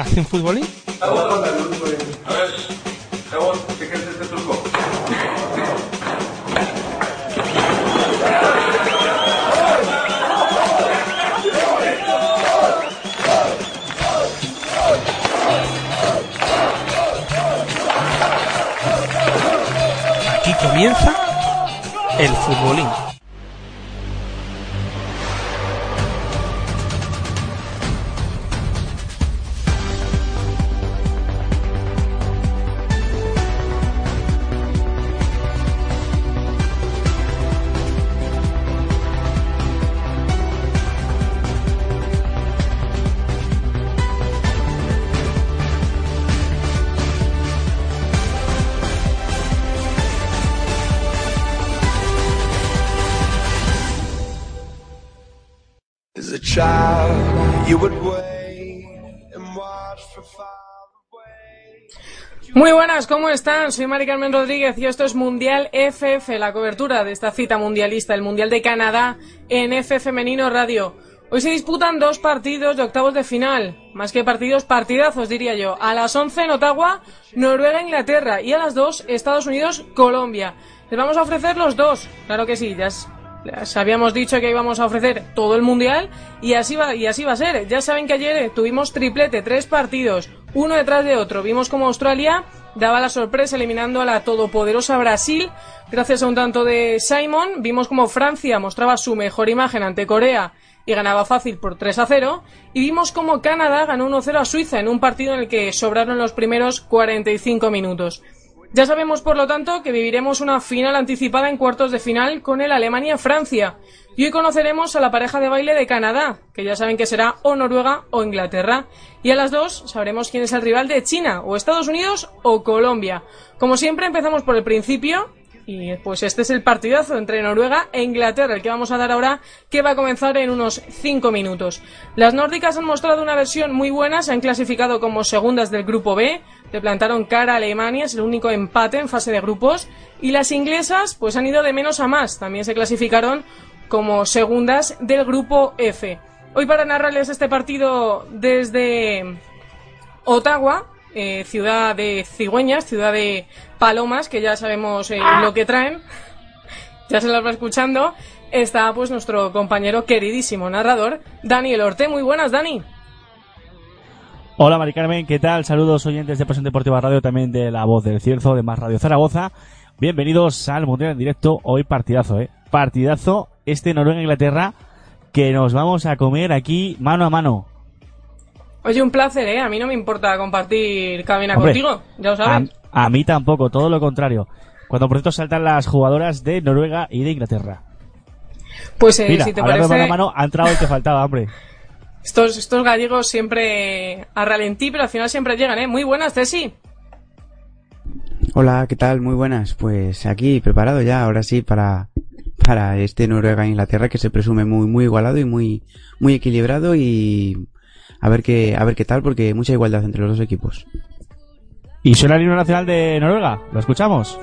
hace un futbolín? A ver, fíjense este truco. Aquí comienza el futbolín. Están? Soy Mari Carmen Rodríguez y esto es Mundial FF, la cobertura de esta cita mundialista, el Mundial de Canadá en F Femenino Radio. Hoy se disputan dos partidos de octavos de final, más que partidos, partidazos diría yo. A las 11 en Ottawa, Noruega-Inglaterra y a las 2 Estados Unidos-Colombia. Les vamos a ofrecer los dos, claro que sí, ya es- habíamos dicho que íbamos a ofrecer todo el mundial y así va y así va a ser. Ya saben que ayer tuvimos triplete, tres partidos, uno detrás de otro. Vimos como Australia daba la sorpresa eliminando a la todopoderosa Brasil gracias a un tanto de Simon. Vimos como Francia mostraba su mejor imagen ante Corea y ganaba fácil por 3 a 0. Y vimos como Canadá ganó 1-0 a Suiza en un partido en el que sobraron los primeros 45 minutos. Ya sabemos, por lo tanto, que viviremos una final anticipada en cuartos de final con el Alemania-Francia. Y hoy conoceremos a la pareja de baile de Canadá, que ya saben que será o Noruega o Inglaterra. Y a las dos sabremos quién es el rival de China, o Estados Unidos o Colombia. Como siempre, empezamos por el principio. Y pues este es el partidazo entre Noruega e Inglaterra, el que vamos a dar ahora, que va a comenzar en unos 5 minutos. Las nórdicas han mostrado una versión muy buena, se han clasificado como segundas del grupo B, le plantaron cara a Alemania, es el único empate en fase de grupos, y las inglesas pues han ido de menos a más, también se clasificaron como segundas del grupo F. Hoy para narrarles este partido desde Ottawa, eh, ciudad de cigüeñas, ciudad de palomas, que ya sabemos eh, lo que traen, ya se las va escuchando, está pues nuestro compañero queridísimo narrador, Daniel Orte. Muy buenas, Dani. Hola Mari Carmen, ¿qué tal? Saludos oyentes de Pasión Deportiva Radio, también de La Voz del Cierzo, de Más Radio Zaragoza. Bienvenidos al Mundial en directo, hoy partidazo, ¿eh? Partidazo, este Noruega-Inglaterra, que nos vamos a comer aquí mano a mano. Oye, un placer, ¿eh? A mí no me importa compartir cabina Hombre, contigo, ya lo A, sabes. a mí tampoco, todo lo contrario. Cuando por cierto saltan las jugadoras de Noruega y de Inglaterra. Pues eh, Mira, si te parece, mano a mano, ha entrado el que faltaba, hombre. estos, estos gallegos siempre a ralentí, pero al final siempre llegan, ¿eh? Muy buenas, Ceci. Hola, ¿qué tal? Muy buenas. Pues aquí preparado ya, ahora sí, para, para este Noruega-Inglaterra que se presume muy, muy igualado y muy, muy equilibrado y a ver qué, a ver qué tal porque mucha igualdad entre los dos equipos. ¿Y suena el himno nacional de Noruega? ¿Lo escuchamos?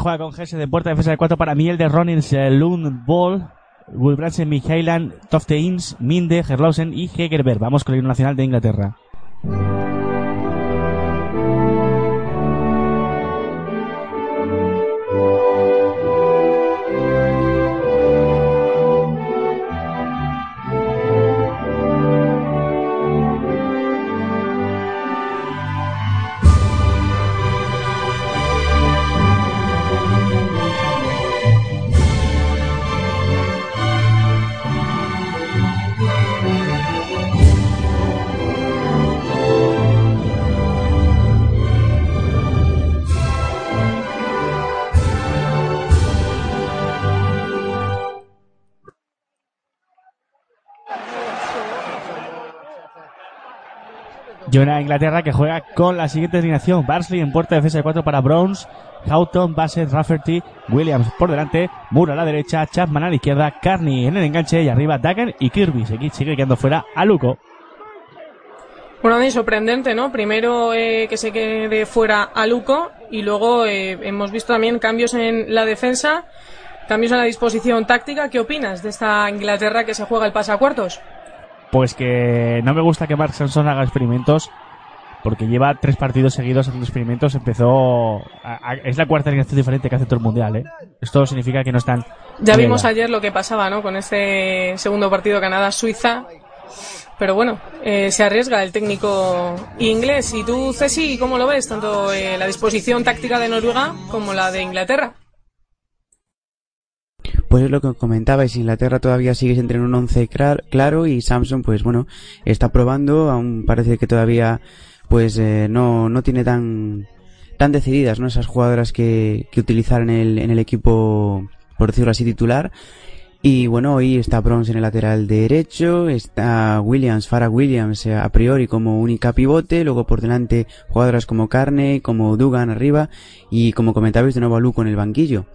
Juega con GS de puerta, defensa de 4 para Miel de Ronins, Lund Ball, Wilbransen, Michailan, Tofte Ins, Minde, Gerlausen y Hegerberg. Vamos con el nacional de Inglaterra. Y una Inglaterra que juega con la siguiente alineación. Barnsley en puerta defensa de 4 para Browns. Houghton, Bassett, Rafferty, Williams por delante, Moore a la derecha, Chapman a la izquierda, Carney en el enganche y arriba Duggan y Kirby. Sigue, sigue quedando fuera a Luco. Bueno, Dani, sorprendente, ¿no? Primero eh, que se quede fuera a Luco y luego eh, hemos visto también cambios en la defensa, cambios en la disposición táctica. ¿Qué opinas de esta Inglaterra que se juega el pasacuartos? Pues que no me gusta que Mark Sanson haga experimentos porque lleva tres partidos seguidos haciendo experimentos. Empezó. a- a- es la cuarta alineación diferente que hace todo el mundial, ¿eh? Esto significa que no están. Ya vimos allá. ayer lo que pasaba, ¿no? Con este segundo partido Canadá-Suiza. Pero bueno, eh, se arriesga el técnico inglés. ¿Y tú, Ceci, cómo lo ves? Tanto eh, la disposición táctica de Noruega como la de Inglaterra. Pues es lo que comentabais, Inglaterra todavía sigue tener un once clar- claro y Samson pues bueno, está probando, aún parece que todavía pues eh, no, no tiene tan, tan decididas ¿no? esas jugadoras que, que utilizar en el, en el equipo, por decirlo así, titular. Y bueno, hoy está Bronze en el lateral derecho, está Williams, Farah Williams eh, a priori como única pivote, luego por delante jugadoras como Carney, como Dugan arriba y como comentabais de nuevo a Luco en el banquillo.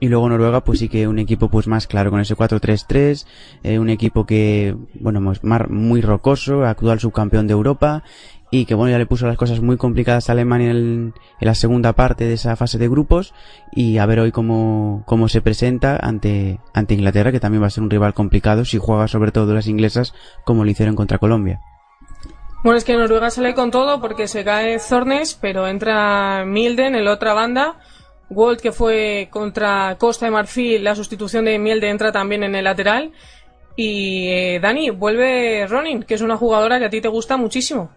Y luego Noruega, pues sí que un equipo pues más claro con ese 4-3-3, eh, un equipo que, bueno, pues muy rocoso, actual subcampeón de Europa, y que bueno, ya le puso las cosas muy complicadas a Alemania en, en la segunda parte de esa fase de grupos, y a ver hoy cómo, cómo se presenta ante, ante Inglaterra, que también va a ser un rival complicado si juega sobre todo las inglesas como lo hicieron contra Colombia. Bueno, es que Noruega sale con todo porque se cae Zornes, pero entra Milden en la otra banda. Walt, que fue contra Costa de Marfil, la sustitución de Milde entra también en el lateral. Y eh, Dani, vuelve Ronin, que es una jugadora que a ti te gusta muchísimo.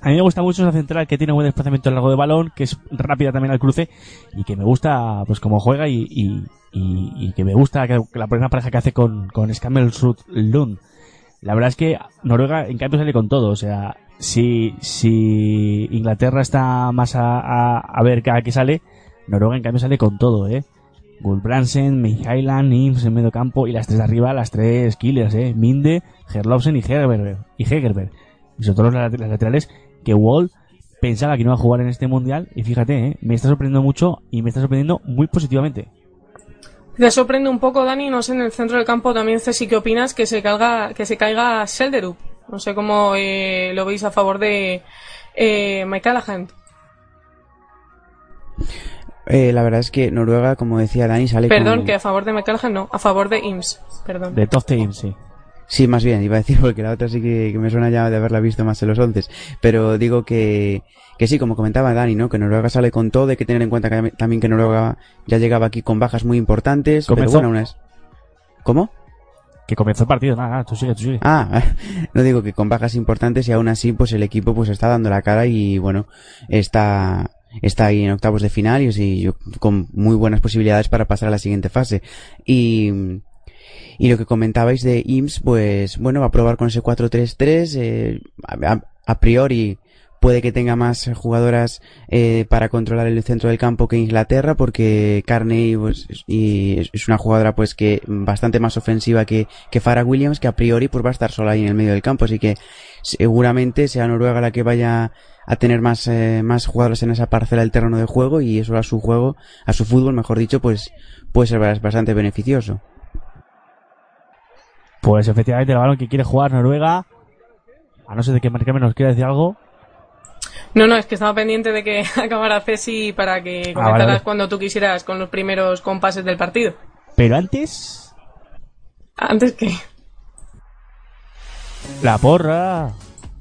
A mí me gusta mucho esa central que tiene buen desplazamiento largo de balón, que es rápida también al cruce y que me gusta pues cómo juega y, y, y- que me gusta que, que la primera pareja que hace con, con Scammel Lund. La verdad es que Noruega en cambio sale con todo, o sea, si, si Inglaterra está más a, a, a ver a qué sale, Noruega en cambio sale con todo, eh. Gulbrandsen, Mihailan, Nims en medio campo y las tres de arriba, las tres killers, eh. Minde, Gerlofsen y Hegerberg. Y Hegerberg. Y sobre todo las, laterales que Wall pensaba que no iba a jugar en este mundial y fíjate, eh, me está sorprendiendo mucho y me está sorprendiendo muy positivamente. Te sorprende un poco, Dani, no sé, en el centro del campo también, Ceci, ¿qué opinas? Que se caiga, que se caiga Selderup. No sé cómo eh, lo veis a favor de eh, Mike Callahan. Eh, la verdad es que Noruega, como decía Dani, sale Perdón, con... que a favor de Mike Callahan no, a favor de IMS. Perdón. De top team, sí. Sí, más bien, iba a decir porque la otra sí que, que me suena ya de haberla visto más en los once. Pero digo que, que sí, como comentaba Dani, ¿no? Que Noruega sale con todo, hay que tener en cuenta que, también que Noruega ya llegaba aquí con bajas muy importantes. Comenzó. Pero bueno, unas... ¿Cómo? Que comenzó el partido, nada, nada, tú sigue, tú sigue. Ah, no digo que con bajas importantes y aún así pues el equipo pues está dando la cara y bueno, está, está ahí en octavos de final y sí, yo, con muy buenas posibilidades para pasar a la siguiente fase. Y, y lo que comentabais de IMSS, pues bueno, va a probar con ese 4-3-3, eh, a, priori puede que tenga más jugadoras eh, para controlar el centro del campo que Inglaterra porque Carney pues, es- y es- es una jugadora pues que bastante más ofensiva que, que Farah Williams que a priori pues va a estar sola ahí en el medio del campo así que seguramente sea Noruega la que vaya a tener más eh, más jugadores en esa parcela del terreno de juego y eso a su juego a su fútbol mejor dicho pues puede ser bastante beneficioso Pues efectivamente el balón que quiere jugar Noruega, a no ser de que Marcame nos quiera decir algo, No, no, es que estaba pendiente de que acabara Ceci para que Ah, comentaras vale, vale. cuando tú quisieras con los primeros compases del partido. pero antes, Antes que... la porra.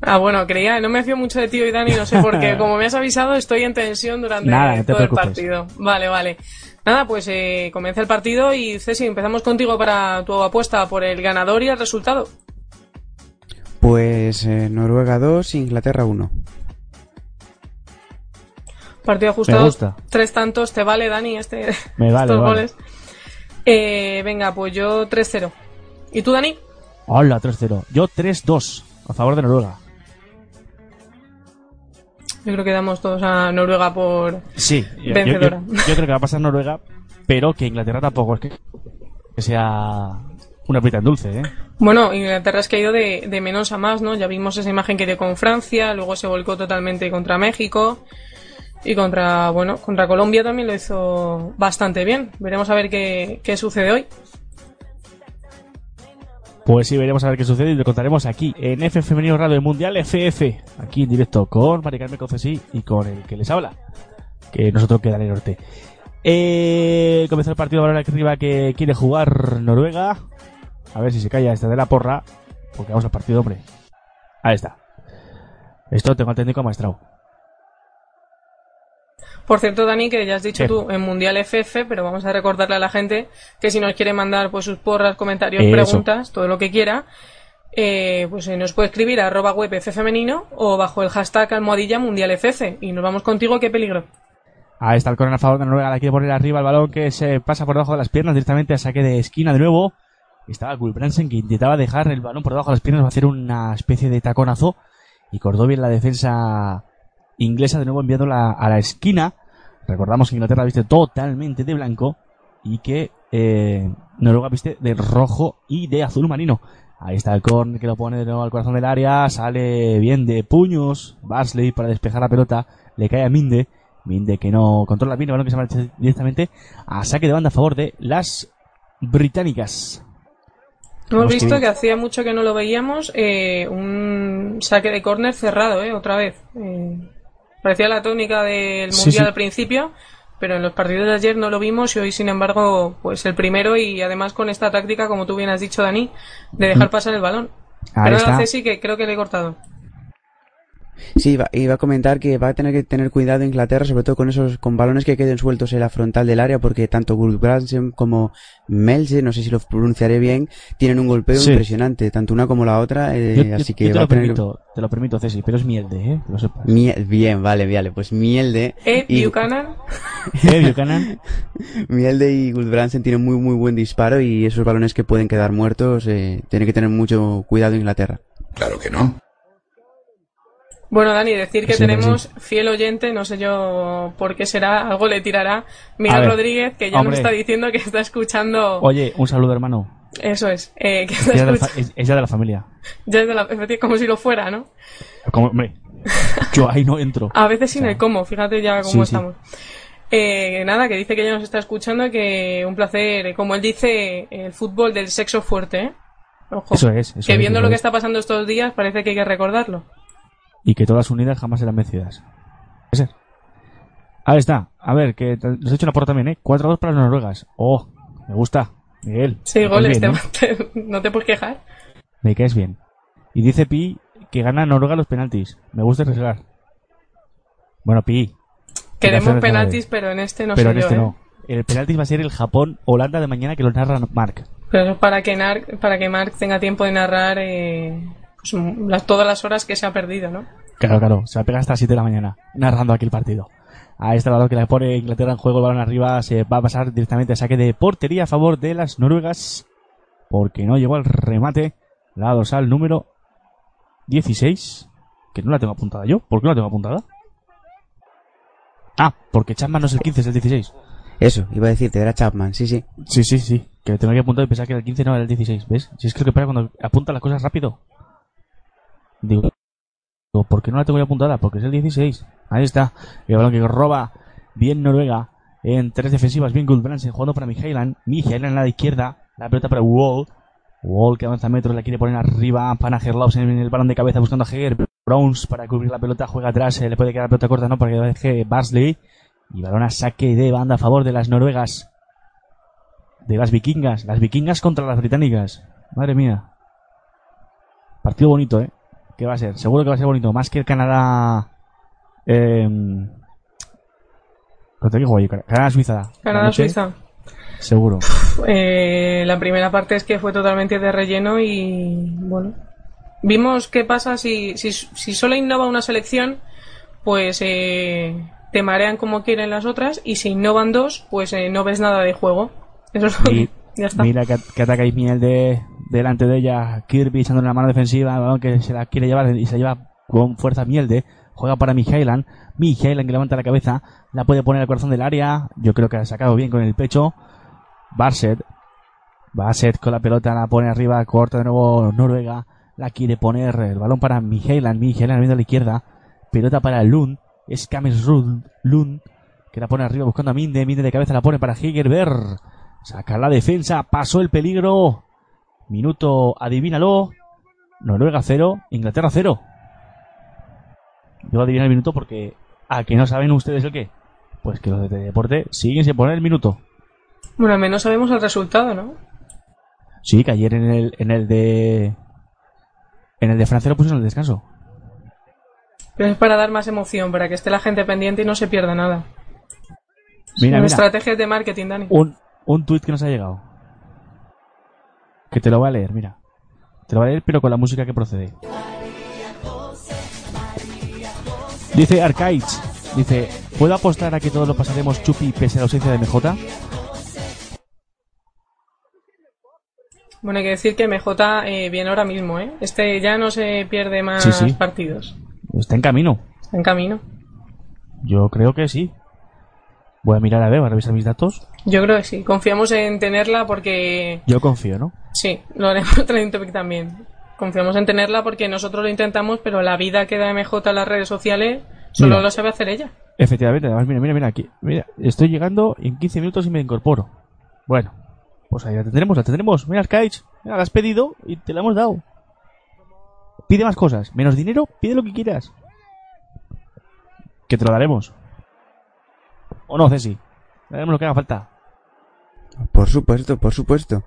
Ah, bueno, creía, no me fío mucho de ti hoy, Dani, no sé por qué. Como me has avisado, estoy en tensión durante Nada, no te todo el partido. Vale, vale. Nada, pues eh, comienza el partido y Ceci, empezamos contigo para tu apuesta por el ganador y el resultado. pues eh, Noruega 2 Inglaterra 1 Partido ajustado. gusta. Tres tantos, ¿te vale, Dani, este, Me vale, estos vale. goles? Eh, venga, pues yo 3-0. ¿Y tú, Dani? Hola, 3-0. Yo 3-2 a favor de Noruega. Yo creo que damos todos a Noruega por... Sí, yo, yo- Vencedora. yo- yo creo que va a pasar Noruega, pero que Inglaterra tampoco es que, que sea una pita en dulce, ¿eh? Bueno, Inglaterra es que ha ido de, de menos a más, ¿no? Ya vimos esa imagen que dio con Francia, luego se volcó totalmente contra México y contra, bueno, contra Colombia también lo hizo bastante bien. Veremos a ver qué, qué sucede hoy. Pues sí, veremos a ver qué sucede y lo contaremos aquí en F Femenino Radio Mundial FF, aquí en directo con Mari Carmen Concesí y con el que les habla, que nosotros queda en el norte. Eh, comenzó el partido ahora arriba que quiere jugar Noruega. A ver si se calla este de la porra, porque vamos al partido, hombre. Ahí está. Esto tengo al técnico maestrado. Por cierto, Dani, que ya has dicho tú en Mundial FF, pero vamos a recordarle a la gente que si nos quiere mandar pues sus porras, comentarios, preguntas, todo lo que quiera, eh, pues eh, nos puede escribir a arroba web femenino o bajo el hashtag almohadilla Mundial FF. Y nos vamos contigo, qué peligro. Ahí está el corner a favor de Noruega, la quiere poner arriba el balón que se pasa por debajo de las piernas directamente a saque de esquina de nuevo. Estaba Gulbransen que intentaba dejar el balón por debajo de las piernas, va a hacer una especie de taconazo y cortó bien la defensa inglesa de nuevo enviándola a la esquina. Recordamos que Inglaterra viste totalmente de blanco y que eh, Noruega viste de rojo y de azul marino. Ahí está el corner que lo pone de nuevo al corazón del área, sale bien de puños, Barsley para despejar la pelota, le cae a Minde, Minde que no controla bien el balón que se marcha directamente a saque de banda a favor de las británicas. Hemos visto que hacía mucho que no lo veíamos, eh, un saque de córner cerrado, eh, otra vez. Eh, parecía la tónica del Mundial sí. al principio, pero en los partidos de ayer no lo vimos y hoy, sin embargo, pues el primero y además con esta táctica, como tú bien has dicho, Dani, de dejar pasar el balón. Ahí Pero está. sí que creo que le he cortado. Sí, iba, iba a comentar que va a tener que tener cuidado Inglaterra, sobre todo con esos, con balones que queden sueltos en la frontal del área, porque tanto Gulbrandsen como Melse, no sé si lo pronunciaré bien, tienen un golpeo Sí. impresionante, tanto una como la otra, eh, Yo- yo- así yo que te va lo a tener permito, te lo permito, Ceci, pero es mielde, ¿eh? Lo sepas. Bien, vale, vale, pues Mielde Eh, y, Buchanan, ¿Eh, Buchanan? Mielde y Gulbrandsen tienen muy muy buen disparo y esos balones que pueden quedar muertos, eh, tiene que tener mucho cuidado Inglaterra. Claro que no. Bueno, Dani, decir que Sí, tenemos fiel oyente, no sé yo por qué será, algo le tirará. Miguel ver, Rodríguez, que ya hombre. nos está diciendo que está escuchando. Oye, un saludo, hermano. Eso es, eh, que está Es ya de la, de familia. Ya es de la- como si lo fuera, ¿no? Como, hombre, yo ahí no entro. A veces sin O sea, el cómo, fíjate ya cómo sí, estamos. Eh, nada, que dice que ya nos está escuchando y que un placer, como él dice, el fútbol del sexo fuerte, ¿eh? Ojo. Eso es, eso que es, viendo eso lo que es. está pasando estos días, parece que hay que recordarlo. Y que todas unidas jamás serán vencidas. Puede ser. Ahí está. A ver, que nos he hecho una porra también, ¿eh? 4-2 para las noruegas. Oh, me gusta. Miguel. Sí, goles, bien, te- ¿eh? te- no te puedes quejar. Me caes bien. Y dice Pi que gana Noruega los penaltis. Me gusta arriesgar. Bueno, Pi. Queremos penaltis, pero en este no pero en yo, este ¿eh? no. El penaltis va a ser el Japón-Holanda de mañana que lo narra Mark. Pero para que, Nar- para que Mark tenga tiempo de narrar eh, pues, m- las, todas las horas que se ha perdido, ¿no? Claro, claro. Se va a pegar hasta las 7 de la mañana narrando aquí el partido. Está el balón que le pone Inglaterra en juego, el balón arriba, se va a pasar directamente a saque de portería a favor de las noruegas, porque no llegó al remate la dorsal número 16, que no la tengo apuntada yo. ¿Por qué no la tengo apuntada? Ah, porque Chapman no es el 15, es el 16. Eso, iba a decirte, era Chapman, sí, sí. Sí, sí, sí, que tengo aquí apuntado y pensaba que era el 15, no, era el 16, ¿ves? Si es que lo que pasa cuando apunta las cosas rápido. Digo, ¿por qué no la tengo ya apuntada? Porque es el 16. Ahí está. El balón que roba bien Noruega en tres defensivas, bien Gulbrandsen jugando para Mihailan. Mihailan a la izquierda, la pelota para Wall. Wall que avanza metros, la quiere poner arriba para Gerlausen en el balón de cabeza buscando a Heger. Browns para cubrir la pelota, juega atrás, eh, le puede quedar la pelota corta, no, para que deje Barsley. Y balón a saque de banda a favor de las noruegas. De las vikingas. Las vikingas contra las británicas. Madre mía. Partido bonito, ¿eh? ¿Qué va a ser? Seguro que va a ser bonito. Más que el Canadá... Eh... ¿Contra qué juego yo? Canadá-Suiza. Canadá-Suiza. Seguro. Eh, la primera parte es que fue totalmente de relleno y bueno. Vimos qué pasa si, si, si solo innova una selección, pues eh, te marean como quieren las otras y si innovan dos, pues eh, no ves nada de juego. Eso es Y ya está. Mira que, que ataca Ismiel de, delante de ella. Kirby echándole la mano defensiva. que se la quiere llevar y se la lleva con fuerza Mielde. Juega para Mihailan. Mihailan que levanta la cabeza. La puede poner al corazón del área. Yo creo que ha sacado bien con el pecho. Barset. Ser con la pelota, la pone arriba, corta de nuevo Noruega. La quiere poner el balón para Mijelan. Mijelan viendo a la izquierda. Pelota para Lund. Es Kames Lund. Que la pone arriba buscando a Minde. Minde de cabeza la pone para Higerberg. Saca la defensa. Pasó el peligro. Minuto, adivínalo. Noruega 0, Inglaterra 0. Debo adivinar el minuto porque a que no saben ustedes el qué. Pues que los de deporte siguen sin poner el minuto. Bueno, al menos sabemos el resultado, ¿no? Sí, que ayer en el, en el de. En el de Francia lo pusieron en el descanso. Pero es para dar más emoción, para que esté la gente pendiente y no se pierda nada. Mira, Son mira. estrategias de marketing, Dani. Un, un tuit que nos ha llegado. Que te lo voy a leer, mira. Te lo voy a leer, pero con la música que procede. Dice Arcaich. Dice, ¿puedo apostar a que todos lo pasaremos chupi pese a la ausencia de MJ? Bueno, hay que decir que MJ eh, viene ahora mismo, ¿eh? Este ya no se pierde más Sí, sí. partidos. Está en camino. Está en camino. Yo creo que sí. Voy a mirar a ver, voy a revisar mis datos. Yo creo que sí. Confiamos en tenerla porque... Yo confío, ¿no? Sí, lo haremos Trending también. Confiamos en tenerla porque nosotros lo intentamos, pero la vida que da MJ en las redes sociales solo Mira. lo sabe hacer ella. Efectivamente, además, mira, mira, mira, aquí. Mira, estoy llegando en 15 minutos y me incorporo. Bueno, pues ahí la tendremos, la tendremos. Mira, Skype, mira, la has pedido y te la hemos dado. Pide más cosas, menos dinero, pide lo que quieras. Que te lo daremos. ¿O no, Ceci? Daremos lo que haga falta. Por supuesto, por supuesto.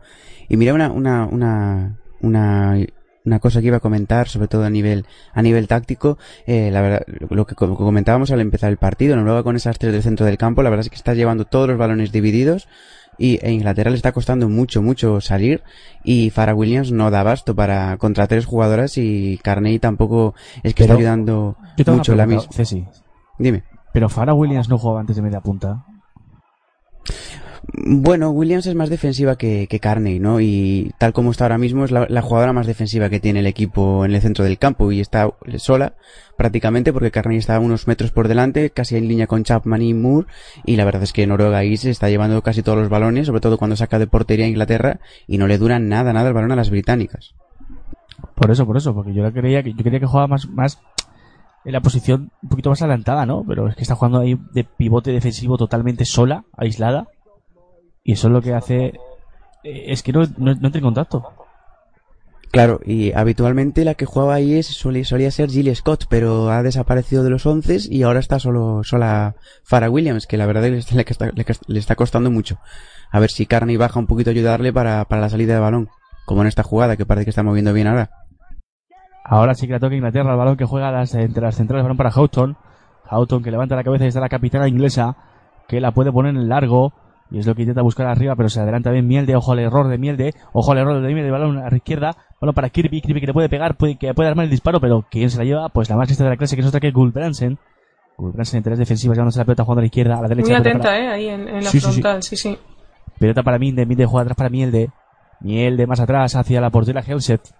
Y mira una, una, una, una, una cosa que iba a comentar, sobre todo a nivel, a nivel táctico, eh, la verdad, lo que co- comentábamos al empezar el partido, Noruega con esas tres del centro del campo, la verdad es que está llevando todos los balones divididos y e Inglaterra le está costando mucho, mucho salir y Farah Williams no da abasto para contra tres jugadoras y Carney tampoco es que Pero- está ayudando mucho la misma. Ceci. Dime. Pero Farah Williams no jugaba antes de media punta. Bueno, Williams es más defensiva que, que Carney, ¿no? Y tal como está ahora mismo es la, la jugadora más defensiva que tiene el equipo en el centro del campo y está sola prácticamente porque Carney está a unos metros por delante, casi en línea con Chapman y Moore y la verdad es que Noruega ahí se está llevando casi todos los balones, sobre todo cuando saca de portería a Inglaterra y no le dura nada, nada el balón a las británicas. Por eso, por eso, porque yo la quería que yo quería que jugaba más, más en la posición un poquito más adelantada, ¿no? Pero es que está jugando ahí de pivote defensivo totalmente sola, aislada. Y eso es lo que hace eh, es que no, no, no en contacto. Claro, y habitualmente la que jugaba ahí es, solía, ser Gilly Scott, pero ha desaparecido de los once y ahora está solo sola Farah Williams, que la verdad le está, le está, le está costando mucho. A ver si Carney baja un poquito a ayudarle para, para la salida de balón, como en esta jugada que parece que está moviendo bien ahora. Ahora sí que la toca Inglaterra, el balón que juega las, entre las centrales, balón para Houghton. Houghton que levanta la cabeza y está la capitana inglesa, que la puede poner en largo. Y es lo que intenta buscar arriba, pero se adelanta bien Mielde. Ojo al error de Mielde. Ojo al error de Mielde. Balón a la izquierda. Balón para Kirby. Kirby que le puede pegar, puede, que puede armar el disparo, pero ¿quién se la lleva? Pues la más lista de la clase, que es otra que Gulbransen. Gulbransen en tres defensivas, llevándose la pelota jugando a la izquierda, a la derecha. Muy atenta, para- ¿eh? Ahí en, en la Sí, frontal, sí, sí. Pelota para Minde, Minde juega atrás para Mielde. Mielde más atrás hacia la portera Helseth.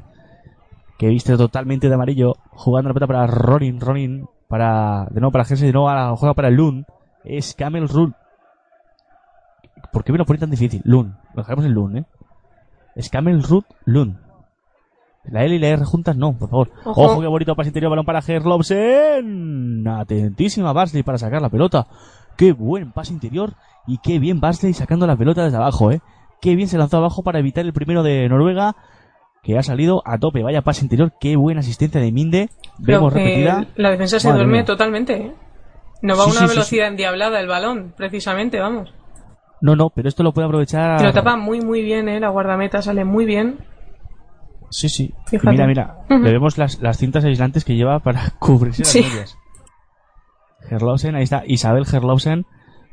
Que viste totalmente de amarillo. Jugando la pelota para Ronin, Ronin. Para, de nuevo para Helseth, de nuevo ahora juega para Lund. Es Camel. ¿Por qué me lo pone tan difícil? Lund. Lo dejamos en Lund, eh. Es Camel Root Lund. La L y la R juntas no, por favor. Ojo. Ojo, qué bonito pase interior, balón para Gerlobsen. Atentísima Basley para sacar la pelota. Qué buen pase interior y qué bien Basley sacando la pelota desde abajo, eh. Qué bien se lanzó abajo para evitar el primero de Noruega, que ha salido a tope. Vaya pase interior, qué buena asistencia de Minde. Vemos que repetida. la defensa se Madre duerme mía. totalmente, ¿eh? No va a Sí, una sí, sí, velocidad endiablada el balón, precisamente, vamos. No, no, pero esto lo puede aprovechar. Y lo tapa muy, muy bien, ¿eh? La guardameta sale muy bien. Sí, sí. Fíjate. mira, mira. Le vemos las, las cintas aislantes que lleva para cubrirse las medias. Gerlausen, ahí está. Isabel Gerlausen,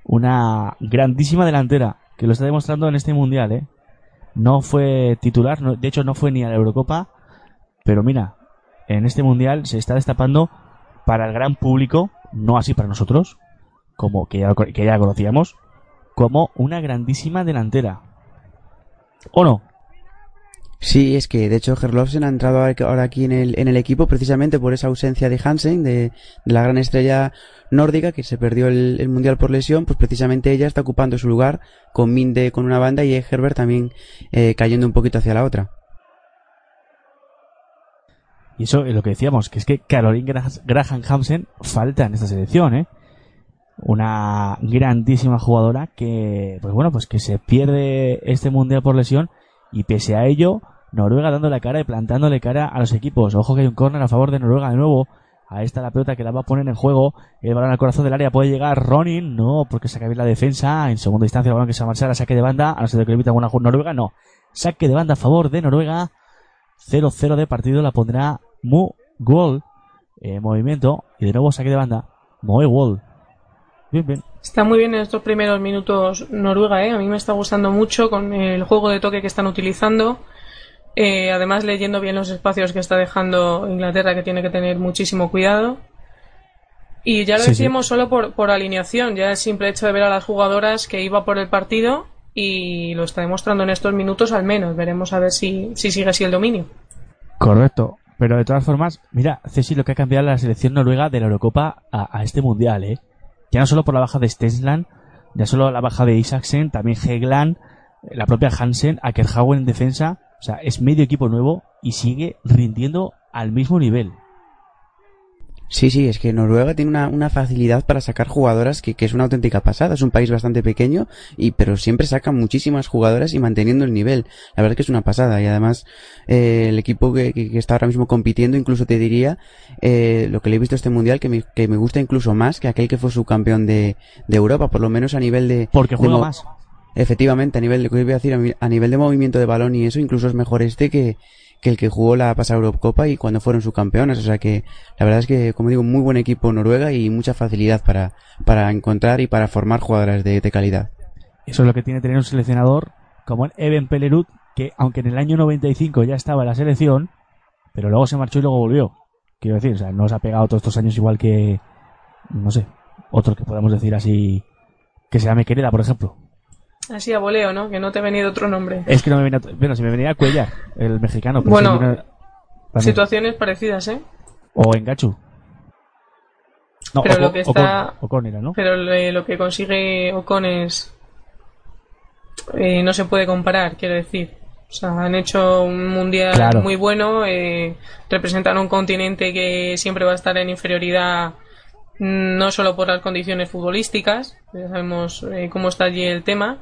una grandísima delantera que lo está demostrando en este mundial, ¿eh? No fue titular, no- de hecho no fue ni a la Eurocopa, pero mira, en este mundial se está destapando para el gran público, no así para nosotros, como que ya, que ya conocíamos, como una grandísima delantera. ¿O no? Sí, es que de hecho Herlovsen ha entrado ahora aquí en el, en el equipo precisamente por esa ausencia de Hansen, de, la gran estrella nórdica que se perdió el, el, mundial por lesión, pues precisamente ella está ocupando su lugar con Minde con una banda y Herbert también eh, cayendo un poquito hacia la otra. Y eso es lo que decíamos, que es que Caroline Graham Hansen falta en esta selección, ¿eh? Una grandísima jugadora que, pues bueno, pues que se pierde este mundial por lesión y pese a ello, Noruega dando la cara y plantándole cara a los equipos. Ojo que hay un córner a favor de Noruega de nuevo. Ahí está la pelota que la va a poner en juego. El balón al corazón del área puede llegar Ronin. No, porque saca bien la defensa. En segunda instancia el balón que se va a marchar a saque de banda. A no ser que le evita alguna Noruega. No. Saque de banda a favor de Noruega. 0-0 de partido. La pondrá Mu Gol. En movimiento. Y de nuevo saque de banda. Moe Gol. Bien, bien. Está muy bien en estos primeros minutos Noruega, ¿eh? A mí me está gustando mucho con el juego de toque que están utilizando. Eh, además, leyendo bien los espacios que está dejando Inglaterra, que tiene que tener muchísimo cuidado. Y ya lo Sí, decimos solo por, por alineación, ya el simple hecho de ver a las jugadoras que iba por el partido y lo está demostrando en estos minutos al menos. Veremos a ver si, si sigue así el dominio. Correcto. Pero de todas formas, mira, Ceci, lo que ha cambiado la selección noruega de la Eurocopa a, a este mundial, ¿eh? Ya no solo por la baja de Stensland, ya solo la baja de Isaksen, también Hegland, la propia Hansen, Ackerhauen en defensa. O sea, es medio equipo nuevo y sigue rindiendo al mismo nivel. Sí, sí, es que Noruega tiene una, una facilidad para sacar jugadoras que, que, es una auténtica pasada. Es un país bastante pequeño, y pero siempre sacan muchísimas jugadoras y manteniendo el nivel. La verdad es que es una pasada. Y además, eh, el equipo que, que, que, está ahora mismo compitiendo, incluso te diría, eh, lo que le he visto a este mundial, que me, que me gusta incluso más que aquel que fue subcampeón de, de Europa, por lo menos a nivel de... Porque juega de más. Efectivamente, a nivel de, voy a decir, a nivel de movimiento de balón y eso, incluso es mejor este que, que el que jugó la pasada Eurocopa y cuando fueron subcampeonas. O sea que la verdad es que, como digo, muy buen equipo Noruega y mucha facilidad para, para encontrar y para formar jugadoras de, de calidad. Eso es lo que tiene tener un seleccionador como el Eben Pelerud, que aunque en el año 95 ya estaba en la selección, pero luego se marchó y luego volvió. Quiero decir, o sea, no se ha pegado todos estos años igual que, no sé, otros que podemos decir así, que se llame Quereda, por ejemplo. Así a voleo, ¿no? Que no te ha venido otro nombre. Es que no me venía. Bueno, si me venía Cuellar, el mexicano. Pero bueno, situaciones parecidas, ¿eh? O en Gachu. No, pero lo que está. Ocon, Ocon era, ¿no? Pero lo, que consigue Ocon es. Eh, no se puede comparar, quiero decir. O sea, han hecho un mundial Claro. muy bueno, eh, representan un continente que siempre va a estar en inferioridad, no solo por las condiciones futbolísticas, ya sabemos eh, cómo está allí el tema,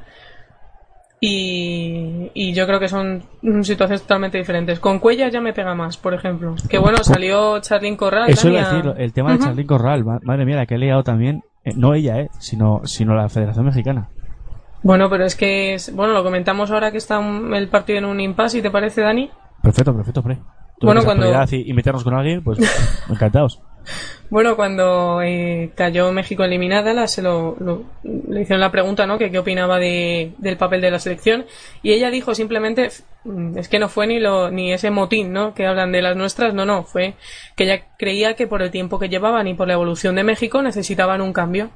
y, y yo creo que son situaciones totalmente diferentes. Con Cuellas ya me pega más, por ejemplo. Que bueno, salió Charlín Corral. Eso iba a decir, el tema de Ujú. Charlín Corral. ma- Madre mía, la que he liado también. eh, no ella, eh, sino, sino la Federación Mexicana. Bueno, pero es que, es- bueno, lo comentamos ahora que está un- el partido en un impasse, ¿y te parece, Dani? Perfecto, perfecto, pre. Bueno, cuando- actualidad y, y meternos con alguien, pues encantados. Bueno, cuando eh, cayó México eliminada, la, se lo, lo- le hicieron la pregunta, ¿no? Que qué opinaba de, del papel de la selección. Y ella dijo simplemente, mm, es que no fue ni lo, ni ese motín, ¿no? Que hablan de las nuestras, no, no, fue que ella creía que por el tiempo que llevaban y por la evolución de México necesitaban un cambio.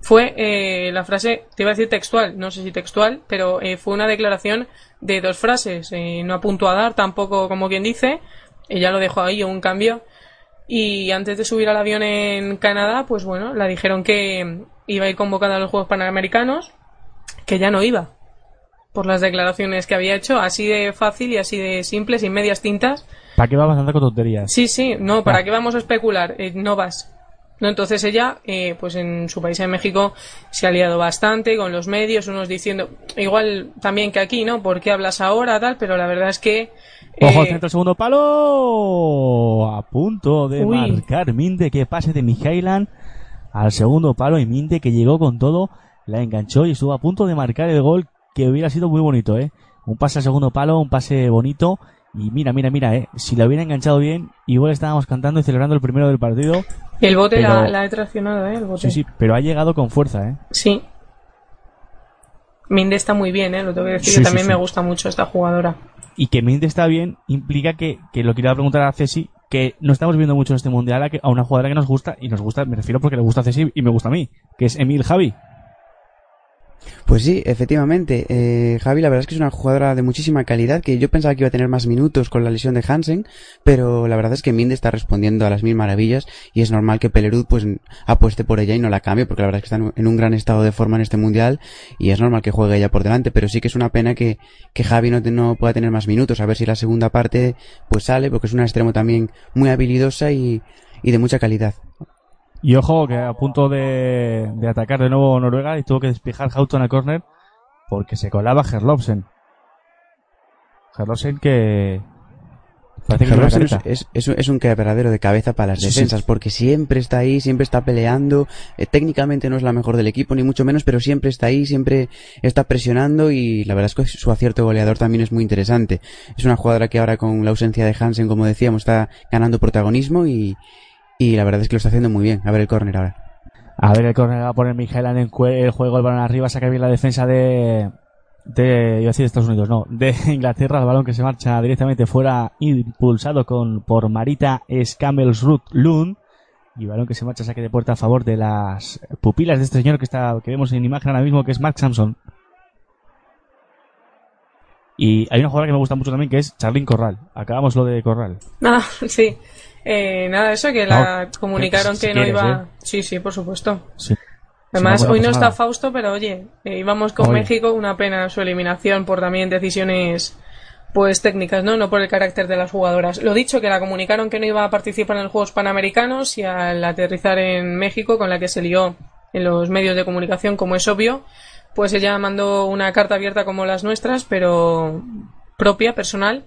Fue eh, la frase, te iba a decir textual, no sé si textual, pero eh, fue una declaración de dos frases, eh, no apuntó a dar tampoco como quien dice, ella lo dejó ahí, un cambio. Y antes de subir al avión en Canadá, pues bueno, la dijeron que iba a ir convocada a los Juegos Panamericanos, que ya no iba, por las declaraciones que había hecho, así de fácil y así de simple, sin medias tintas. ¿Para qué va avanzando con tonterías? Sí, sí, no, ¿para Ah. qué vamos a especular? Eh, no vas. No, entonces ella, eh, pues en su país, en México, se ha liado bastante con los medios, unos diciendo, igual también que aquí, ¿no? ¿Por qué hablas ahora, tal? Pero la verdad es que... Ojo, eh, centro, el segundo palo. A punto de Uy. marcar Minde que pase de Mijailan al segundo palo y Minde que llegó con todo, la enganchó y estuvo a punto de marcar el gol que hubiera sido muy bonito, ¿eh? Un pase al segundo palo, un pase bonito y mira, mira, mira, ¿eh? Si lo hubiera enganchado bien, igual estábamos cantando y celebrando el primero del partido. el bote pero- la, la he traicionado, ¿eh? El bote. Sí, sí, pero ha llegado con fuerza, ¿eh? Sí. Minde está muy bien, ¿eh? Lo tengo que decir, Sí, que sí, también sí. me gusta mucho esta jugadora. Y que Minde está bien implica que, que lo quiero preguntar a Ceci, que no estamos viendo mucho en este mundial a, que- a una jugadora que nos gusta, y nos gusta, me refiero porque le gusta a Ceci y me gusta a mí, que es Emil Javi. Pues sí, efectivamente. Eh, Javi, la verdad es que es una jugadora de muchísima calidad, que yo pensaba que iba a tener más minutos con la lesión de Hansen, pero la verdad es que Minde está respondiendo a las mil maravillas y es normal que Pelerud pues apueste por ella y no la cambie, porque la verdad es que está en un gran estado de forma en este mundial y es normal que juegue ella por delante, pero sí que es una pena que, que Javi no, no pueda tener más minutos, a ver si la segunda parte pues sale, porque es una extremo también muy habilidosa y, y de mucha calidad. Y ojo, que a punto de, de atacar de nuevo Noruega y tuvo que despejar Houghton al córner porque se colaba Herlofsen. Herlofsen que... Es es, es, un- quebradero de cabeza para las Sí, sí. defensas, porque siempre está ahí, siempre está peleando. Eh, técnicamente no es la mejor del equipo, ni mucho menos, pero siempre está ahí, siempre está presionando y la verdad es que su acierto goleador también es muy interesante. Es una jugadora que ahora con la ausencia de Hansen, como decíamos, está ganando protagonismo y, y la verdad es que lo está haciendo muy bien. A ver el córner ahora. A ver, el córner va a poner Mijaelan en el juego, el balón arriba, saca bien la defensa de... De, iba a decir de Estados Unidos, no, de Inglaterra, el balón que se marcha directamente fuera, impulsado con, por Marita Scamelsrud Lund, y balón que se marcha saque de puerta a favor de las pupilas de este señor que está, que vemos en imagen ahora mismo, que es Mark Sampson. Y hay una jugadora que me gusta mucho también, que es Charlene Corral. Acabamos lo de Corral. Ah, sí. Eh, nada, eso que la No, comunicaron si que no quieres, iba. ¿eh? Sí, sí, por supuesto. Sí. Además, hoy no pues está. Fausto, pero oye, eh, íbamos con Oye. México, una pena su eliminación por también decisiones pues técnicas, ¿no? No por el carácter de las jugadoras. Lo dicho, que la comunicaron que no iba a participar en los Juegos Panamericanos y al aterrizar en México, con la que se lió en los medios de comunicación, como es obvio, pues ella mandó una carta abierta como las nuestras, pero propia, personal,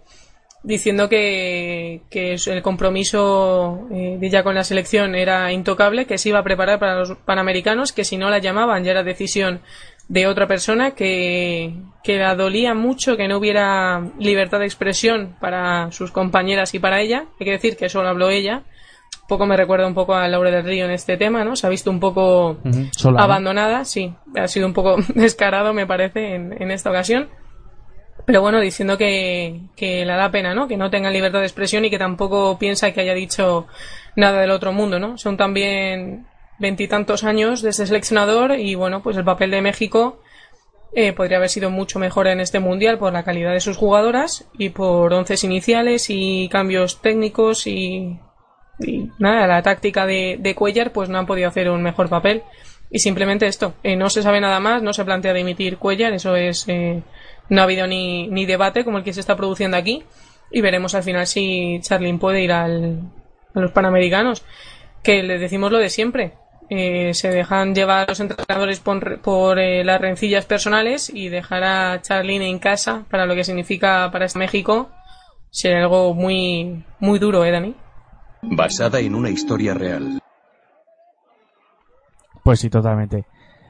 diciendo que, que el compromiso eh, de ella con la selección era intocable, que se iba a preparar para los Panamericanos, que si no la llamaban ya era decisión de otra persona, que, que la dolía mucho que no hubiera libertad de expresión para sus compañeras y para ella. Hay que decir que solo habló ella. Un poco me recuerda un poco a Laura del Río en este tema, ¿no? Se ha visto un poco Sola, ¿no? abandonada, sí. Ha sido un poco descarado, me parece, en, en esta ocasión. Pero bueno, diciendo que, que le da pena, ¿no? Que no tenga libertad de expresión y que tampoco piensa que haya dicho nada del otro mundo, ¿no? Son también veintitantos años de ese seleccionador y bueno, pues el papel de México eh, podría haber sido mucho mejor en este mundial por la calidad de sus jugadoras y por once iniciales y cambios técnicos y, y nada, la táctica de, de Cuellar pues no han podido hacer un mejor papel y simplemente esto, eh, no se sabe nada más, no se plantea dimitir Cuellar, eso es, eh, no ha habido ni, ni debate como el que se está produciendo aquí y veremos al final si Charlene puede ir al, a los Panamericanos, que le decimos lo de siempre. Eh, se dejan llevar los entrenadores por, por eh, las rencillas personales y dejar a Charlene en casa para lo que significa para este México sería algo muy muy duro, ¿eh, Dani? Basada en una historia real. Pues sí, totalmente.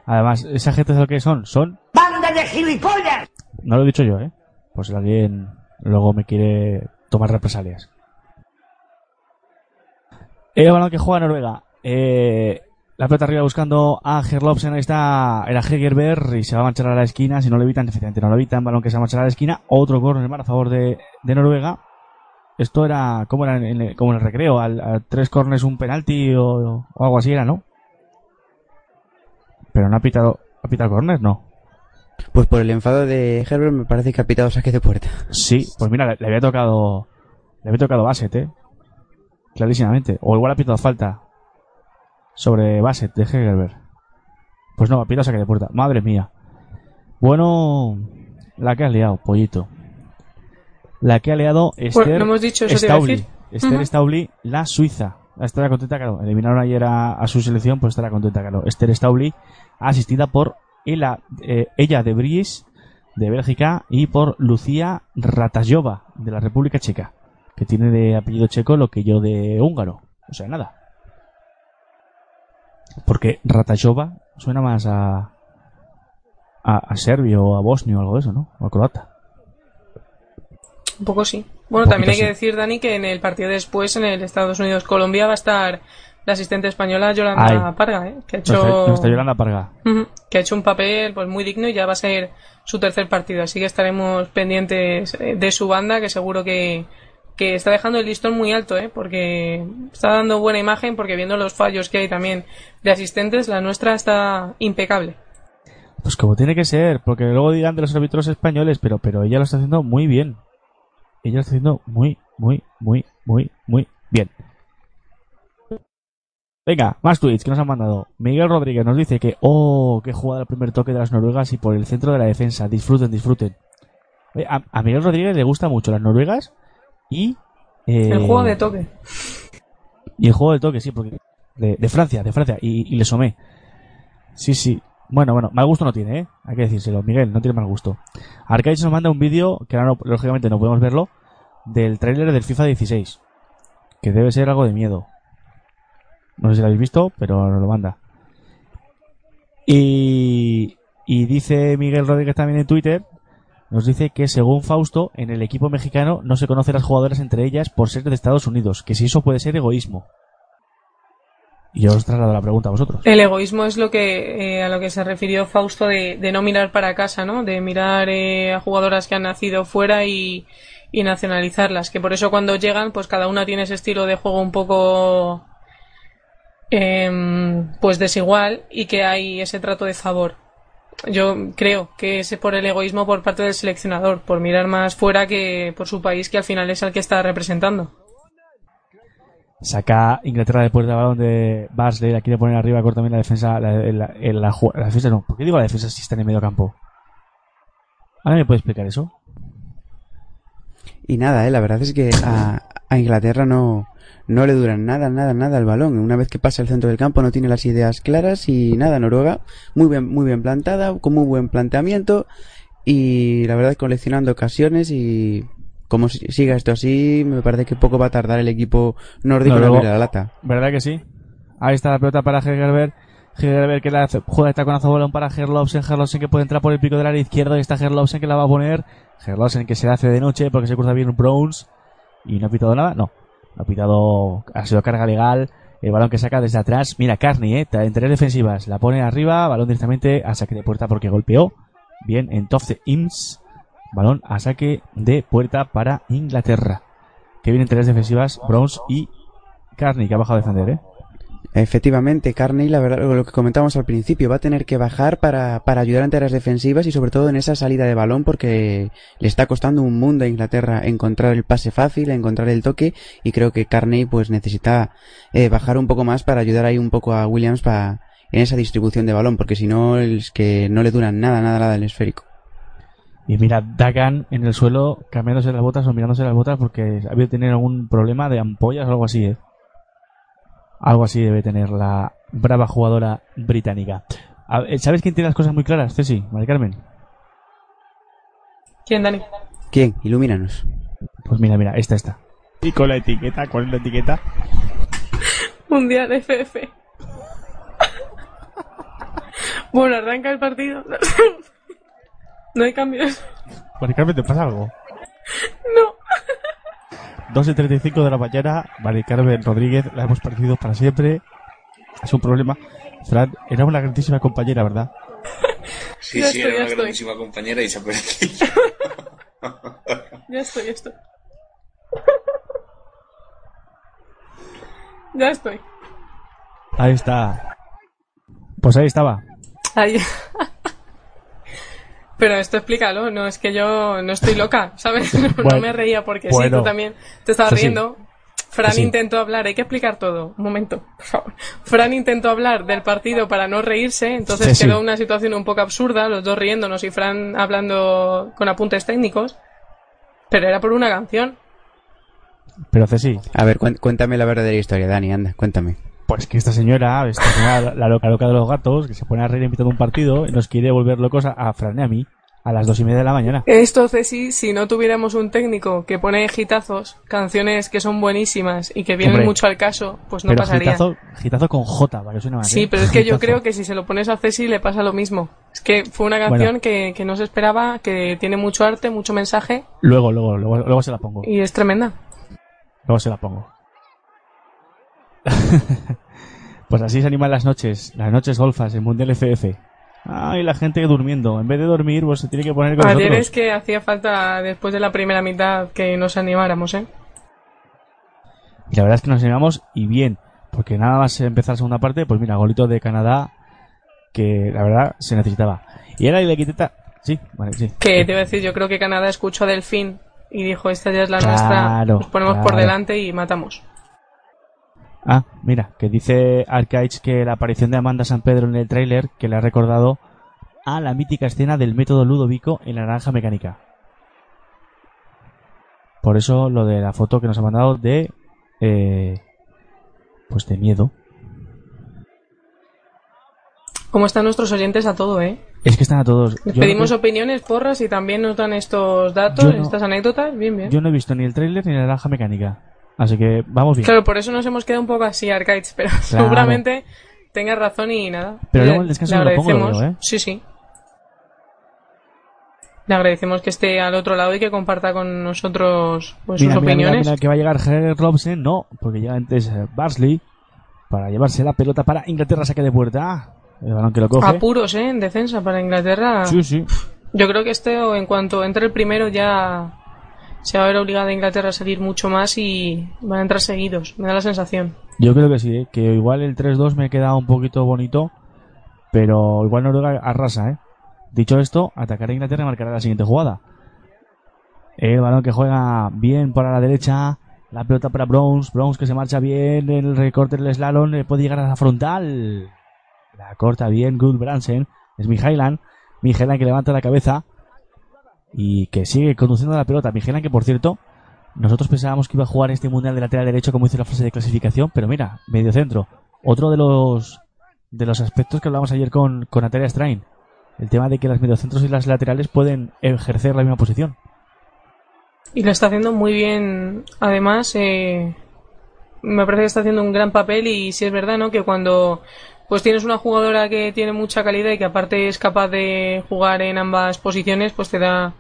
Además, ¿esa gente es lo que son? Son... ¡Banda de gilipollas! No lo he dicho yo, ¿eh? Pues si alguien luego me quiere tomar represalias. El balón que juega Noruega. Eh, la pelota arriba buscando a Gerlopsen. Ahí está. Era Hegerberg y se va a marchar a la esquina. Si no lo evitan, efectivamente no lo evitan. Balón que se va a marchar a la esquina. Otro corner a favor de, de Noruega. Esto era como era en el, como en el recreo. Al, a tres corners un penalti o, o algo así era, ¿no? Pero no ha pitado. ¿Ha pitado corner? No. Pues por el enfado de Herbert me parece que ha pitado saque de puerta. Sí, pues mira, le, le había tocado. Le había tocado Bassett, eh. Clarísimamente. O igual ha pitado falta. Sobre Bassett de Hegerberg. Pues no, ha pitado saque de puerta. Madre mía. Bueno, la que ha liado, pollito. La que ha liado Esther Pues no hemos dicho eso, te iba a Staubli. decir. Esther Ujú. Staubli, la suiza. Estará contenta, claro. Eliminaron ayer a, a su selección, pues estará contenta, claro. Esther Staubli, asistida por ella, eh, ella de Bries, de Bélgica, y por Lucía Ratajova, de la República Checa, que tiene de apellido checo lo que yo de húngaro. O sea, nada. Porque Ratajova suena más a, a, a serbio o a bosnio o algo de eso, ¿no? O a croata. Un poco sí. Bueno, también hay que decir, Dani, que en el partido después, en el Estados Unidos-Colombia, va a estar la asistente española Yolanda Ay. Parga, ¿eh? que ha hecho Yolanda Parga. Que ha hecho un papel pues muy digno y ya va a ser su tercer partido. Así que estaremos pendientes eh, de su banda, que seguro que, que está dejando el listón muy alto, ¿eh? porque está dando buena imagen, porque viendo los fallos que hay también de asistentes, la nuestra está impecable. Pues como tiene que ser, porque luego dirán de los árbitros españoles, pero, pero ella lo está haciendo muy bien. Ella lo está haciendo muy, muy, muy, muy, muy bien. Venga, más tweets que nos han mandado. Miguel Rodríguez nos dice que, oh, qué jugada el primer toque de las noruegas y por el centro de la defensa. Disfruten, disfruten. Oye, a, a Miguel Rodríguez le gusta mucho las noruegas y... eh, El juego de toque. y el juego de toque, sí, porque de, de Francia, de Francia, y, y le somé. Sí, sí. Bueno, bueno, mal gusto no tiene, ¿eh? Hay que decírselo, Miguel, no tiene mal gusto. Arcade nos manda un vídeo, que ahora no- lógicamente no podemos verlo, del tráiler del FIFA 16. Que debe ser algo de miedo. No sé si lo habéis visto, pero nos lo manda. Y, y dice Miguel Rodríguez también en Twitter, nos dice que según Fausto, en el equipo mexicano no se conocen las jugadoras entre ellas por ser de Estados Unidos, que si eso puede ser egoísmo. Y yo os traslado la pregunta a vosotros. El egoísmo es lo que eh, a lo que se refirió Fausto de, de no mirar para casa, ¿no? De mirar eh, a jugadoras que han nacido fuera y, y nacionalizarlas. Que por eso cuando llegan, pues cada una tiene ese estilo de juego un poco em, pues desigual y que hay ese trato de favor. Yo creo que es por el egoísmo por parte del seleccionador, por mirar más fuera que por su país, que al final es el que está representando. Saca Inglaterra de puerta de balón de Barsley, la quiere poner arriba, corta también la defensa, la, la- la- la ju- la defensa no, ¿por qué digo la defensa si está en el medio campo? ¿Ahora me puede explicar eso? Y nada, eh, la verdad es que a, a Inglaterra no, no le dura nada, nada, nada el balón. Una vez que pasa el centro del campo no tiene las ideas claras y nada, Noruega muy bien, muy bien plantada, con muy buen planteamiento y la verdad coleccionando ocasiones y como si- siga esto así, me parece que poco va a tardar el equipo nórdico en abrir la lata. ¿Verdad que sí? Ahí está la pelota para Hegerberg. Hegerberg que la hace- juega el taconazo balón para Herlovsen. Herlovsen que puede entrar por el pico del área izquierdo. Y está Herlovsen que la va a poner. Herlovsen que se hace de noche porque se cruza bien Browns. Y no ha pitado nada. No. Ha pitado. Ha sido carga legal. El balón que saca desde atrás. Mira, Carney, eh. En tres defensivas. La pone arriba. Balón directamente a saque de puerta porque golpeó. Bien en Tofte Ims. Balón a saque de puerta para Inglaterra. Que vienen tres defensivas. Browns y Carney que ha bajado a defender, eh. Efectivamente, Carney, la verdad, lo que comentamos al principio, va a tener que bajar para, para ayudar ante las defensivas y sobre todo en esa salida de balón porque le está costando un mundo a Inglaterra encontrar el pase fácil, encontrar el toque y creo que Carney pues necesita eh, bajar un poco más para ayudar ahí un poco a Williams para en esa distribución de balón porque si no es que no le dura nada, nada, nada el esférico. Y mira, Dagan en el suelo cambiándose las botas o mirándose las botas porque había tener algún problema de ampollas o algo así, ¿eh? Algo así debe tener la brava jugadora británica. ¿Sabes quién tiene las cosas muy claras, Ceci? Mari Carmen. ¿Quién, Dani? ¿Quién? Ilumínanos. Pues mira, mira, esta está. Y con la etiqueta, ¿cuál es la etiqueta? Mundial FF. bueno, arranca el partido. no hay cambios. Mari Carmen, ¿te pasa algo? No. 2 y 35 de la mañana, Mari Carmen Rodríguez, la hemos perdido para siempre. Es un problema. Fran, era una grandísima compañera, ¿verdad? Sí, Ya sí, estoy, era una estoy. grandísima compañera y se ha perdido. Ya estoy, ya estoy. ya estoy. Ahí está. Pues ahí estaba. Ahí. Pero esto explícalo, no es que yo no estoy loca, ¿sabes? No, me reía porque sí, tú también te estabas sí. riendo. Fran Sí. intentó hablar, hay que explicar todo. Un momento, por favor. Fran intentó hablar del partido para no reírse, entonces Sí, sí. quedó una situación un poco absurda, los dos riéndonos y Fran hablando con apuntes técnicos. Pero era por una canción. Pero Ceci, A ver, cuéntame la verdadera historia, Dani, anda, cuéntame. Pues que esta señora, esta señora, la loca loca de los gatos, que se pone a reír en mitad de un partido, y nos quiere volver locos a, a Fran y a mí a las dos y media de la mañana. Esto, Ceci, si no tuviéramos un técnico que pone hitazos, canciones que son buenísimas y que vienen Hombre, mucho al caso, pues no pero pasaría. gitazo, gitazo con J, para que suene más. Sí, ¿eh? pero es que yo creo que si se lo pones a Ceci le pasa lo mismo. Es que fue una canción Bueno. que, que no se esperaba, que tiene mucho arte, mucho mensaje Luego, luego, luego, luego se la pongo. y es tremenda. Luego se la pongo. pues así se animan las noches, las noches golfas en Mundial FF. Ay, la gente durmiendo. En vez de dormir, pues se tiene que poner con Ayer nosotros. es que hacía falta, después de la primera mitad, que nos animáramos, ¿eh? Y la verdad es que nos animamos y bien. Porque nada más empezar la segunda parte, pues mira, golito de Canadá. que la verdad se necesitaba. Y era la quiteta. Sí, vale, sí. Que te iba a decir, yo creo que Canadá escuchó a Delfín y dijo, esta ya es la Claro, nuestra, nos ponemos por delante y matamos. Ah, mira, que dice Arcaids que la aparición de Amanda San Pedro en el tráiler que le ha recordado a la mítica escena del método Ludovico en la naranja mecánica. Por eso lo de la foto que nos ha mandado de... eh, pues de miedo. ¿Cómo están nuestros oyentes a todo, eh? Es que están a todos... Les yo pedimos no- opiniones, porras y también nos dan estos datos, no- estas anécdotas. Bien, bien. Yo no he visto ni el tráiler ni la naranja mecánica. Así que vamos bien. Claro, por eso nos hemos quedado un poco así, Arcades, pero seguramente tenga razón y nada. Pero luego el descanso le lo pongo ¿eh? Sí, sí. Le agradecemos que esté al otro lado y que comparta con nosotros pues, Mira, sus mira, opiniones. mira, que va a llegar Herbert Robson, no, porque llega antes eh, Barsley para llevarse la pelota para Inglaterra, saque de puerta. El balón que lo coge. Apuros, ¿eh? En defensa para Inglaterra. Sí, sí. Yo creo que este, o en cuanto entre el primero, ya se va a ver obligada a Inglaterra a salir mucho más y van a entrar seguidos. Me da la sensación. Yo creo que sí, ¿eh? que igual el 3-2 me queda un poquito bonito, pero igual Noruega arrasa, ¿eh? Dicho esto, atacará a Inglaterra y marcará la siguiente jugada. El balón que juega bien para la derecha, la pelota para Browns, Browns que se marcha bien, el recorte del slalom, le puede llegar a la frontal. La corta bien Good Bransen, es Mihailan, Mihailan que levanta la cabeza y que sigue conduciendo la pelota. Mihailan que por cierto, nosotros pensábamos que iba a jugar este mundial de lateral derecho como dice la fase de clasificación, pero mira, medio centro. Otro de los de los aspectos que hablamos ayer con, con Natalia Strain. El tema de que las mediocentros y las laterales pueden ejercer la misma posición. Y lo está haciendo muy bien. Además, eh, me parece que está haciendo un gran papel y sí es verdad, ¿no? Que cuando pues tienes una jugadora que tiene mucha calidad y que aparte es capaz de jugar en ambas posiciones, pues te da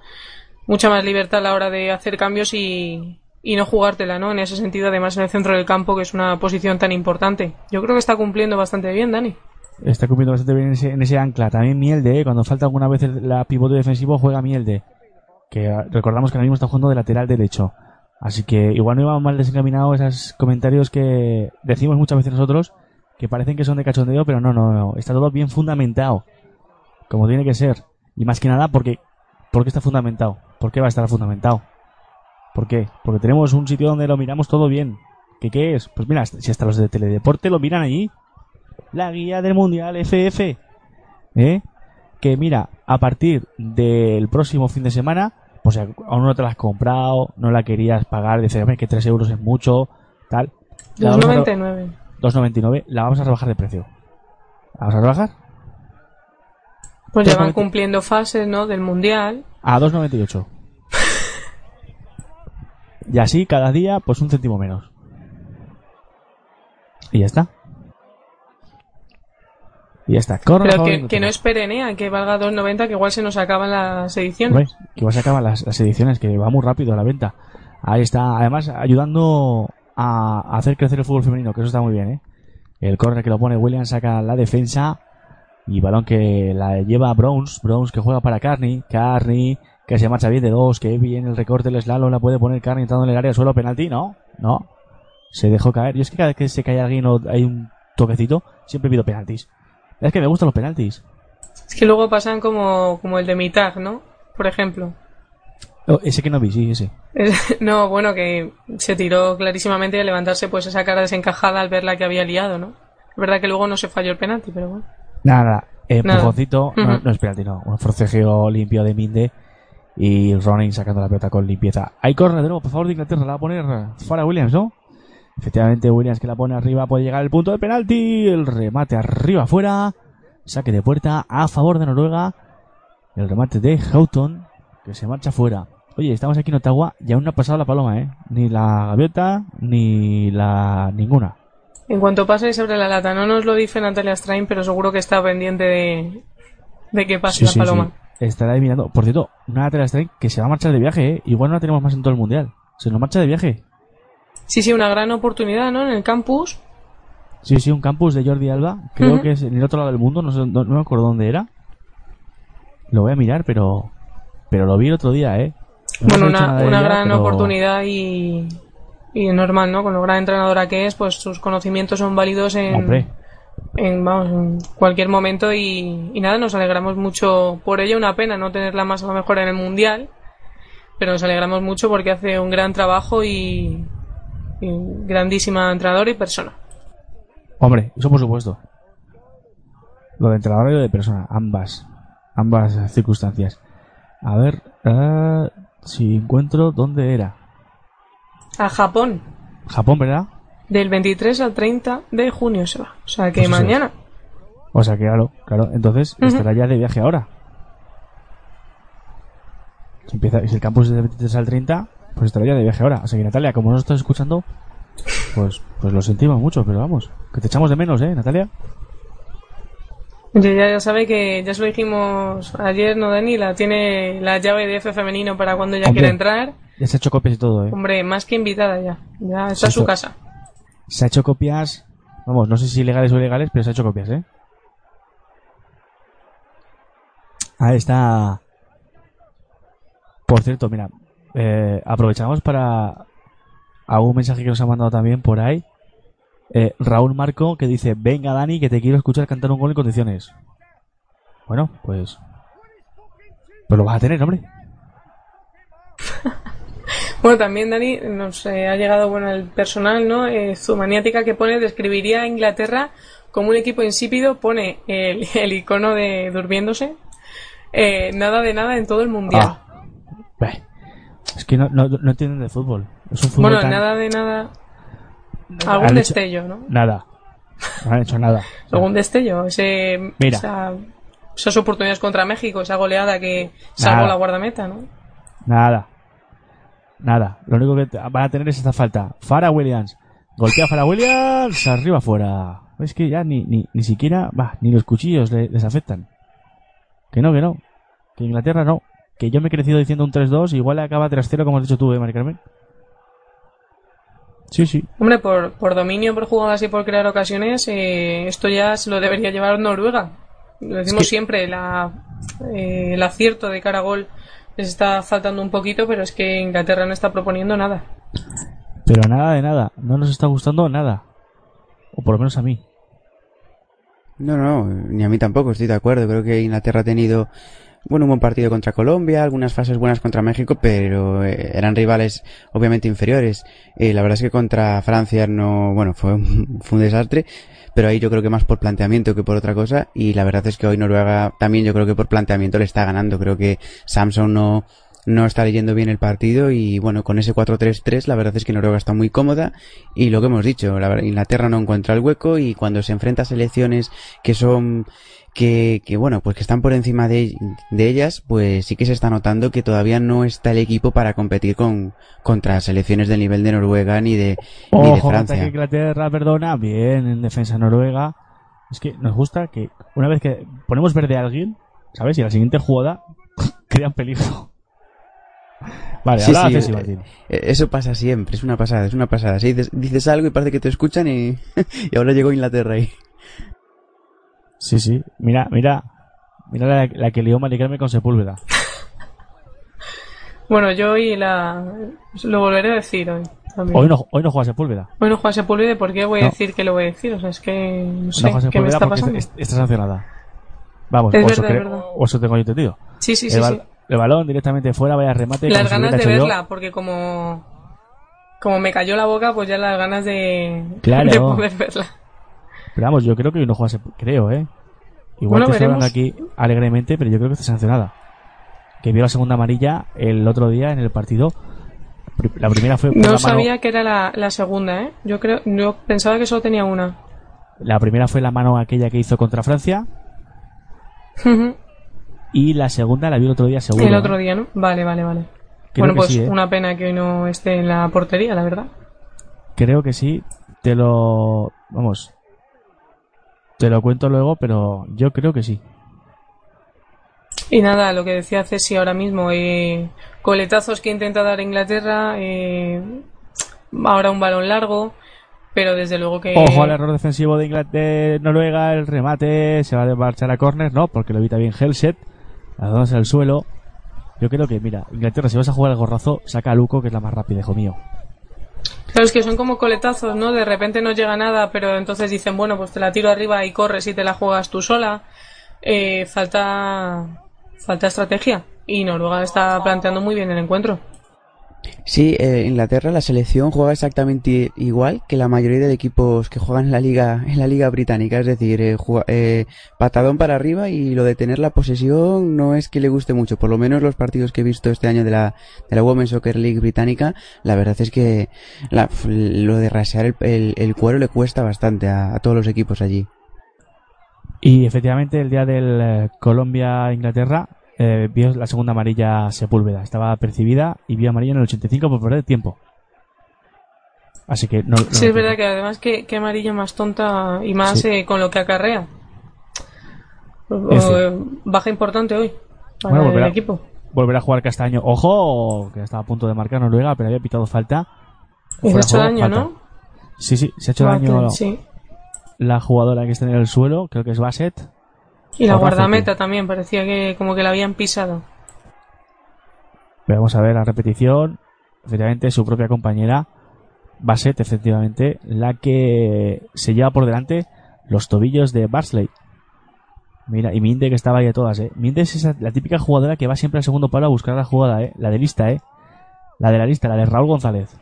mucha más libertad a la hora de hacer cambios y, y no jugártela, ¿no? En ese sentido, además en el centro del campo, que es una posición tan importante. Yo creo que está cumpliendo bastante bien, Dani. Está cumpliendo bastante bien en ese, en ese ancla. También Mielde, ¿eh? cuando falta alguna vez el- la pivote defensivo, juega Mielde. Que recordamos que ahora mismo está jugando de lateral derecho. Así que igual no iban mal desencaminados esos comentarios que decimos muchas veces nosotros, que parecen que son de cachondeo, pero no, no, no. Está todo bien fundamentado. Como tiene que ser. Y más que nada porque, porque está fundamentado. ¿Por qué va a estar fundamentado? ¿Por qué? Porque tenemos un sitio donde lo miramos todo bien. ¿Qué, qué es? Pues mira, si hasta los de Teledeporte lo miran allí. La guía del Mundial FF. ¿Eh? Que mira, a partir del próximo fin de semana, pues aún no te la has comprado, no la querías pagar, dices, que 3 euros es mucho, tal. La vamos a re- 2.99. 2.99, la vamos a rebajar de precio. ¿La vamos a rebajar? Pues ya van 2.99. cumpliendo fases, ¿no? Del mundial. A 2.98. y así, cada día, pues un céntimo menos. Y ya está. Y ya está. Corre, Pero que, que no esperen, ¿eh? A que valga 2.90, que igual se nos acaban las ediciones. Hombre, que igual se acaban las, las ediciones, que va muy rápido la venta. Ahí está, además ayudando a, hacer crecer el fútbol femenino, que eso está muy bien, ¿eh? El córner que lo pone Williams saca la defensa y balón que la lleva Browns, Browns que juega para Carney, Carney que se marcha bien de dos, que bien el recorte del slalom la puede poner Carney entrando en el área suelo penalti, no, no, se dejó caer. Yo es que cada vez que se cae alguien o hay un toquecito, siempre pido penaltis. Es que me gustan los penaltis. Es que luego pasan como, como el de Mitag, ¿no? Por ejemplo. Oh, ese que no vi, sí, ese. Es- No, bueno, que se tiró clarísimamente al levantarse pues esa cara desencajada al ver la que había liado, ¿no? Es verdad que luego no se falló el penalti, pero bueno. Nada, nada. Eh, Nada. Empujoncito, no, es penalti, no. Un forcejeo limpio de Minde y Ronin sacando la pelota con limpieza. Hay córner de nuevo, por favor, de Inglaterra. La va a poner fuera Williams, ¿no? Efectivamente, Williams que la pone arriba puede llegar al punto de penalti. El remate arriba, afuera. Saque de puerta a favor de Noruega. El remate de Houghton que se marcha fuera. Oye, estamos aquí en Ottawa y aún no ha pasado la paloma, ¿eh? Ni la gaviota, ni la ninguna. En cuanto pase sobre la lata, no nos lo dice Natalia Strain, pero seguro que está pendiente de, de que pase Sí, la sí, paloma. sí. Estará ahí mirando. Por cierto, una Atlas Strike que se va a marchar de viaje, ¿eh? Igual no la tenemos más en todo el mundial. Se nos marcha de viaje. Sí, sí, una gran oportunidad, ¿no? En el campus. Sí, sí, un campus de Jordi Alba. Creo que es en el otro lado del mundo. No, sé, no, no me acuerdo dónde era. Lo voy a mirar, pero. Pero lo vi el otro día, ¿eh? No bueno, una, una ella, gran pero- oportunidad y, y normal, ¿no? Con lo gran entrenadora que es, pues sus conocimientos son válidos en, Hombre. en, vamos, en cualquier momento y, y nada, nos alegramos mucho por ello. Una pena no tenerla más a lo mejor en el Mundial, pero nos alegramos mucho porque hace un gran trabajo y, y grandísima entrenadora y persona. Hombre, eso por supuesto. Lo de entrenador y lo de persona, ambas. Ambas circunstancias. A ver, eh, si encuentro dónde era. A Japón, Japón, ¿verdad? del 23 al 30 de junio se va. O sea que Pues es. mañana. O sea que claro, claro. Entonces estará ya de viaje ahora. Si, empieza, si el campus es del 23 al 30, pues estará ya de viaje ahora. O sea que Natalia, como no nos estás escuchando, pues, pues lo sentimos mucho, pero vamos, que te echamos de menos, ¿eh, Natalia? Ya, ya sabe que ya se lo dijimos ayer, ¿no, Dani? La tiene la llave de F femenino para cuando ya Hombre. quiera entrar. Ya se ha hecho copias y todo, ¿eh? Hombre, más que invitada ya. Ya está Sí, su casa. Se ha hecho copias, vamos, no sé si legales o ilegales, pero se ha hecho copias, ¿eh? Ahí está. Por cierto, mira, eh, aprovechamos para algún mensaje que nos ha mandado también por ahí. Eh, Raúl Marco que dice, venga Dani, que te quiero escuchar cantar un gol en condiciones. Bueno, pues... Pues lo vas a tener, hombre. Bueno, también Dani nos eh, ha llegado bueno el personal, ¿no? Eh, su maniática que pone describiría a Inglaterra como un equipo insípido, pone el, el icono de durmiéndose. Eh, nada de nada en todo el mundial. Ah. Es que no, no, no entienden de fútbol. Es un fútbol bueno, tan- nada de nada. Algún hecho- destello, ¿no? Nada. No han hecho nada. Algún destello. Ese, Mira. esa- esas oportunidades contra México, esa goleada que salvó la guardameta, ¿no? Nada. Nada. Lo único que van a tener es esta falta. Fara Williams. Golpea a Fara Williams. Arriba afuera. Es que ya ni, ni, ni siquiera, va, ni los cuchillos le- les afectan. Que no, que no. Que Inglaterra no. Que yo me he crecido diciendo un 3-2. Igual acaba 3-0 como has dicho tú, eh, Mari Carmen. Sí, sí. Hombre, por, por dominio, por jugadas y por crear ocasiones, eh, esto ya se lo debería llevar Noruega. Lo decimos que- siempre, la, eh, el acierto de cara a gol les está faltando un poquito, pero es que Inglaterra no está proponiendo nada. Pero nada de nada. No nos está gustando nada. O por lo menos a mí. No, no, ni a mí tampoco, estoy de acuerdo. Creo que Inglaterra ha tenido, bueno, un buen partido contra Colombia, algunas fases buenas contra México, pero eh, eran rivales obviamente inferiores. Eh, la verdad es que contra Francia no, bueno, fue un, fue un desastre, pero ahí yo creo que más por planteamiento que por otra cosa. Y la verdad es que hoy Noruega también yo creo que por planteamiento le está ganando. Creo que Samson no, no está leyendo bien el partido y bueno, con ese 4-3-3 la verdad es que Noruega está muy cómoda y lo que hemos dicho, la Inglaterra no encuentra el hueco y cuando se enfrenta a selecciones que son que, que bueno, pues que están por encima de, de ellas, pues sí que se está notando que todavía no está el equipo para competir con contra selecciones del nivel de Noruega ni de ni de Ojo, Francia. Inglaterra, perdona. Bien, en defensa Noruega. Es que nos gusta que una vez que ponemos verde a alguien, ¿sabes? Y a la siguiente jugada crean peligro. Vale, Sí, ahora sí, eh, Martín. Eh, Eso pasa siempre, es una pasada, es una pasada. Dices, dices algo y parece que te escuchan y, y ahora llegó Inglaterra ahí. Sí, sí. Mira, mira. Mira la, la que lió Mari Carmen con Sepúlveda. Bueno, yo hoy la, lo volveré a decir hoy. también. Hoy no, hoy no juega Sepúlveda. Bueno, Juan Sepúlveda, ¿por qué voy a No. decir que lo voy a decir? O sea, es que no No sé juega qué me está pasando. est- está sancionada. Vamos, Es o, eso verdad, es creo- verdad. o eso tengo yo entendido. Sí, sí, el, sí, bal- sí. el balón directamente fuera, vaya remate. Las ganas de yo. verla, porque como como me cayó la boca, pues ya las ganas de, Claro. de poder verla. Pero vamos, yo creo que hoy no juega Sepúlveda. Creo, ¿eh? Igual Bueno, que veremos. aquí alegremente, pero yo creo que está sancionada. Que vio la segunda amarilla el otro día en el partido. La primera fue No mano- sabía que era la, la segunda, ¿eh? Yo creo, yo pensaba que solo tenía una. La primera fue la mano aquella que hizo contra Francia. Y la segunda la vi el otro día seguro. El ¿eh? otro día, ¿no? Vale, vale, vale. Creo bueno, pues sí, ¿eh? una pena que hoy no esté en la portería, la verdad. Creo que sí. Te lo. Vamos. Te lo cuento luego, pero yo creo que sí. Y nada, lo que decía Ceci ahora mismo, eh, coletazos que intenta dar Inglaterra, eh, ahora un balón largo, pero desde luego que... Ojo al error defensivo de, Ingla- de Noruega, el remate se va a marchar a córner, ¿no? Porque lo evita bien Helset, lanzándose al suelo. Yo creo que, mira, Inglaterra, si vas a jugar al gorrazo, saca a Luco, que es la más rápida, hijo mío. Es que son como coletazos, ¿no? De repente no llega nada, pero entonces dicen, bueno, pues te la tiro arriba y corres y te la juegas tú sola. Eh, falta, falta estrategia. Y Noruega está planteando muy bien el encuentro. Sí, eh, Inglaterra, la selección juega exactamente igual que la mayoría de equipos que juegan en la liga, en la liga británica, es decir, eh, eh, patadón para arriba y lo de tener la posesión no es que le guste mucho, por lo menos los partidos que he visto este año de la, de la Women's Soccer League británica, la verdad es que lo de rasear el cuero le cuesta bastante a, a todos los equipos allí. Y efectivamente, el día del eh, Colombia-Inglaterra, eh, vio la segunda amarilla Sepúlveda. Estaba percibida y vio amarilla en el 85 por perder tiempo. Así que no. no- Sí, es verdad que además que, que amarilla más tonta y más Sí. eh, con lo que acarrea. Baja importante hoy para Bueno, el volverá, equipo. volverá a jugar Castaño. Ojo, que estaba a punto de marcar Noruega, pero había pitado falta. Y se ha hecho daño, falta. ¿no? Sí, sí, se ha hecho daño Bartlett, sí. la jugadora que está en el suelo, creo que es Bassett. Y la guardameta también, parecía que como que la habían pisado. Pero vamos a ver la repetición. Efectivamente, su propia compañera, Bassett, efectivamente, la que se lleva por delante los tobillos de Barsley. Mira, y Minde que estaba ahí de todas, eh. Minde es esa- la típica jugadora que va siempre al segundo palo a buscar la jugada, eh. La de lista, eh. La de la lista, la de Raúl González.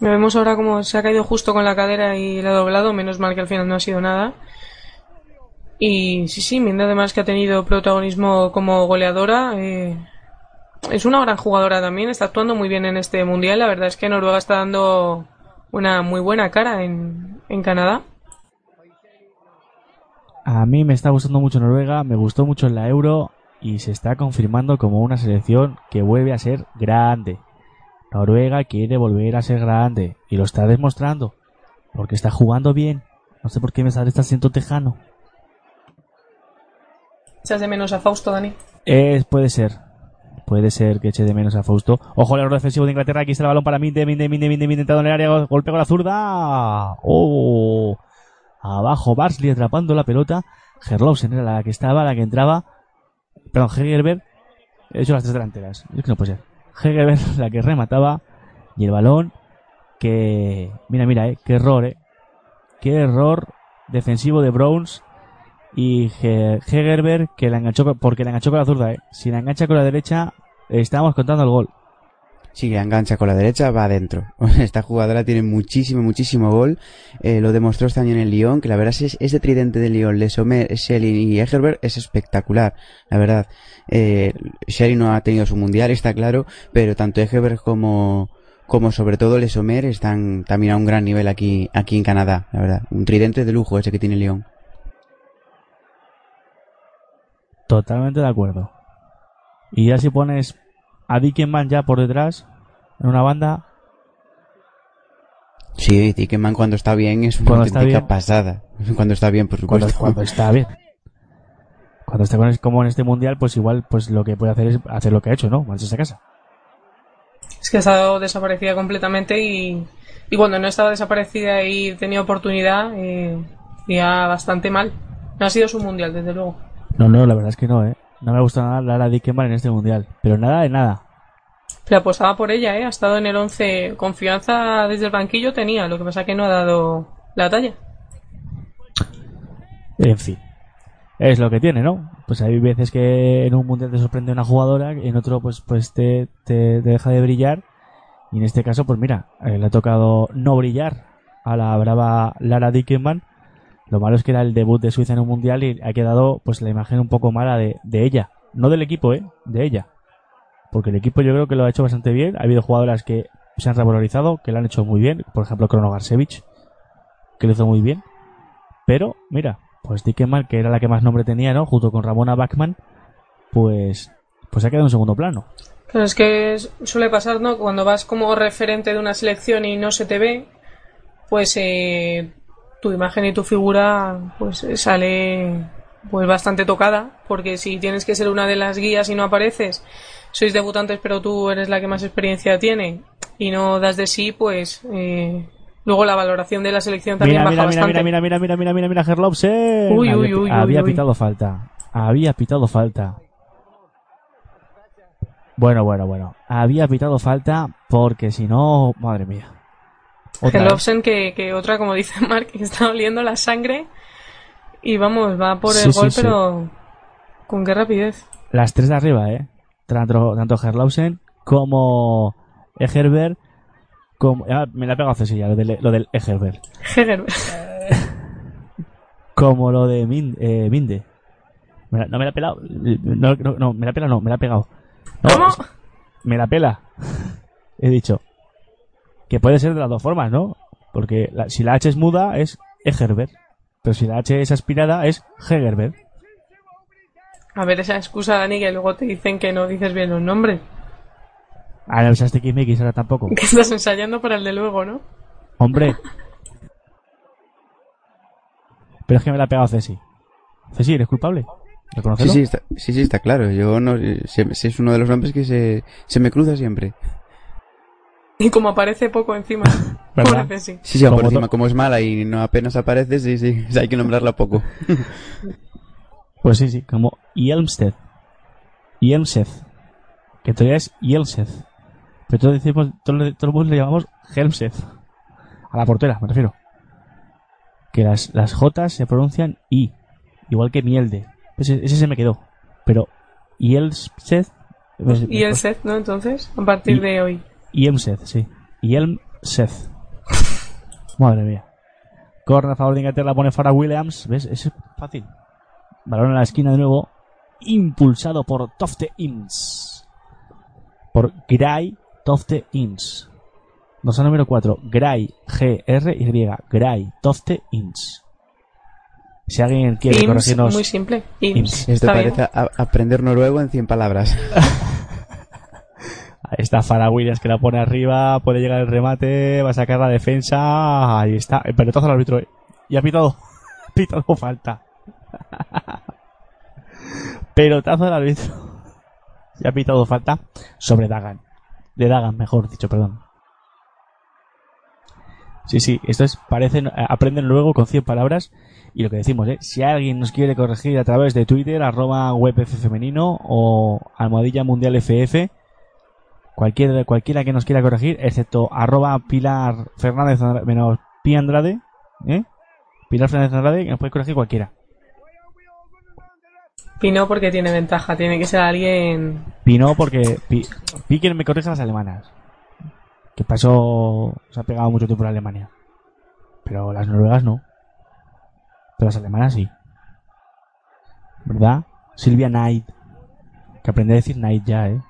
Me vemos ahora como se ha caído justo con la cadera y le ha doblado, menos mal que al final no ha sido nada. Y sí, sí, Minda además que ha tenido protagonismo como goleadora. eh, es una gran jugadora también, está actuando muy bien en este mundial. La verdad es que Noruega está dando una muy buena cara en, en Canadá. A mí me está gustando mucho Noruega, me gustó mucho en la Euro y se está confirmando como una selección que vuelve a ser grande. Noruega quiere volver a ser grande y lo está demostrando porque está jugando bien. No sé por qué me sale este acento tejano. Echas de menos a Fausto, Dani. Es, puede ser. Puede ser que eche de menos a Fausto. Ojo el error defensivo de Inglaterra. Aquí está el balón para Minde, Minde, Minde, Minde, Minde, entrado en el área. Golpe con la zurda. Oh. Abajo Barsley atrapando la pelota. Gerlowsen era la que estaba, la que entraba. Perdón, Hegerberg. He hecho las tres delanteras. Es que no puede ser. Hegerberg la que remataba. Y el balón que... Mira, mira, eh. Qué error, eh. Qué error defensivo de Browns. Y He- Hegerberg que la enganchó porque la enganchó con la zurda, eh. Si la engancha con la derecha, estábamos contando el gol. Si la engancha con la derecha, va adentro. Esta jugadora tiene muchísimo, muchísimo gol. Eh, lo demostró este año en el Lyon, que la verdad es este tridente de Lyon, Lesomer, Schelling y Egerberg es espectacular. La verdad, eh, Schelling no ha tenido su mundial, está claro, pero tanto Egerberg como, como sobre todo Lesomer están también a un gran nivel aquí, aquí en Canadá, la verdad. Un tridente de lujo ese que tiene Lyon. Totalmente de acuerdo. Y ya si pones a Dickenman ya por detrás, en una banda, Sí, Tickerman cuando está bien es una auténtica bien. pasada. Cuando está bien, por cuando, supuesto. cuando está bien. Cuando está con- como en este mundial, pues igual pues lo que puede hacer es hacer lo que ha hecho, ¿no? Marcharse a casa. Es que ha estado desaparecida completamente y, y cuando no estaba desaparecida y tenía oportunidad, eh, hacía bastante mal. No ha sido su mundial, desde luego. No, no, la verdad es que no, ¿eh? No me gusta nada Lara Dickenman en este mundial. Pero nada de nada. Pero apostaba por ella, ¿eh? Ha estado en el 11. Confianza desde el banquillo tenía, lo que pasa que no ha dado la talla. En fin. Es lo que tiene, ¿no? Pues hay veces que en un mundial te sorprende una jugadora, en otro pues pues te, te, te deja de brillar. Y en este caso, pues mira, eh, le ha tocado no brillar a la brava Lara Dickenman. Lo malo es que era el debut de Suiza en un mundial y ha quedado pues la imagen un poco mala de, de ella. No del equipo, ¿eh? De ella. Porque el equipo yo creo que lo ha hecho bastante bien. Ha habido jugadoras que se han revalorizado, que lo han hecho muy bien. Por ejemplo, Krono Garsevich, que lo hizo muy bien. Pero, mira, pues Dickenman, que era la que más nombre tenía, ¿no? Junto con Ramona Bachmann, pues, pues ha quedado en segundo plano. Pero es que suele pasar, ¿no? Cuando vas como referente de una selección y no se te ve, pues eh, tu imagen y tu figura pues eh, sale pues bastante tocada, porque si tienes que ser una de las guías y no apareces, sois debutantes pero tú eres la que más experiencia tiene y no das de sí, pues eh, luego la valoración de la selección también Mira, baja mira, mira, bastante. mira, mira, mira, mira, mira, mira, Gerlopsen. Uy, había, uy, uy, había uy, uy. pitado falta. Había pitado falta. Bueno, bueno, bueno. Había pitado falta Porque si no, madre mía. Helofsen, que, que otra, como dice Mark, que está oliendo la sangre. Y vamos, va por el sí, gol, sí. pero con qué rapidez. Las tres de arriba, ¿eh? Tanto, tanto Herlausen como Egerbert. Como, ah, me la ha pegado Cecilia, lo del, lo del Egerbert. Como lo de Min- eh, Minde. Me la- no me la ha pelado. No, no, no, me la ha pelado, no, me la ha pegado. No, ¿Cómo? Me la pela. He dicho. Que puede ser de las dos formas, ¿no? Porque la- si la H es muda es Egerbert. Pero si la H es aspirada es Hegerbert. A ver, esa excusa, Dani, que luego te dicen que no dices bien los nombres. Ah, no usaste X ahora tampoco. Que estás ensayando para el de luego, ¿no? Hombre. Pero es que me la ha pegado Ceci. Ceci, ¿eres culpable? Sí, ¿Reconocelo? sí, está, sí, sí, está claro. Yo no, si, si es uno de los nombres que se, se me cruza siempre. Y como aparece poco encima. ¿Verdad? Pobre Ceci. Sí, sí, Como por to- encima, como es mala y no apenas aparece, sí, sí, hay que nombrarla poco. Pues sí, sí, como Yelmsted. Yelmsed. Que todavía es Yelmsed. Pero todos decimos, todo, todo el mundo le llamamos Helmsed. A la portera, me refiero. Que las, las J se pronuncian I. Igual que Mielde. Ese, ese se me quedó. Pero Yelmsed. pues, Y el set, ¿no? Entonces, a partir Y- de hoy. Yelmsed, sí. Yelmsed. Madre mía. Corre a favor de Inglaterra, pone Farah Williams. ¿Ves? Es fácil. Balón en la esquina de nuevo. Impulsado por Tofte Inns. Por Gray Tofte Inns. Dosa número 4. Gray G-R-Y. Gray Tofte Inns. Si alguien quiere IMSS, corregirnos. muy simple. IMSS. Esto Está parece a- aprender noruego en 100 palabras. Está Farah Williams que la pone arriba, puede llegar el remate, va a sacar la defensa, ahí está, el pelotazo al árbitro, eh. y ha pitado, pitado falta. pelotazo al árbitro, y ha pitado falta sobre Dagan, de Dagan, mejor dicho, perdón. Sí, sí, esto es, parecen, eh, aprenden luego con 100 palabras, y lo que decimos, eh, si alguien nos quiere corregir a través de Twitter, arroba webf femenino o almohadilla mundial ff, Cualquiera, cualquiera que nos quiera corregir, excepto arroba Pilar Fernández menos Pi Andrade, ¿eh? Pilar Fernández Andrade, que nos puede corregir cualquiera. Y no porque tiene ventaja, tiene que ser alguien. Pi no, porque Pi, Pi quiere me corrija las alemanas. Que eso se ha pegado mucho tiempo en Alemania. Pero las noruegas no. Pero las alemanas sí. ¿Verdad? Silvia Knight. Que aprende a decir Knight ya, ¿eh?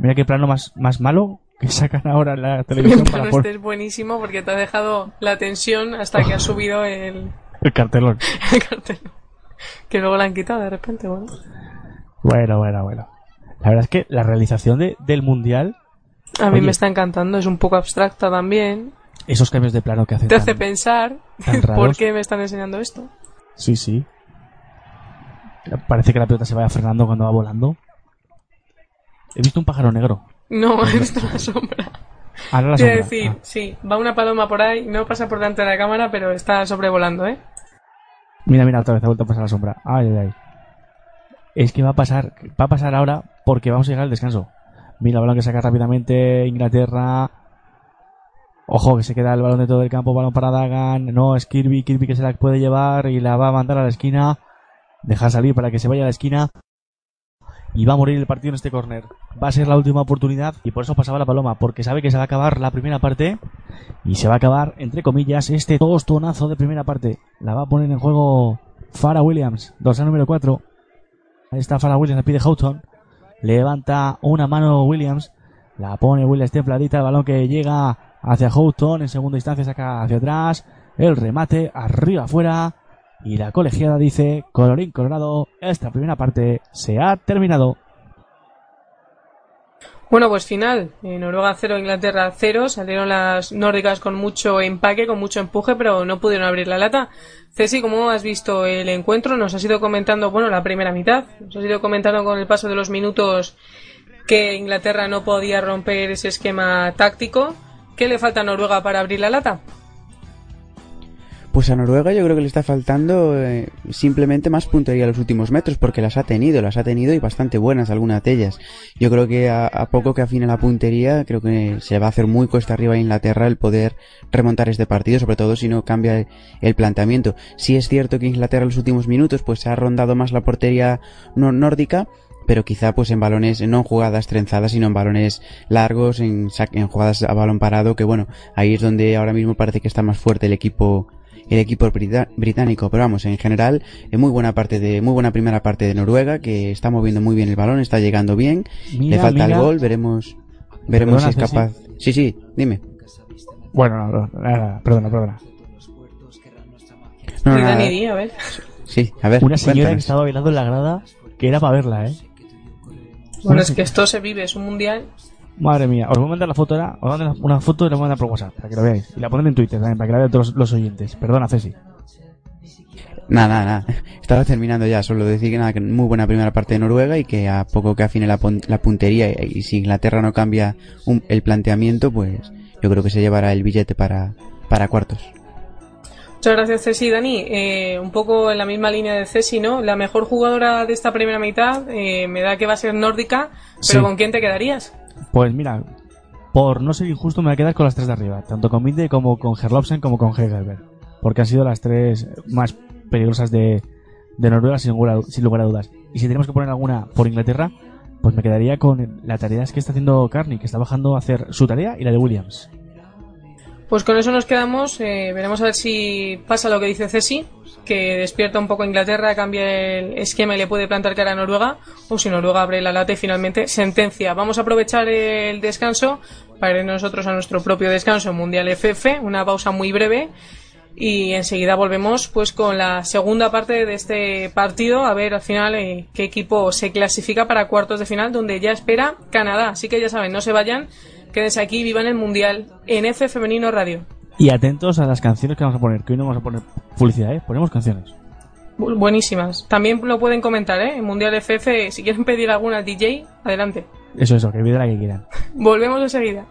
Mira qué plano más, más malo que sacan ahora en la televisión para este es buenísimo porque te ha dejado la tensión hasta que ha subido el, el cartelón. el cartel. Que luego la han quitado de repente, bueno. Bueno, bueno, bueno. La verdad es que la realización de- del mundial, A mí Oye. me está encantando, es un poco abstracta también. esos cambios de plano que hacen. Te tan- hace pensar por qué me están enseñando esto. Sí, sí. Parece que la pelota se vaya frenando cuando va volando. He visto un pájaro negro. No, he visto la sombra. Ahora la Quiero decir, Ah. sí, va una paloma por ahí, no pasa por delante de la cámara, pero está sobrevolando, ¿eh? Mira, mira, otra vez ha vuelto a pasar la sombra. Ay, ay, ay. Es que va a pasar, va a pasar ahora porque vamos a llegar al descanso. Mira, el balón que saca rápidamente Inglaterra. Ojo, que se queda el balón dentro del campo, balón para Dagan. No, es Kirby, Kirby que se la puede llevar y la va a mandar a la esquina. Deja salir para que se vaya a la esquina. Y va a morir el partido en este córner. Va a ser la última oportunidad y por eso pasaba la paloma, porque sabe que se va a acabar la primera parte y se va a acabar, entre comillas, este tostonazo de primera parte. La va a poner en juego Farah Williams, dorsal número 4. Ahí está Farah Williams, le pide Houghton. Levanta una mano Williams. La pone Williams templadita. El balón que llega hacia Houghton. En segunda instancia saca hacia atrás. El remate arriba afuera. Y la colegiada dice, colorín colorado, esta primera parte se ha terminado. Bueno, pues final. Noruega 0, Inglaterra 0. Salieron las nórdicas con mucho empaque, con mucho empuje, pero no pudieron abrir la lata. Ceci, ¿cómo has visto el encuentro? Nos has ido comentando, bueno, la primera mitad. Nos has ido comentando con el paso de los minutos que Inglaterra no podía romper ese esquema táctico. ¿Qué le falta a Noruega para abrir la lata? Pues a Noruega yo creo que le está faltando eh, simplemente más puntería a los últimos metros, porque las ha tenido, las ha tenido y bastante buenas algunas de ellas. Yo creo que a, poco que afine la puntería, creo que se va a hacer muy cuesta arriba a Inglaterra el poder remontar este partido, sobre todo si no cambia el, planteamiento. Sí es cierto que Inglaterra en los últimos minutos pues ha rondado más la portería nórdica, pero quizá pues en balones, no en jugadas trenzadas, sino en balones largos, en, en jugadas a balón parado, que bueno, ahí es donde ahora mismo parece que está más fuerte el equipo el equipo británico, pero vamos, en general, en muy buena parte de, muy buena primera parte de Noruega, que está moviendo muy bien el balón, está llegando bien, Mira, le falta mira. el gol, veremos, veremos si es capaz. Sí, sí, dime. Bueno, no, no, nada, perdona, perdona. No, nada. A ver. Sí, a ver, Una señora que estaba bailando en la grada que era para verla, ¿eh? Bueno, es que esto se vive, es un mundial. Madre mía, os voy a mandar la foto ahora, os voy a mandar una foto y la voy a mandar por WhatsApp, para que lo veáis. Y la ponen en Twitter también, para que la vean todos los, los oyentes. Perdona, Ceci. Nada, nada, nada. Estaba terminando ya, solo decir que nada, que muy buena primera parte de Noruega y que a poco que afine la, pon- la puntería y, y si Inglaterra no cambia un- el planteamiento, pues yo creo que se llevará el billete para, para cuartos. Muchas gracias, Ceci. Dani, eh, un poco en la misma línea de Ceci, ¿no? La mejor jugadora de esta primera mitad eh, me da que va a ser nórdica, pero Sí. ¿con quién te quedarías? Pues mira, por no ser injusto me voy a quedar con las tres de arriba, tanto con Minde como con Herlofsen como con Hegelberg. Porque han sido las tres más peligrosas de, de Noruega sin lugar, sin lugar a dudas. Y si tenemos que poner alguna por Inglaterra, pues me quedaría con la tarea que está haciendo Carney, que está bajando a hacer su tarea y la de Williams. Pues con eso nos quedamos. eh, veremos a ver si pasa lo que dice Ceci, que despierta un poco a Inglaterra, cambia el esquema y le puede plantar cara a Noruega, o si Noruega abre la lata y finalmente sentencia. Vamos a aprovechar el descanso para ir nosotros a nuestro propio descanso Mundial FF, una pausa muy breve. Y enseguida volvemos pues con la segunda parte de este partido a ver al final eh, qué equipo se clasifica para cuartos de final donde ya espera Canadá. Así que ya saben, no se vayan, quédense aquí, vivan el Mundial en F Femenino Radio. Y atentos a las canciones que vamos a poner, que hoy no vamos a poner publicidad, ¿eh? Ponemos canciones. Bu- Buenísimas. También lo pueden comentar, ¿eh? En Mundial FF, si quieren pedir alguna al DJ, adelante. Eso, eso, que pida la que quieran. Volvemos enseguida.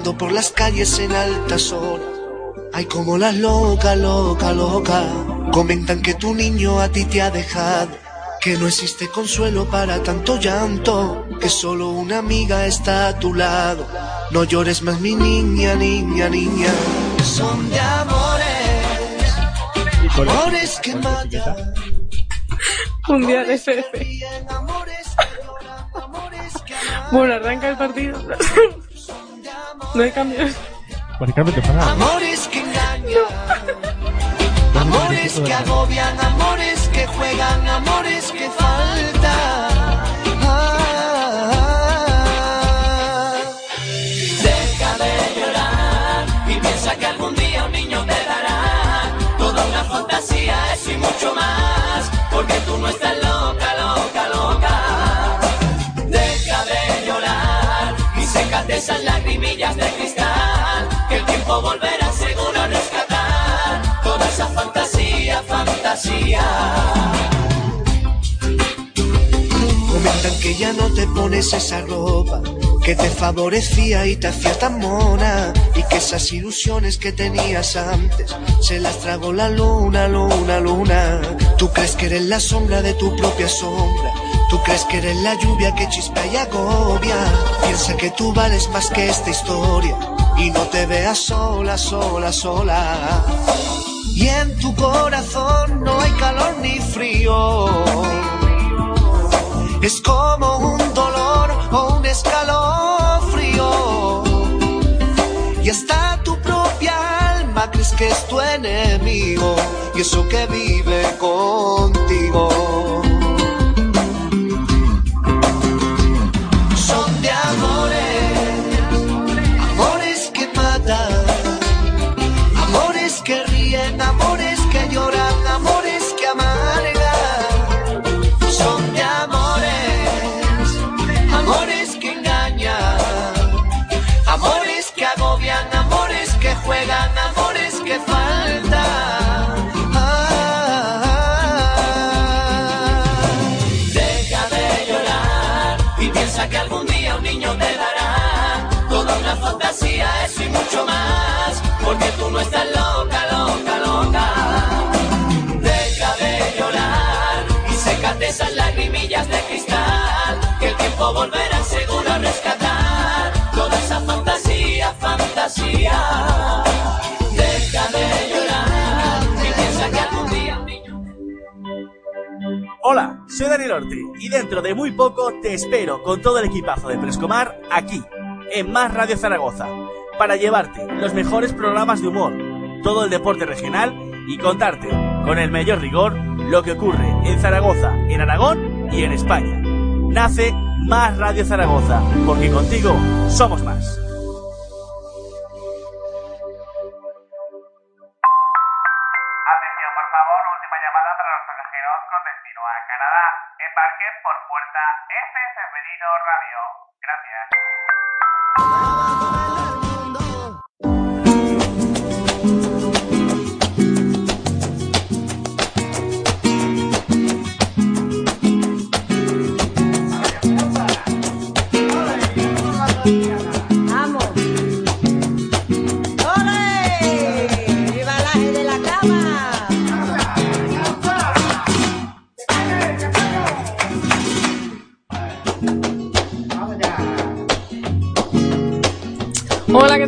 Llorando por las calles en altas horas. Ay, como las loca, loca, loca. Comentan que tu niño a ti te ha dejado, que no existe consuelo para tanto llanto, que solo una amiga está a tu lado. No llores más, mi niña, niña, niña. Son de amores, amores que matan. Mundial FF. Bueno, arranca el partido. No hay cambios. Básicamente para Amores que engañan, amores que agobian, amores que juegan, amores que faltan. Ah. Deja de llorar y piensa que algún día un niño te dará toda una fantasía, eso y sécate esas lagrimillas de cristal, que el tiempo volverá seguro a rescatar toda esa fantasía, fantasía. Comentan que ya no te pones esa ropa que te favorecía y te hacía tan mona y que esas ilusiones que tenías antes se las tragó la luna, luna, luna. Tú crees que eres la sombra de tu propia sombra. Crees que eres la lluvia que chispa y agobia. Piensa que tú vales más que esta historia y no te veas sola, sola, sola. Y en tu corazón no hay calor ni frío. Es como un dolor o un escalofrío. Y hasta tu propia alma crees que es tu enemigo. Y eso que vive contigo. Que el tiempo volverá seguro a rescatar toda esa fantasía, fantasía. Deja de llorar y piensa que algún día un niño Hola, soy Daniel Orte y dentro de muy poco te espero con todo el equipazo de Frescomar aquí, en Más Radio Zaragoza, para llevarte los mejores programas de humor, todo el deporte regional y contarte con el mayor rigor, lo que ocurre en Zaragoza, en Aragón y en España. Nace Más Radio Zaragoza, porque contigo somos más.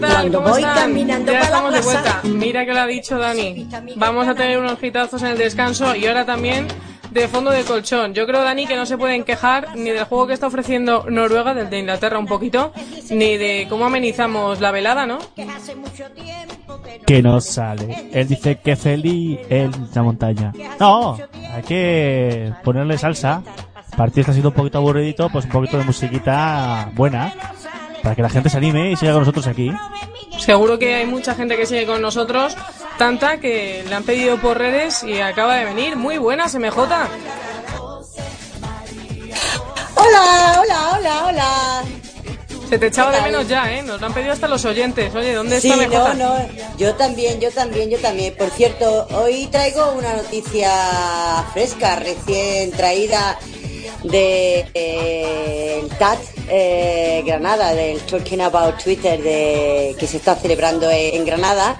Tal? Cuando ¿Cómo voy están? caminando ya para la estamos de plaza. vuelta. Mira que lo ha dicho Dani. Vamos a tener unos hitazos en el descanso y ahora también de fondo de colchón. Yo creo, Dani, que no se pueden quejar ni del juego que está ofreciendo Noruega, del de Inglaterra un poquito, ni de cómo amenizamos la velada, ¿no? Que no sale. Él dice que feliz en la montaña. No, hay que ponerle salsa. El partido está siendo un poquito aburridito, pues un poquito de musiquita buena. Para que la gente se anime y siga con nosotros aquí. Seguro que hay mucha gente que sigue con nosotros, tanta que le han pedido por redes y acaba de venir. Muy buena, MJ. Hola, hola, hola, hola. Se te echaba ¿Qué de menos ya, ¿eh? Nos lo han pedido hasta los oyentes. Oye, ¿dónde Sí, está no, MJ? no, yo también, yo también, yo también. Por cierto, hoy traigo una noticia fresca, recién traída de eh, TAT eh, Granada, del Talking About Twitter de, que se está celebrando en, Granada.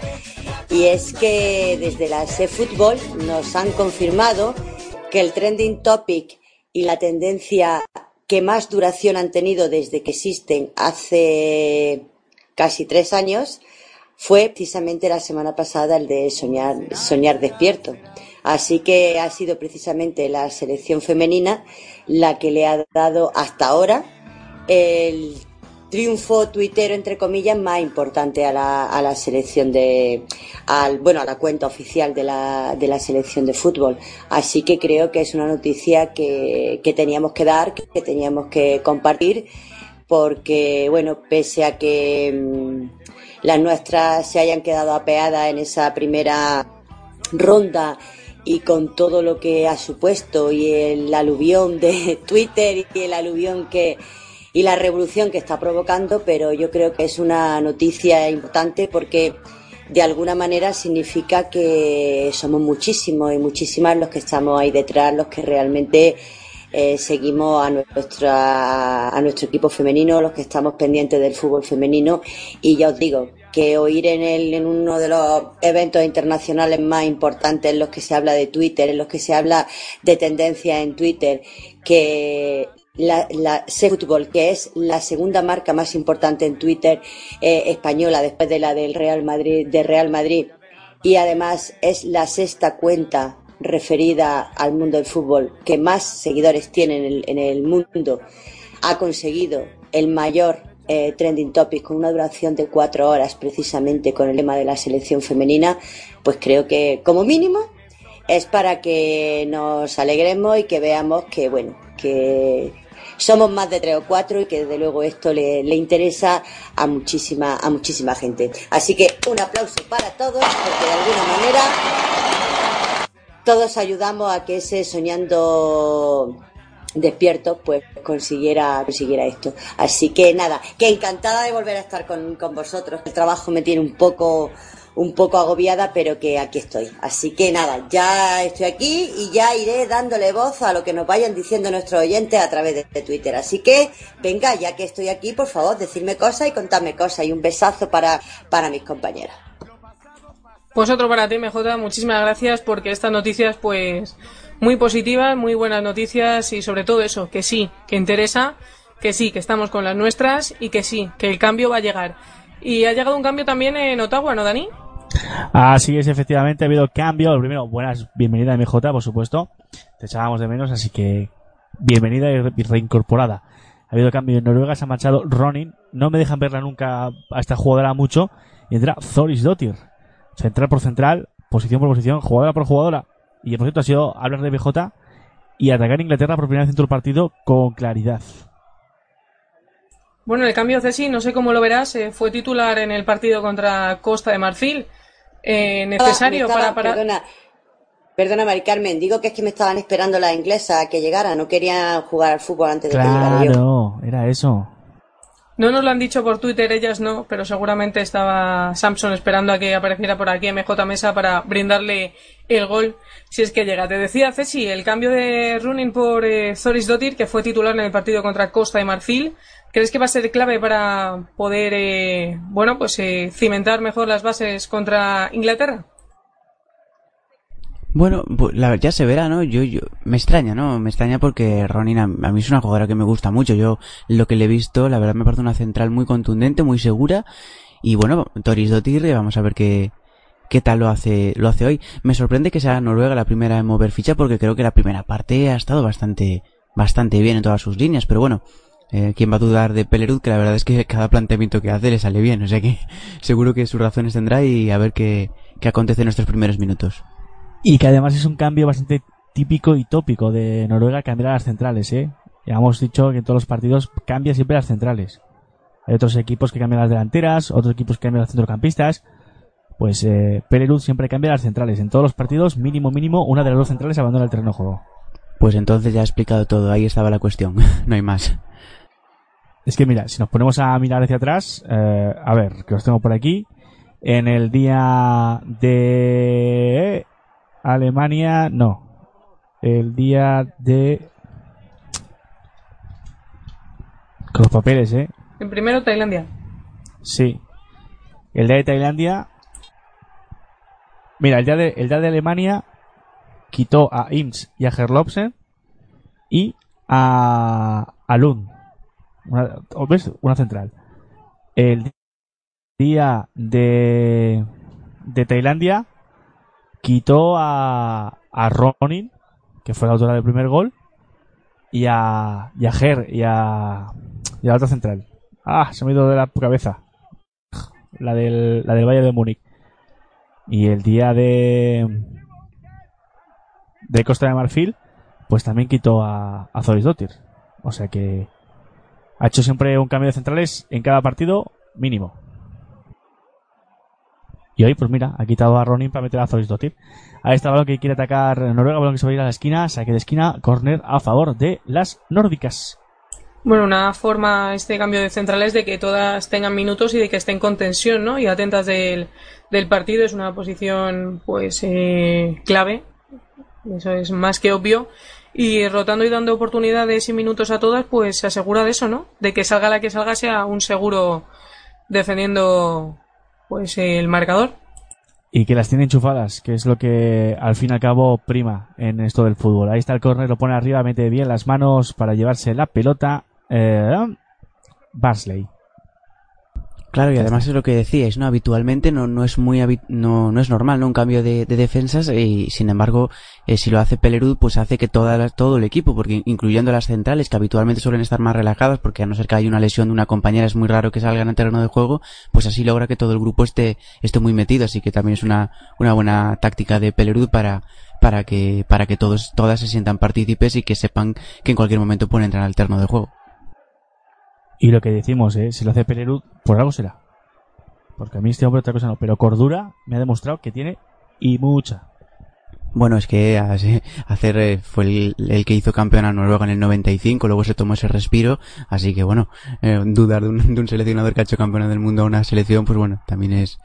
Y es que desde la eFootball nos han confirmado que el trending topic y la tendencia que más duración han tenido desde que existen hace casi tres años fue precisamente la semana pasada el de soñar, soñar despierto. Así que ha sido precisamente la selección femenina la que le ha dado hasta ahora. El triunfo tuitero entre comillas más importante a la, a la selección de al bueno a la cuenta oficial de la, de la selección de fútbol. Así que creo que es una noticia que, que teníamos que dar que teníamos que compartir porque bueno pese a que mm, las nuestras se hayan quedado apeadas en esa primera ronda y con todo lo que ha supuesto y el aluvión de Twitter y el aluvión que y la revolución que está provocando, pero yo creo que es una noticia importante porque de alguna manera significa que somos muchísimos y muchísimas los que estamos ahí detrás, los que realmente eh, seguimos a, nuestra, a nuestro equipo femenino, los que estamos pendientes del fútbol femenino. Y ya os digo que oír en, el, en uno de los eventos internacionales más importantes en los que se habla de Twitter, en los que se habla de tendencias en Twitter, que la, la que es la segunda marca más importante en Twitter eh, española después de la del Real Madrid, de Real Madrid, y además es la sexta cuenta referida al mundo del fútbol que más seguidores tiene en el mundo, ha conseguido el mayor eh, trending topic con una duración de cuatro horas precisamente con el lema de la selección femenina, pues creo que como mínimo es para que nos alegremos y que veamos que bueno, que somos más de tres o cuatro y que desde luego esto le, le interesa a muchísima, a muchísima gente. Así que un aplauso para todos porque de alguna manera todos ayudamos a que ese soñando despierto pues consiguiera consiguiera esto. Así que nada que encantada de volver a estar con, con vosotros. El trabajo me tiene un poco un poco agobiada pero que aquí estoy. Así que nada ya estoy aquí y ya iré dándole voz a lo que nos vayan diciendo nuestros oyentes a través de, Twitter. Así que venga ya que estoy aquí por favor decirme cosas y contarme cosas. Y un besazo para para mis compañeras. Pues otro para ti, MJ. Muchísimas gracias porque estas noticias, pues, muy positivas, muy buenas noticias y sobre todo eso, que sí, que interesa, que sí, que estamos con las nuestras y que sí, que el cambio va a llegar. Y ha llegado un cambio también en Ottawa, ¿no, Dani? Así es, efectivamente, ha habido cambio. Lo primero, buenas, bienvenida MJ, por supuesto. Te echábamos de menos, así que bienvenida y re- y reincorporada. Ha habido cambio en Noruega, se ha marchado Ronin. No me dejan verla nunca a esta jugadora mucho. Y entra Thoris Dottir. Central por central, posición por posición, jugadora por jugadora. Y por cierto ha sido hablar de BJ y atacar a Inglaterra por primera vez en todo el partido con claridad. Bueno, el cambio Ceci, no sé cómo lo verás, eh, fue titular en el partido contra Costa de Marfil. Eh, necesario estaba- para, para... Perdona, perdona, Mari Carmen, digo que es que me estaban esperando las inglesas a que llegara, no querían jugar al fútbol antes de que llegara yo. Claro, era eso. No nos lo han dicho por Twitter, ellas no, pero seguramente estaba Samson esperando a que apareciera por aquí MJ Mesa para brindarle el gol, si es que llega. Te decía Ceci, el cambio de running por eh, Zoris Dotir, que fue titular en el partido contra Costa de Marfil, ¿crees que va a ser clave para poder, eh, bueno, pues eh, cimentar mejor las bases contra Inglaterra? Bueno, pues, la, ya se verá, ¿no? Yo, yo, me extraña, ¿no? Me extraña porque Ronin a, mí es una jugadora que me gusta mucho. Yo, lo que le he visto, la verdad me parece una central muy contundente, muy segura. Y bueno, Toris Dotir, vamos a ver qué, qué tal lo hace, lo hace hoy. Me sorprende que sea Noruega la primera en mover ficha porque creo que la primera parte ha estado bastante, bastante bien en todas sus líneas. Pero bueno, eh, ¿quién va a dudar de Pelerud? Que la verdad es que cada planteamiento que hace le sale bien. O sea que seguro que sus razones tendrá y a ver qué, qué acontece en estos primeros minutos. Y que además es un cambio bastante típico y tópico de Noruega cambiar a las centrales, ¿eh? Ya hemos dicho que en todos los partidos cambia siempre las centrales. Hay otros equipos que cambian las delanteras, otros equipos que cambian las centrocampistas. Pues eh, Pelerud siempre cambia las centrales. En todos los partidos, mínimo, mínimo, una de las dos centrales abandona el terreno de juego. Pues entonces ya he explicado todo, ahí estaba la cuestión, no hay más. Es que mira, si nos ponemos a mirar hacia atrás, eh, a ver, que los tengo por aquí. En el día de Alemania, no. El día de... Con los papeles, ¿eh? En primero, Tailandia. Sí. El día de Tailandia... Mira, el día de, el día de Alemania quitó a Ims y a Herlopsen y a, a Lund. Una, ¿ves? Una central. El día de, de Tailandia quitó a, a Ronin, que fue la autora del primer gol, y a, y a Ger y a, y a la otra central. Ah, se me ha ido de la cabeza. La del, la del Valle de Múnich. Y el día de, Costa de Marfil, pues también quitó a, a Zoris Dottir. O sea que ha hecho siempre un cambio de centrales en cada partido mínimo. Y hoy, pues mira, ha quitado a Ronin para meter a Zoris Dottir. Ahí está balón que quiere atacar Noruega, balón que se va a ir a la esquina, saque de esquina, corner a favor de las nórdicas. Bueno, una forma este cambio de centrales de que todas tengan minutos y de que estén con tensión, ¿no? Y atentas del, del partido es una posición, pues, eh, clave. Eso es más que obvio. Y rotando y dando oportunidades y minutos a todas, pues se asegura de eso, ¿no? De que salga la que salga sea un seguro defendiendo, pues, el marcador. Y que las tiene enchufadas, que es lo que al fin y al cabo prima en esto del fútbol. Ahí está el córner, lo pone arriba, mete bien las manos para llevarse la pelota. Eh. Claro, y además es lo que decíais, ¿no? Habitualmente no, no es muy habi- no, no es normal, ¿no? Un cambio de, de defensas y sin embargo, eh, si lo hace Pelerud, pues hace que toda la- todo el equipo, porque incluyendo las centrales, que habitualmente suelen estar más relajadas, porque a no ser que haya una lesión de una compañera, es muy raro que salgan al terreno de juego, pues así logra que todo el grupo esté, esté muy metido, así que también es una, una buena táctica de Pelerud para, para que, para que todos, todas se sientan partícipes y que sepan que en cualquier momento pueden entrar al terreno de juego. Y lo que decimos, ¿eh? si lo hace Pelerud, por algo será. Porque a mí este hombre otra cosa no. Pero cordura me ha demostrado que tiene y mucha. Bueno, es que hacer eh, fue el, el que hizo campeón a Noruega en el 95, luego se tomó ese respiro, así que bueno, eh, dudar de un, de un seleccionador que ha hecho campeón del mundo a una selección, pues bueno, también es,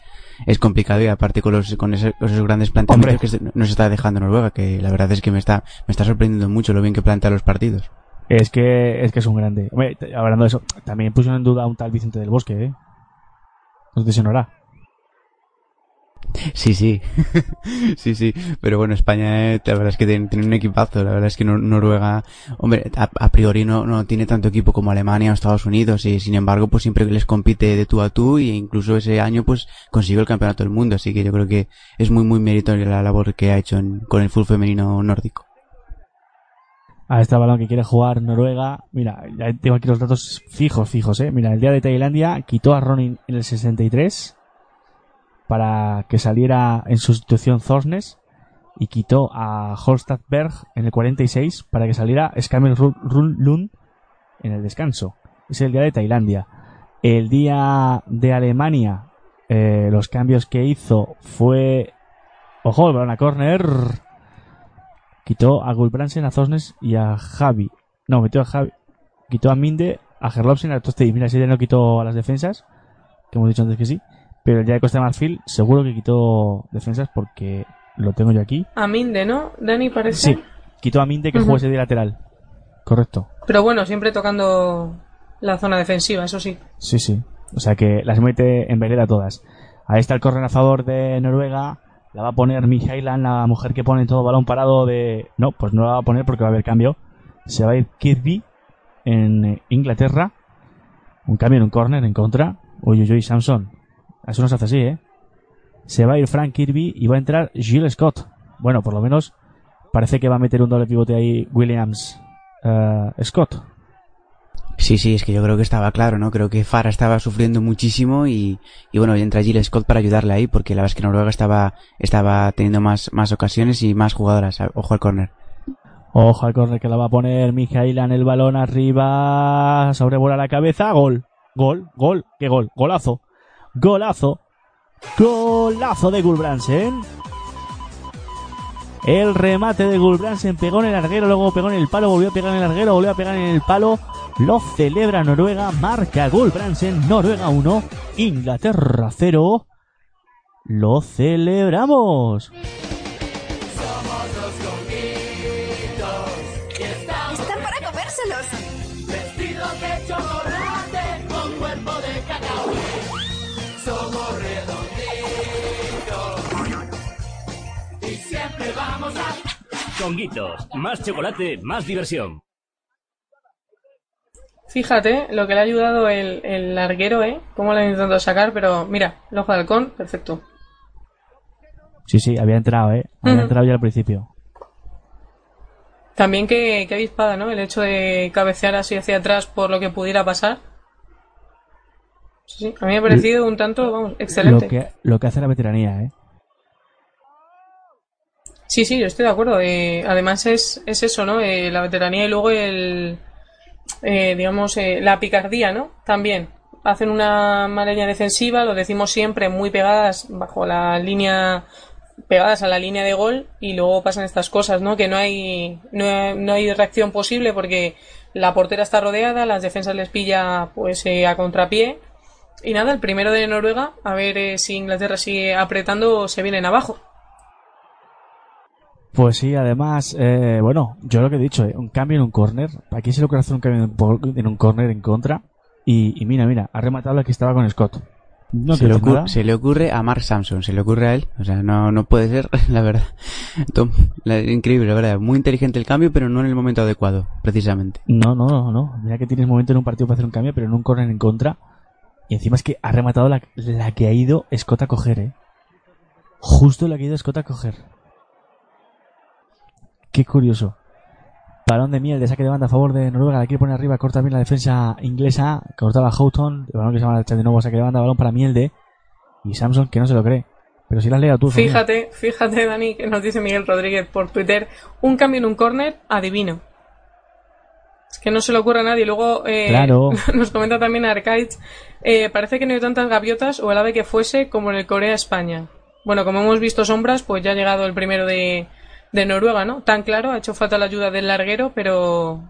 es complicado y aparte con los, con esos grandes planteamientos que se- nos está dejando Noruega, que la verdad es que me está, me está sorprendiendo mucho lo bien que plantea los partidos. Es que es que es un grande. Hombre, hablando de eso, también pusieron en duda a un tal Vicente del Bosque, ¿eh? No te sonará. Sí, sí. sí, sí. Pero bueno, España, eh, la verdad es que tiene, un equipazo. La verdad es que Nor- Noruega, hombre, a, a priori no, no tiene tanto equipo como Alemania o Estados Unidos. Y sin embargo, pues siempre les compite de tú a tú. Y incluso ese año, pues consiguió el campeonato del mundo. Así que yo creo que es muy, muy meritoria la labor que ha hecho en- con el fútbol femenino nórdico. A este balón que quiere jugar Noruega. Mira, tengo aquí los datos fijos, fijos, ¿eh? Mira, el día de Tailandia quitó a Ronin en el 63 para que saliera en sustitución Thorsnes. y quitó a Holstadberg en el 46 para que saliera Skamel Lund en el descanso. Es el día de Tailandia. El día de Alemania, eh, los cambios que hizo fue. Ojo, el balón a corner. Quitó a Gulbransen, a Zosnes y a Javi. No, metió a Javi. Quitó a Minde, a Gerlopsen, a Toste. Y mira, si no quitó a las defensas, que hemos dicho antes que sí. Pero el día de Costa de Marfil, seguro que quitó defensas porque lo tengo yo aquí. A Minde, ¿no? Dani parece. Sí, quitó a Minde que jugó ese de lateral. Correcto. Pero bueno, siempre tocando la zona defensiva, eso sí. Sí, sí. O sea que las mete en vereda todas. Ahí está el corner a favor de Noruega. La va a poner Mihailan, la mujer que pone todo balón parado de... No, pues no la va a poner porque va a haber cambio. Se va a ir Kirby en eh, Inglaterra. Un cambio en un corner en contra. Uy, uy, uy, Samson. Eso no se hace así, ¿eh? Se va a ir Frank Kirby y va a entrar Gilles Scott. Bueno, por lo menos parece que va a meter un doble pivote ahí Williams eh, Scott. Sí, sí, es que yo creo que estaba claro, ¿no? Creo que Fara estaba sufriendo muchísimo y, y bueno, entra Jill Scott para ayudarle ahí porque la verdad es que Noruega estaba, estaba teniendo más, más ocasiones y más jugadoras. Ojo al córner. Ojo al córner que la va a poner Mijaila en el balón arriba, sobrevuela la cabeza, gol, gol, gol, qué gol, golazo, golazo, golazo de Gulbransen. El remate de Gulbransen pegó en el larguero, luego pegó en el palo, volvió a pegar en el larguero, volvió a pegar en el palo. Lo celebra Noruega, marca Gulbransen, Noruega 1, Inglaterra 0. Lo celebramos. Conguitos, más chocolate, más diversión. Fíjate lo que le ha ayudado el, el larguero, ¿eh? Cómo le han intentado sacar, pero mira, el ojo de halcón, perfecto. Sí, sí, había entrado, eh. Había entrado ya al principio. También que, que avispada, ¿no? El hecho de cabecear así hacia atrás por lo que pudiera pasar. Sí, sí, a mí me ha parecido un tanto, vamos, excelente. Lo que, lo que hace la veteranía, ¿eh? Sí, sí, yo estoy de acuerdo. Eh, además es, es eso, ¿no? Eh, la veteranía y luego el, eh, digamos, eh, la picardía, ¿no? También. Hacen una mala defensiva, lo decimos siempre, muy pegadas bajo la línea, pegadas a la línea de gol y luego pasan estas cosas, ¿no? Que no hay, no no hay reacción posible porque la portera está rodeada, las defensas les pilla pues eh, a contrapié y nada, el primero de Noruega, a ver si Inglaterra sigue apretando, se vienen abajo. Pues sí, además, eh, bueno, yo lo que he dicho, eh, un cambio en un corner. Aquí se le ocurre hacer un cambio en un corner en contra. Y, y mira, mira, ha rematado la que estaba con Scott. No se, le ocurre, se le ocurre a Mark Samson, se le ocurre a él. O sea, no, no puede ser, la verdad. Tom, la- increíble, la verdad. Muy inteligente el cambio, pero no en el momento adecuado, precisamente. No, no, no, no. Mira que tienes momento en un partido para hacer un cambio, pero en un corner en contra. Y encima es que ha rematado la, la que ha ido Scott a coger, eh. Justo la que ha ido Scott a coger. Qué curioso. Balón de miel de saque de banda a favor de Noruega. La quiere poner arriba. Corta bien la defensa inglesa. Cortaba Houghton. El balón que se va a echar de nuevo saque de banda. Balón para Mielde. Y Samson que no se lo cree. Pero si la has leído tú. Fíjate, fíjate, Dani, que nos dice Miguel Rodríguez por Twitter, un cambio en un córner, adivino. Es que no se le ocurre a nadie. Luego eh, Claro. nos comenta también Arcades, eh, parece que no hay tantas gaviotas o el ave que fuese como en el Corea-España. Bueno, como hemos visto sombras, pues ya ha llegado el primero de, de Noruega, ¿no? Tan claro, ha hecho falta la ayuda del larguero, pero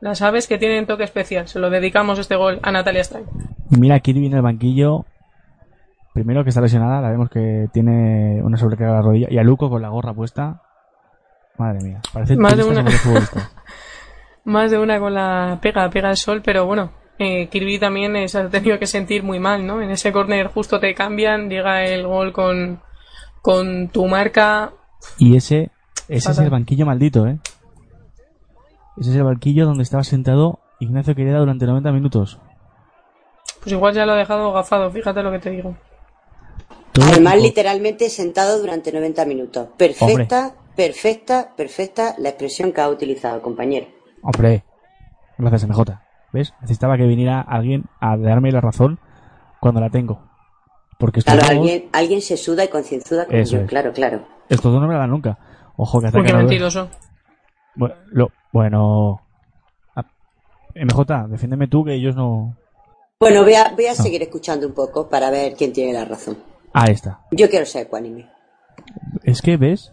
las aves que tienen toque especial. Se lo dedicamos este gol a Natalia Stein. Y mira, Kirby en el banquillo. Primero que está lesionada, la vemos que tiene una sobrecarga de la rodilla. Y a Luco con la gorra puesta. Madre mía, parece Más de una. Más de una con la pega, pega el sol, pero bueno, eh, Kirby también eh, se ha tenido que sentir muy mal, ¿no? En ese córner justo te cambian, llega el gol con, con tu marca. Y ese, ese es el banquillo maldito, ¿eh? Ese es el banquillo donde estaba sentado Ignacio Quereda durante 90 minutos. Pues igual ya lo ha dejado gafado, fíjate lo que te digo. Además, literalmente sentado durante 90 minutos. Perfecta, perfecta, perfecta la expresión que ha utilizado, compañero. Hombre, gracias MJ. ¿Ves? Necesitaba que viniera alguien a darme la razón cuando la tengo. Porque estos Claro, dos, alguien, alguien se suda y concienzuda como Eso yo, es. claro, claro. estos dos no me la dan nunca. Ojo que Porque atacan a- mentiroso. Bueno, lo- bueno. Ah, MJ, defiéndeme tú que ellos no. Bueno, voy a, voy a seguir escuchando un poco para ver quién tiene la razón. Ahí está. Yo quiero ser ecuánime. Es que ves,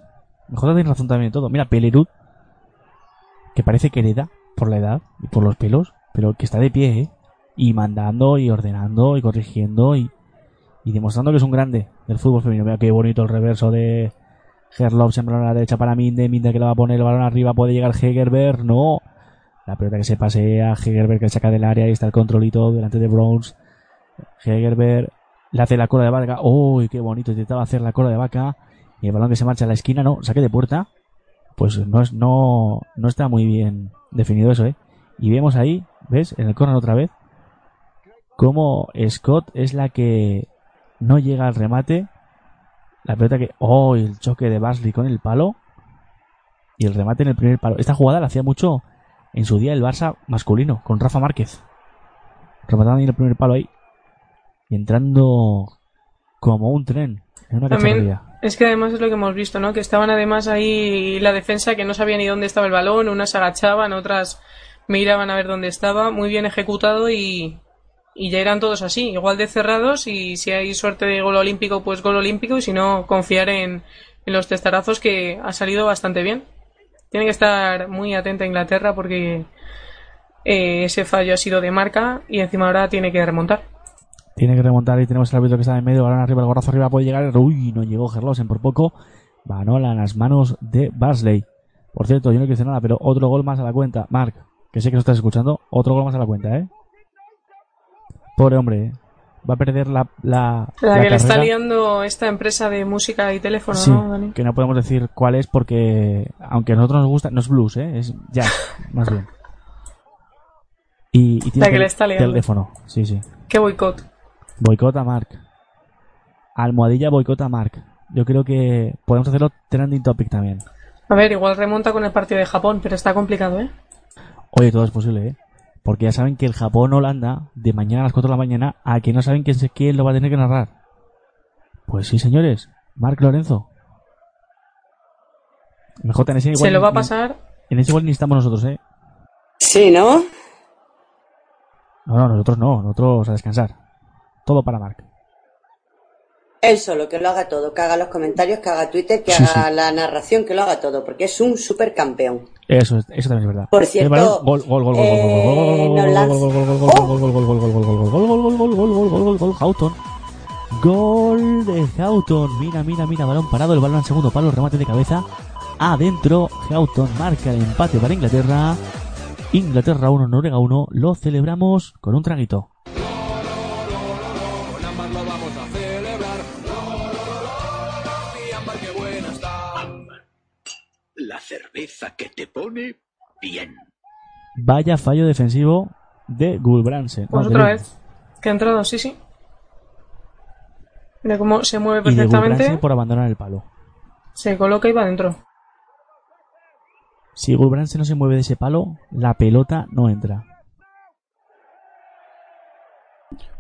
MJ tiene razón también en todo. Mira, Pelerud, que parece que hereda por la edad y por los pelos, pero que está de pie, ¿eh? Y mandando y ordenando y corrigiendo y, y demostrando que es un grande del fútbol femenino. Mira qué bonito el reverso de Gerloff, siempre a la derecha para Minde, Minde que le va a poner el balón arriba, puede llegar Hegerberg, no. La pelota que se pasea, Hegerberg que saca del área, ahí está el controlito delante de Browns. Hegerberg le hace la cola de vaca, uy, qué bonito, intentaba hacer la cola de vaca y el balón que se marcha a la esquina, no, saque de puerta, pues no es, no, no está muy bien definido eso, eh. Y vemos ahí, ¿ves? En el corner otra vez, como Scott es la que no llega al remate. La pelota que, oh, el choque de Basley con el palo. Y el remate en el primer palo. Esta jugada la hacía mucho en su día el Barça masculino, con Rafa Márquez. Rematando ahí en el primer palo ahí. Y entrando como un tren en una También es que además es lo que hemos visto, ¿no? Que estaban además ahí la defensa que no sabía ni dónde estaba el balón, unas agachaban, otras miraban a ver dónde estaba, muy bien ejecutado y, y ya eran todos así, igual de cerrados y si hay suerte de gol olímpico, pues gol olímpico y si no, confiar en, en los testarazos que ha salido bastante bien. Tiene que estar muy atenta a Inglaterra porque eh, ese fallo ha sido de marca y encima ahora tiene que remontar. Tiene que remontar y tenemos el árbitro que está en medio, balón arriba, el gorrazo arriba, puede llegar. Uy, no llegó Gerlosen por poco. Manola en las manos de Basley. Por cierto, yo no quiero decir nada, pero otro gol más a la cuenta. Mark, que sé que lo estás escuchando, otro gol más a la cuenta, ¿eh? Pobre hombre, ¿eh? Va a perder la. La, La, la que le está liando esta empresa de música y teléfono, Sí, ¿no, Dani? que no podemos decir cuál es porque, aunque a nosotros nos gusta, no es blues, ¿eh? Es jazz, más bien. Y, y tiene La que le está liando. teléfono, sí, sí. Qué boicot. Boicota Mark. Almohadilla boicota Mark. Yo creo que podemos hacerlo trending topic también. A ver, igual remonta con el partido de Japón, pero está complicado, ¿eh? Oye, todo es posible, ¿eh? Porque ya saben que el Japón-Holanda, de mañana a las 4 de la mañana, a que no saben quién, se- quién lo va a tener que narrar. Pues sí, señores. Mark Lorenzo. Mejor en ese igual Se lo va a pasar. En ese igual ni estamos nosotros, ¿eh? Sí, ¿no? No, no, nosotros no. Nosotros a descansar. Todo para Mark. Él solo, que lo haga todo, que haga los comentarios, que haga Twitter, que Sí, haga sí. la narración, que lo haga todo, porque es un supercampeón. Eso, eso también es verdad. Por cierto, gol, gol, gol, gol, gol, gol, gol, Gol gol, gol, gol, gol, gol, gol, gol, gol, gol, gol, gol, gol, gol, gol, gol, golton. Gol de Houghton. Mira, mira, mira. Balón parado. El balón al segundo palo. Remate de cabeza. Adentro. Houghton marca el empate para Inglaterra. Inglaterra 1, Noruega 1. Lo celebramos con un traguito. Cerveza que te pone bien. Vaya fallo defensivo de Gulbrandsen. Pues otra vez. Que ha entrado, sí, sí. Mira cómo se mueve Y de perfectamente. Por abandonar el palo. Se coloca y va adentro. Si Gulbrandsen no se mueve de ese palo, la pelota no entra.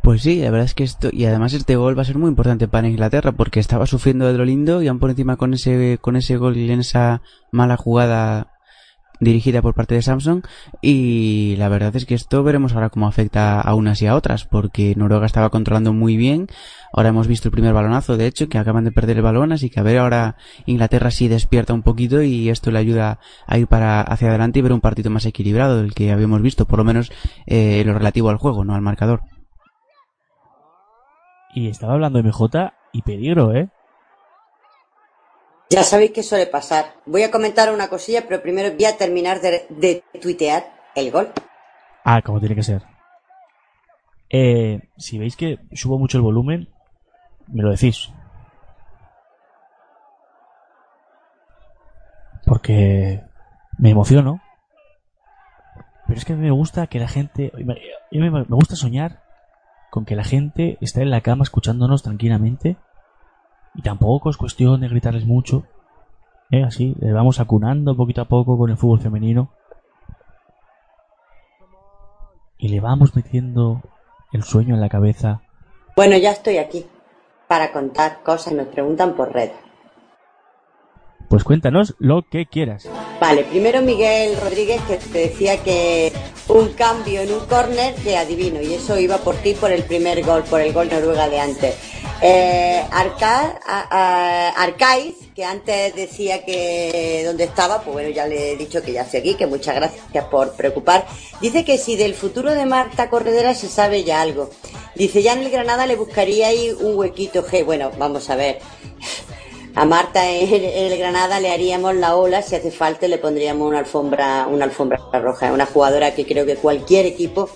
Pues sí, la verdad es que esto, y además este gol va a ser muy importante para Inglaterra porque estaba sufriendo de lo lindo y aún por encima con ese, con ese gol y en esa mala jugada dirigida por parte de Samsung y la verdad es que esto veremos ahora cómo afecta a unas y a otras porque Noruega estaba controlando muy bien. Ahora hemos visto el primer balonazo de hecho que acaban de perder el balón así que a ver ahora Inglaterra sí despierta un poquito y esto le ayuda a ir para hacia adelante y ver un partido más equilibrado del que habíamos visto por lo menos eh, lo relativo al juego no al marcador Y estaba hablando de MJ y peligro, ¿eh? Ya sabéis que suele pasar. Voy a comentar una cosilla, pero primero voy a terminar de, de tuitear el gol. Ah, como tiene que ser. Eh, si veis que subo mucho el volumen, me lo decís. Porque me emociono. Pero es que a mí me gusta que la gente... Me, me- me gusta soñar con que la gente está en la cama escuchándonos tranquilamente. Y tampoco es cuestión de gritarles mucho. ¿eh? Así, le vamos acunando poquito a poco con el fútbol femenino. Y le vamos metiendo el sueño en la cabeza. Bueno, ya estoy aquí para contar cosas nos preguntan por red. Pues cuéntanos lo que quieras. Vale, primero Miguel Rodríguez que te decía que un cambio en un córner que adivino, y eso iba por ti por el primer gol, por el gol Noruega de antes. Eh, Arca- a- Arcaiz, que antes decía que dónde estaba, pues bueno, ya le he dicho que ya estoy aquí, que muchas gracias por preocupar. Dice que si del futuro de Marta Corredera se sabe ya algo. Dice, ya en el Granada le buscaría ahí un huequito G. Bueno, vamos a ver. A Marta en el, en el Granada le haríamos la ola, si hace falta le pondríamos una alfombra, una alfombra roja, una jugadora que creo que cualquier equipo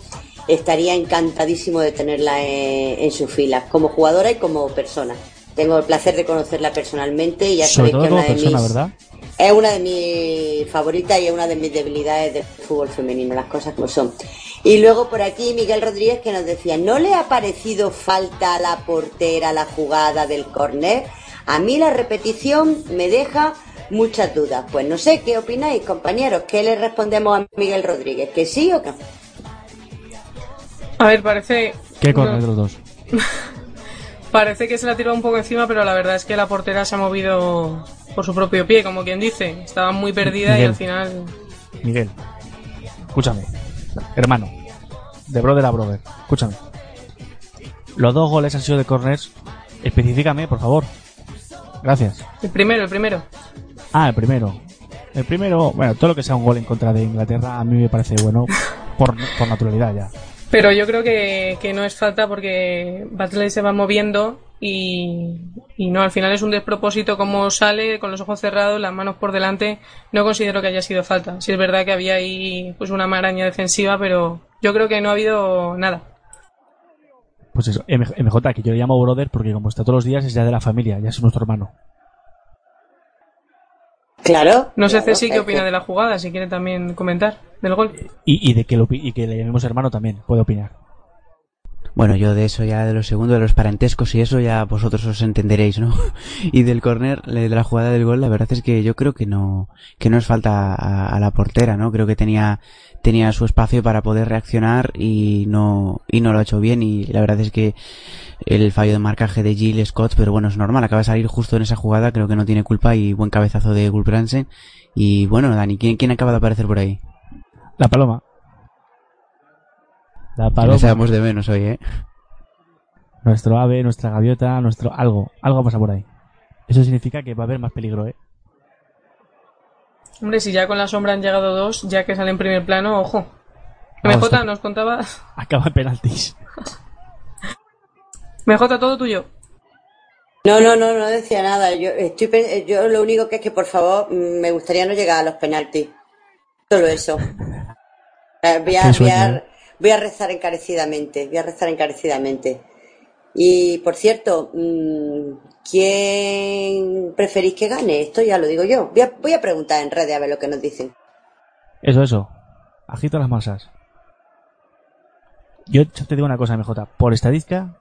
estaría encantadísimo de tenerla en, en sus filas, como jugadora y como persona. Tengo el placer de conocerla personalmente y ya Sobre sabéis que una de mis ¿verdad? es una de mis favoritas y es una de mis debilidades del fútbol femenino, las cosas como son. Y luego por aquí Miguel Rodríguez que nos decía, ¿no le ha parecido falta a la portera la jugada del córner? A mí la repetición me deja muchas dudas. Pues no sé, ¿qué opináis, compañeros? ¿Qué le respondemos a Miguel Rodríguez? ¿Que sí o que no? A ver, parece. ¿Qué no, de los dos? Parece que se la tiró un poco encima, pero la verdad es que la portera se ha movido por su propio pie, como quien dice. Estaba muy perdida y al final. Miguel, escúchame. Hermano, de brother a brother, escúchame. Los dos goles han sido de corners. Especifícame, por favor. Gracias. El primero, el primero. Ah, el primero. El primero, bueno, todo lo que sea un gol en contra de Inglaterra a mí me parece bueno por, por naturalidad ya. Pero yo creo que, que no es falta porque Batley se va moviendo y, y no, al final es un despropósito como sale con los ojos cerrados, las manos por delante. No considero que haya sido falta. Sí es verdad que había ahí pues una maraña defensiva, pero yo creo que no ha habido nada. Pues eso, MJ, MJ, que yo le llamo brother porque como está todos los días es ya de la familia, ya es nuestro hermano. Claro. No sé claro, Ceci qué opina que- de la jugada, si quiere también comentar del gol. Y, y de que lo, y que le llamemos hermano también, puede opinar. Bueno, yo de eso ya, de lo segundo, de los parentescos y eso, ya vosotros os entenderéis, ¿no? y del córner, de la jugada del gol, la verdad es que yo creo que no, que no es falta a, a la portera, ¿no? Creo que tenía, tenía su espacio para poder reaccionar y no, y no lo ha hecho bien y la verdad es que el fallo de marcaje de Jill Scott, pero bueno, es normal, acaba de salir justo en esa jugada, creo que no tiene culpa y buen cabezazo de Gulbransen. Y bueno, Dani, ¿quién, quién acaba de aparecer por ahí? La paloma. La Lo paloma. echamos de menos hoy, ¿eh? Nuestro ave, nuestra gaviota, nuestro algo. Algo pasa por ahí. Eso significa que va a haber más peligro, ¿eh? Hombre, si ya con la sombra han llegado dos, ya que sale en primer plano, ojo. MJ, está- nos contaba. Acaba en penaltis. MJ, todo tuyo. No, no, no, no decía nada. Yo estoy, yo lo único que es que por favor mm, me gustaría no llegar a los penaltis. Solo eso. Voy a, ¿eh? voy a rezar encarecidamente. Voy a rezar encarecidamente. Y por cierto, mm, ¿quién preferís que gane? Esto ya lo digo yo. Voy a, voy a preguntar en redes a ver lo que nos dicen. Eso, eso. Agita las masas. Yo te digo una cosa, MJ. Por estadística,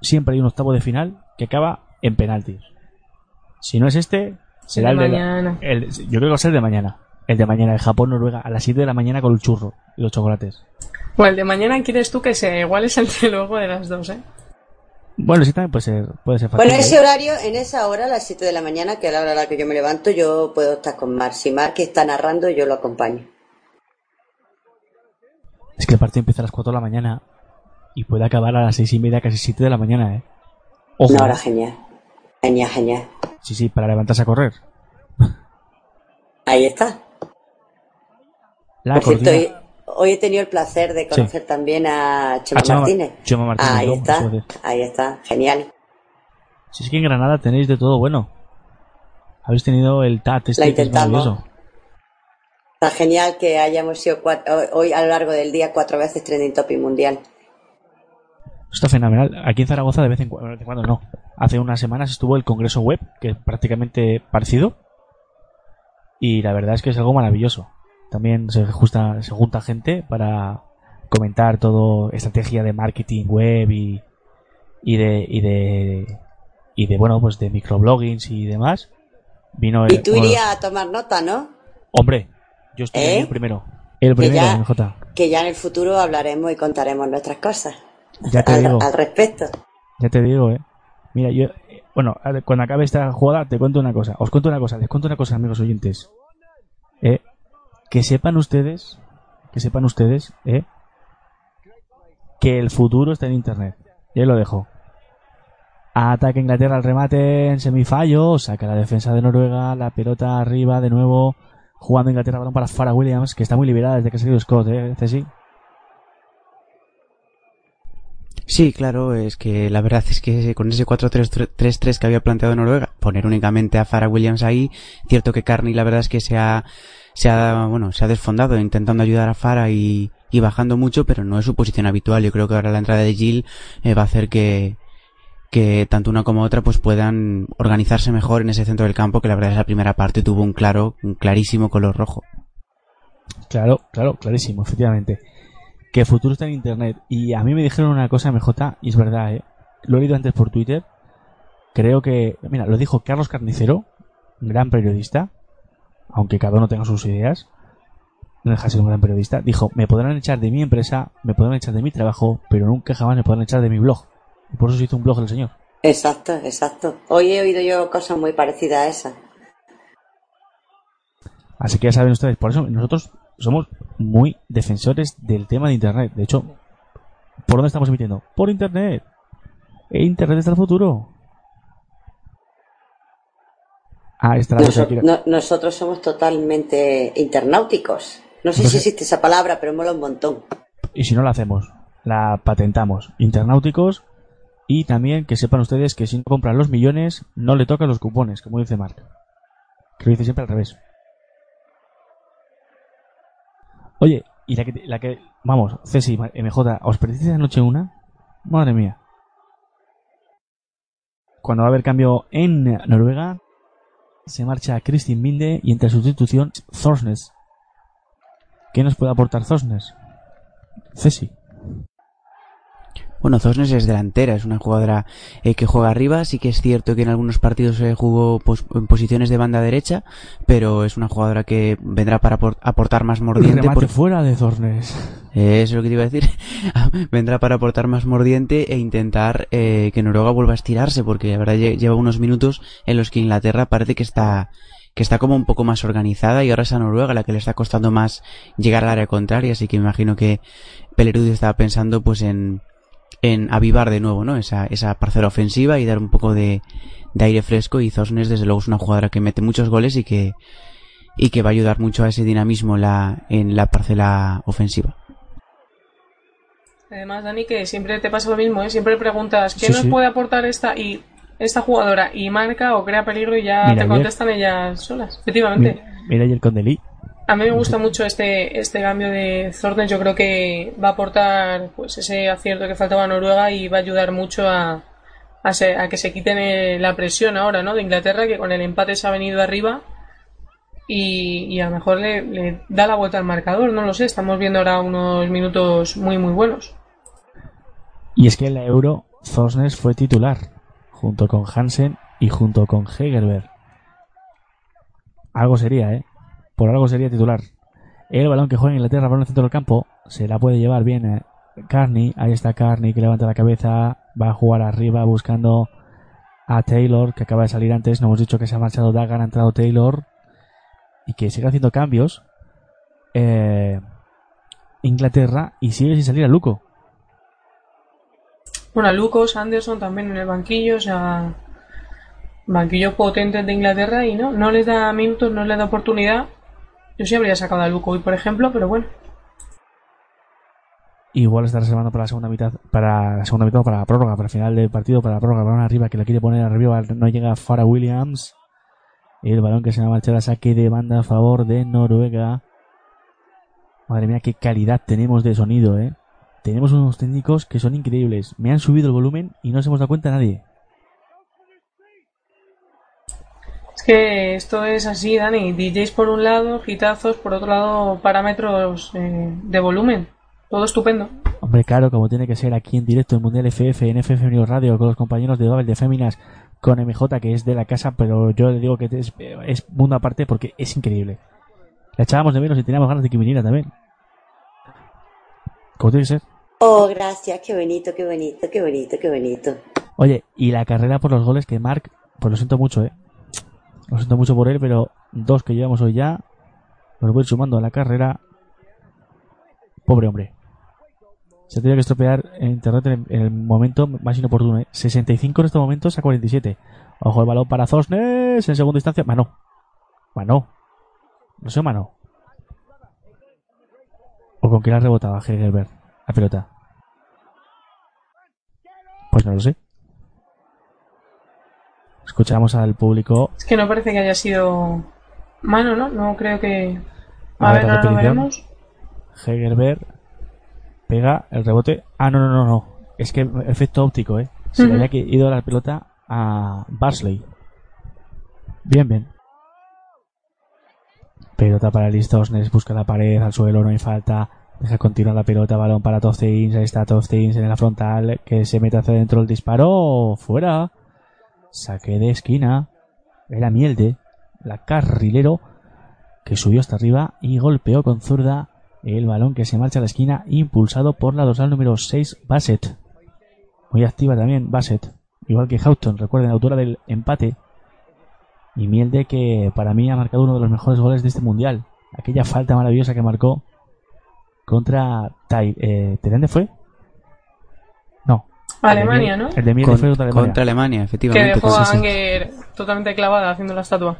siempre hay un octavo de final que acaba en penaltis. Si no es este, será El el, de mañana. el- yo creo que va a ser el de mañana. El de mañana, el Japón-Noruega, a las 7 de la mañana con el churro y los chocolates. Bueno, el de mañana quieres tú que sea igual es el de luego de las dos, ¿eh? Bueno, sí, también puede ser, puede ser Bueno, factible, ese horario, en esa hora, a las 7 de la mañana, que es la hora a la que yo me levanto, yo puedo estar con Mar. Si Mar que está narrando, yo lo acompaño. Es que el partido empieza a las 4 de la mañana y puede acabar a las 6 y media, casi 7 de la mañana, ¿eh? Ojo. Una hora genial. Genial, genial. Sí, sí, para levantarse a correr. Ahí está. La Por cierto, hoy, he tenido el placer de conocer también a Chema A Chema- Martínez. Chema Martínez, ahí está, ahí está, genial. Si es que en Granada tenéis de todo bueno. Habéis tenido el TAT este La que es maravilloso. Está genial que hayamos sido cuatro- hoy- a lo largo del día cuatro veces trending topic mundial. Está fenomenal. Aquí en Zaragoza de vez en cuando, de vez en cuando no. Hace unas semanas estuvo el Congreso Web, que es prácticamente parecido. Y la verdad es que es algo maravilloso. También se, justa, se junta gente para comentar todo estrategia de marketing web y, y de y de y de bueno pues de microbloggings y demás. Vino el Y tú irías a tomar nota, ¿no? hombre, yo estoy ahí ¿Eh? el primero. El Que primero, ya- MJ. Que ya en el futuro hablaremos y contaremos nuestras cosas Ya te al, digo. al respecto. Ya te digo, eh. Mira, yo Bueno, a ver, cuando acabe esta jugada te cuento una cosa. Os cuento una cosa, les cuento una cosa, amigos oyentes. Que sepan ustedes, que sepan ustedes, eh, que el futuro está en Internet. Y ahí lo dejo. Ataque Inglaterra al remate en semifallo, saca la defensa de Noruega, la pelota arriba de nuevo, jugando Inglaterra balón para Farah Williams, que está muy liberada desde que ha salido Scott, ¿eh, Ceci? Sí, claro, es que la verdad es que con ese 4-3-3 que había planteado Noruega, poner únicamente a Farah Williams ahí, cierto que Carney la verdad es que se ha, se ha, bueno, se ha desfondado intentando ayudar a Farah y, y bajando mucho, pero no es su posición habitual. Yo creo que ahora la entrada de Jill eh, va a hacer que, que tanto una como otra pues puedan organizarse mejor en ese centro del campo, que la verdad es la primera parte tuvo un claro, un clarísimo color rojo. Claro, claro, clarísimo, efectivamente. Que futuro está en internet. Y a mí me dijeron una cosa, MJ, y es verdad, ¿eh? Lo he leído antes por Twitter. Creo que, mira, lo dijo Carlos Carnicero, gran periodista, aunque cada uno tenga sus ideas. No deja de ser un gran periodista. Dijo, me podrán echar de mi empresa, me podrán echar de mi trabajo, pero nunca jamás me podrán echar de mi blog. Y por eso se hizo un blog el señor. Exacto, exacto. Hoy he oído yo cosas muy parecidas a esas. Así que ya saben ustedes, por eso nosotros somos muy defensores del tema de Internet. De hecho, ¿por dónde estamos emitiendo? Por Internet. E Internet es el futuro. Ah, cosa Noso- aquí. no- nosotros somos totalmente internauticos. No sé No si existe esa palabra, pero mola un montón. Y si no la hacemos, la patentamos. Internauticos. Y también que sepan ustedes que si no compran los millones, no le tocan los cupones, como dice Mark. Que lo dice siempre al revés. Oye, y la que, la que vamos, Ceci, MJ, ¿os perdiste anoche una? Madre mía. Cuando va a haber cambio en Noruega, se marcha Kristin Minde y entre sustitución Thorsnes. ¿Qué nos puede aportar Thorsnes? Ceci. Bueno, Zosnes es delantera, es una jugadora eh, que juega arriba. Sí que es cierto que en algunos partidos se jugó pos- en posiciones de banda derecha, pero es una jugadora que vendrá para apor- aportar más mordiente. Remate por- fuera de Thorsnes. Eso es lo que te iba a decir. vendrá para aportar más mordiente e intentar eh, que Noruega vuelva a estirarse, porque la verdad lle- lleva unos minutos en los que Inglaterra parece que está que está como un poco más organizada y ahora es a Noruega la que le está costando más llegar al área contraria, así que me imagino que Pelerud estaba pensando pues en en avivar de nuevo, ¿no? Esa, esa parcela ofensiva y dar un poco de, de aire fresco y Zosnes desde luego es una jugadora que mete muchos goles y que y que va a ayudar mucho a ese dinamismo la, en la parcela ofensiva. Además, Dani, que siempre te pasa lo mismo, ¿eh? Siempre preguntas ¿qué Sí, nos sí. puede aportar esta y esta jugadora? Y marca o crea peligro y ya Mira, te ayer- contestan ellas solas. Efectivamente. Mira, mira ayer con Delí. A mí me gusta mucho este, este cambio de Zornes. Yo creo que va a aportar pues ese acierto que faltaba a Noruega y va a ayudar mucho a, a, se- a que se quiten la presión ahora, ¿no? De Inglaterra, que con el empate se ha venido arriba y, y a lo mejor le, le da la vuelta al marcador. No lo sé. Estamos viendo ahora unos minutos muy, muy buenos. Y es que en la Euro, Thorsnes fue titular, junto con Hansen y junto con Hegerberg. Algo sería, ¿eh? Por algo sería titular. El balón que juega Inglaterra por el centro del campo se la puede llevar bien eh, Carney. Ahí está Carney que levanta la cabeza, va a jugar arriba buscando a Taylor, que acaba de salir antes. No hemos dicho que se ha marchado Dagan, ha entrado Taylor y que sigue haciendo cambios. Eh, Inglaterra y sigue sin salir a Luco. Bueno, a Lucas Anderson también en el banquillo, o sea, banquillo potente de Inglaterra y no, no les da minutos, no les da oportunidad. Yo sí habría sacado a Luco hoy, por ejemplo, pero bueno. Igual está reservando para la segunda mitad, para la segunda mitad para la prórroga, para el final del partido, para la prórroga, balón arriba, que le quiere poner arriba, no llega Farah Williams. El balón que se va a marchar saque de banda a favor de Noruega. Madre mía, qué calidad tenemos de sonido, eh. Tenemos unos técnicos que son increíbles. Me han subido el volumen y no se hemos dado cuenta nadie. Es que esto es así, Dani. DJs por un lado, hitazos, por otro lado, parámetros eh, de volumen. Todo estupendo. Hombre, claro, como tiene que ser aquí en directo en Mundial FF, en FF News Radio, con los compañeros de Babel de Féminas, con MJ, que es de la casa, pero yo le digo que es, es mundo aparte porque es increíble. La echábamos de menos y teníamos ganas de que viniera también. Como tiene que ser. Oh, gracias, qué bonito, qué bonito, qué bonito, qué bonito. Oye, y la carrera por los goles que Mark, pues lo siento mucho, ¿eh? Lo siento mucho por él, pero dos que llevamos hoy ya, los voy sumando a la carrera. Pobre hombre. Se tiene que estropear en internet en el, en el momento más inoportuno, ¿eh? 65 en estos momentos a 47. Ojo el balón para Zosnes en segunda instancia. Mano. Mano. No sé, mano. ¿O con quién la rebotaba Hegelberg? La pelota. Pues no lo sé. Escuchamos al público. Es que no parece que haya sido mano, ¿no? No creo que. A A ver, ahora lo veremos. Hegelberg pega el rebote. Ah, no, no, no, no. Es que efecto óptico, ¿eh? Se le Ujú. había ido la pelota a Barsley. Bien, bien. Pelota para Listosnes, busca la pared, al suelo, no hay falta. Deja continuar la pelota, balón para Tostins. Ahí está Tostins en la frontal, que se mete hacia dentro el disparo. Fuera. Saque de esquina. Era Mielde, la carrilero, que subió hasta arriba y golpeó con zurda el balón que se marcha a la esquina, impulsado por la dorsal número 6, Bassett. Muy activa también, Bassett. Igual que Houghton, recuerden, autora del empate. Y Mielde que para mí ha marcado uno de los mejores goles de este mundial. Aquella falta maravillosa que marcó contra Tai. Eh, ¿De dónde fue? No. Alemania, El de ¿no? El de Mielde Con- fue contra Alemania. contra Alemania, Que efectivamente. dejó con- a. Anger totalmente clavada haciendo la estatua.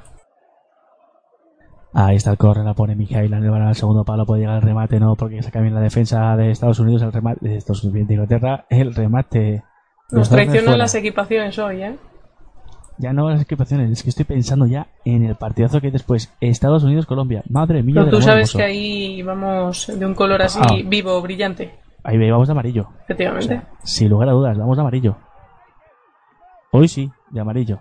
Ahí está el corre, la pone Mijail en el balón al segundo palo, puede llegar el remate, no, porque saca bien la defensa de Estados Unidos, el remate de Estados Unidos, de Inglaterra, el remate. Nos traicionan las equipaciones hoy, ¿eh? Ya no las equipaciones, es que estoy pensando ya en el partidazo que hay después. Estados Unidos-Colombia. Madre mía. Pero tú sabes hermoso. que ahí vamos de un color así Ah. vivo, brillante. Ahí vamos de amarillo. Efectivamente. O sea, sin lugar a dudas, vamos de amarillo. Hoy sí, de amarillo.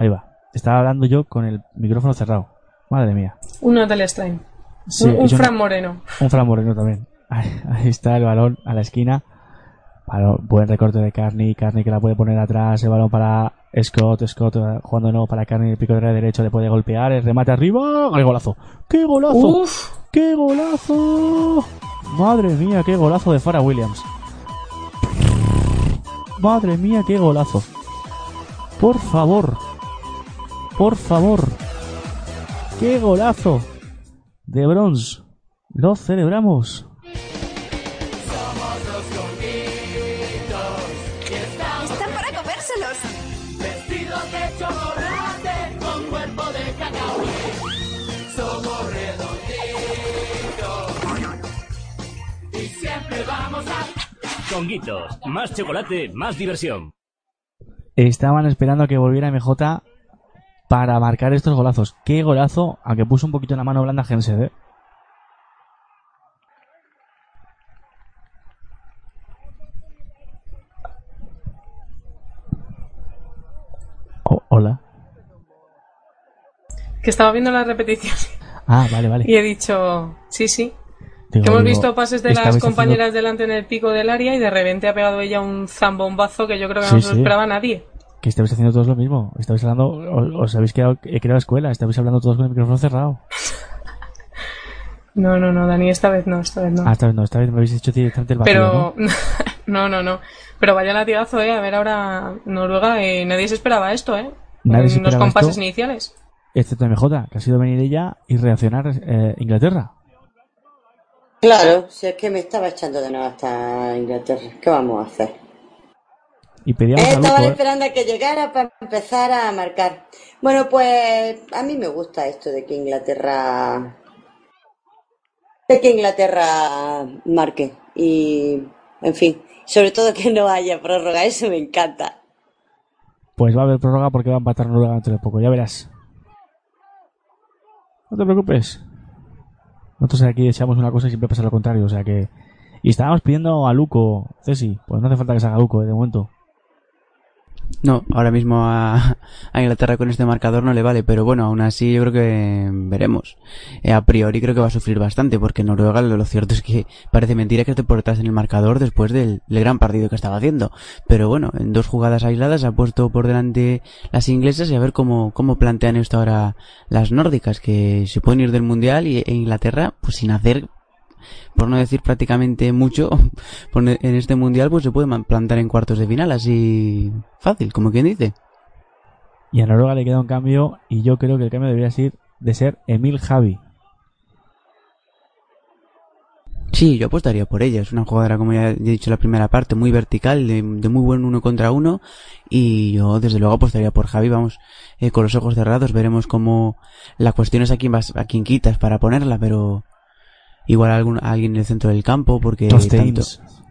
Ahí va. Estaba hablando yo con el micrófono cerrado. Madre mía. Un Hotel Strain. Sí, un Fran Moreno. Un Fran Moreno también. Ahí, ahí está el balón a la esquina. Buen recorte de Carney. Carney que la puede poner atrás. El balón para Scott. Scott eh, jugando no para Carney. El pico de derecho le puede golpear. El remate arriba. ¡Qué golazo! ¡Qué golazo! Uf. ¡Qué golazo! Madre mía, qué golazo de Farah Williams. Madre mía, qué golazo. Por favor. Por favor. ¡Qué golazo! De bronce. Lo celebramos. Conguitos, más chocolate, más diversión. Estaban esperando a que volviera MJ para marcar estos golazos. ¡Qué golazo! Aunque puso un poquito en la mano blanda Hensed, ¿eh? Oh, hola. Que estaba viendo la repetición Ah, vale, vale. y he dicho, sí, sí. Digo, que hemos digo, visto pases de las haciendo- compañeras delante en el pico del área y de repente ha pegado ella un zambombazo que yo creo que Sí, no se sí. esperaba nadie. Que estabais haciendo todos lo mismo. Estabais hablando, os, os habéis quedado, he creado escuela, estabais hablando todos con el micrófono cerrado. No, no, no, Dani, esta vez no, esta vez no. Ah, esta vez no, esta vez me habéis dicho directamente el vacío, Pero, ¿no? no, no, no. Pero vaya latigazo, ¿eh? A ver ahora Noruega, eh, nadie se esperaba esto, ¿eh? Nadie se en los esperaba compases esto. iniciales. Excepto MJ, que ha sido venir ella y reaccionar eh, Inglaterra. Claro, si es que me estaba echando de nuevo hasta Inglaterra. ¿Qué vamos a hacer? Y pedíamos a Estaban Luco, ¿eh? esperando a que llegara para empezar a marcar. Bueno, pues a mí me gusta esto de que Inglaterra de que Inglaterra marque y en fin, sobre todo que no haya prórroga, eso me encanta. Pues va a haber prórroga porque va a empatar Noruega dentro de poco, ya verás. No te preocupes. Nosotros aquí echamos una cosa y siempre pasa lo contrario, o sea que... Y estábamos pidiendo a Luco, Ceci, pues no hace falta que salga Luco, eh, de momento. No, ahora mismo a, Inglaterra con este marcador no le vale, pero bueno, aún así yo creo que veremos. Eh, a priori creo que va a sufrir bastante, porque Noruega lo, cierto es que parece mentira que esté por detrás en el marcador después del, del gran partido que estaba haciendo. Pero bueno, en dos jugadas aisladas ha puesto por delante las inglesas y a ver cómo, cómo plantean esto ahora las nórdicas, que se pueden ir del mundial y e Inglaterra, pues sin hacer por no decir prácticamente mucho, en este mundial pues se puede plantar en cuartos de final así fácil, como quien dice. Y a Noruega le queda un cambio y yo creo que el cambio debería ser de ser Emil Javi. Sí, yo apostaría por ella. Es una jugadora, como ya he dicho en la primera parte, muy vertical, de, de muy buen uno contra uno. Y yo, desde luego, apostaría por Javi. Vamos, eh, con los ojos cerrados, veremos cómo la cuestión es a quién, vas, a quién quitas para ponerla, pero igual a, algún, a alguien en el centro del campo, porque Dos tanto-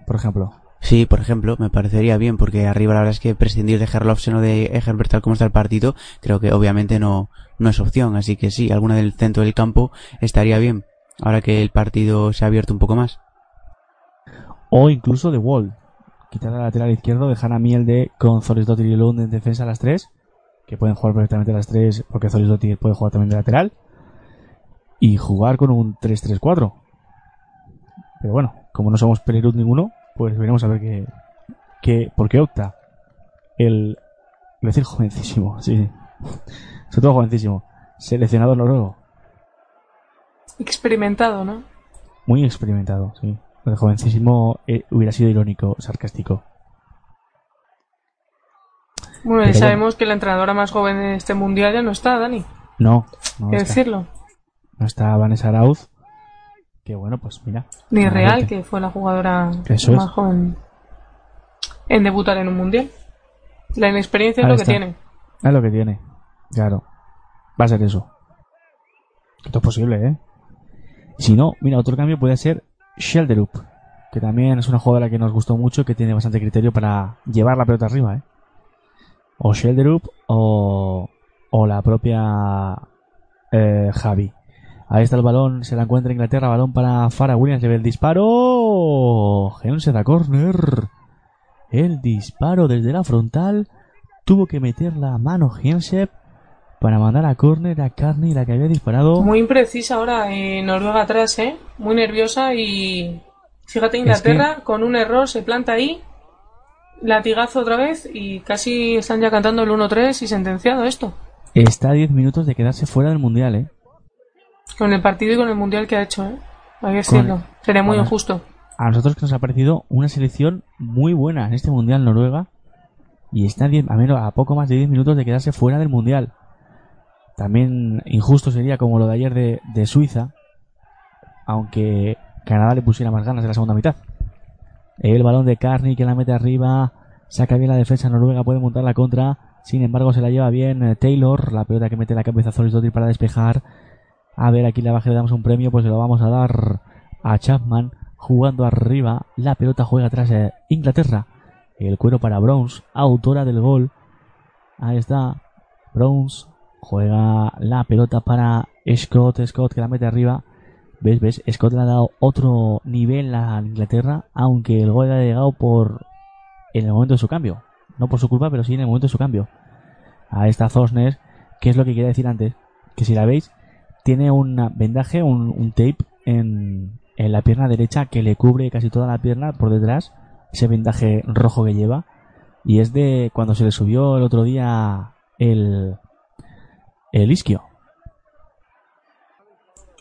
por ejemplo. Sí, por ejemplo, me parecería bien, porque arriba la verdad es que prescindir de Herlofsen o de Egerbert tal como está el partido, creo que obviamente no, no es opción, así que sí, alguna del centro del campo estaría bien, ahora que el partido se ha abierto un poco más. O incluso de Wall. Quitar al lateral izquierdo, dejar a Mielde con Zorisdottir y Lund en defensa a las tres. Que pueden jugar perfectamente a las tres, porque Zorisdottir puede jugar también de lateral. Y jugar con un 3-3-4. Pero bueno, como no somos Pelerud ninguno, pues veremos a ver qué, qué, por qué opta. El, voy a decir jovencísimo, sí. Sobre todo jovencísimo. Seleccionador noruego. Experimentado, ¿no? Muy experimentado, sí. El jovencísimo eh, hubiera sido irónico, sarcástico. Bueno, Pero sabemos que la entrenadora más joven de este mundial ya no está, Dani. No, no está. decirlo. No está Vanessa Arauz. Que bueno, pues mira. Ni. Real, que fue la jugadora Eso más es. joven en debutar en un mundial. La inexperiencia es lo que tiene. Es lo que tiene. Claro. Va a ser eso. Esto es posible, ¿eh? Si no, mira, otro cambio puede ser Shelderup. Que también es una jugadora que nos gustó mucho, que tiene bastante criterio para llevar la pelota arriba, ¿eh? O Shelderup o, o la propia eh, Javi. Ahí está el balón, se la encuentra Inglaterra, balón para Farah Williams, le ve el disparo. Hense da corner. El disparo desde la frontal. Tuvo que meter la mano Hensep para mandar a córner a Carney, la que había disparado. Muy imprecisa ahora eh, Noruega atrás, ¿eh? Muy nerviosa y... Fíjate, Inglaterra con un error se planta ahí, latigazo otra vez y casi están ya cantando el 1-3 y sentenciado esto. Está a 10 minutos de quedarse fuera del mundial, ¿eh? Con el partido y con el mundial que ha hecho, ¿eh? Hay que Con-. Sería muy Bueno. injusto. A nosotros que nos ha parecido una selección muy buena en este mundial Noruega y está a, 10 a, menos, a poco más de 10 minutos de quedarse fuera del mundial. También injusto sería como lo de ayer de, de Suiza, aunque Canadá le pusiera más ganas en la segunda mitad. El balón de Carney que la mete arriba, saca bien la defensa noruega, puede montar la contra, sin embargo se la lleva bien eh, Taylor, la pelota que mete la cabeza Zorisdottir para despejar. A ver, aquí la baja le damos un premio, pues se lo vamos a dar a Chapman jugando arriba. La pelota juega atrás eh, Inglaterra. El cuero para Browns, autora del gol. Ahí está. Browns juega la pelota para Scott. Scott que la mete arriba. ¿Ves? ¿Ves? Scott le ha dado otro nivel a Inglaterra, aunque el gol ha llegado por en el momento de su cambio. No por su culpa, pero sí en el momento de su cambio. Ahí está Zosnes, que es lo que quería decir antes. Que si la veis, tiene un vendaje, un, tape en, en la pierna derecha que le cubre casi toda la pierna por detrás. Ese vendaje rojo que lleva. Y es de cuando se le subió el otro día el, el isquio.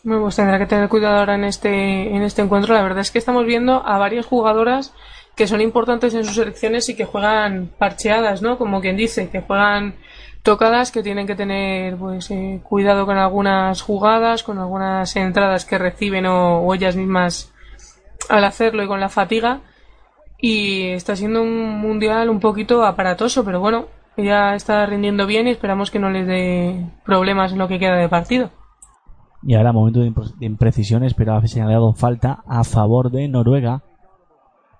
Bueno, pues tendrá que tener cuidado ahora en este, en este encuentro. La verdad es que estamos viendo a varias jugadoras que son importantes en sus selecciones y que juegan parcheadas, ¿no? Como quien dice, que juegan tocadas, que tienen que tener pues eh, cuidado con algunas jugadas, con algunas entradas que reciben o, ellas mismas al hacerlo y con la fatiga. Y está siendo un mundial un poquito aparatoso, pero bueno, ella está rindiendo bien y esperamos que no les dé problemas en lo que queda de partido. Y ahora momento de imprecisiones, pero ha señalado falta a favor de Noruega.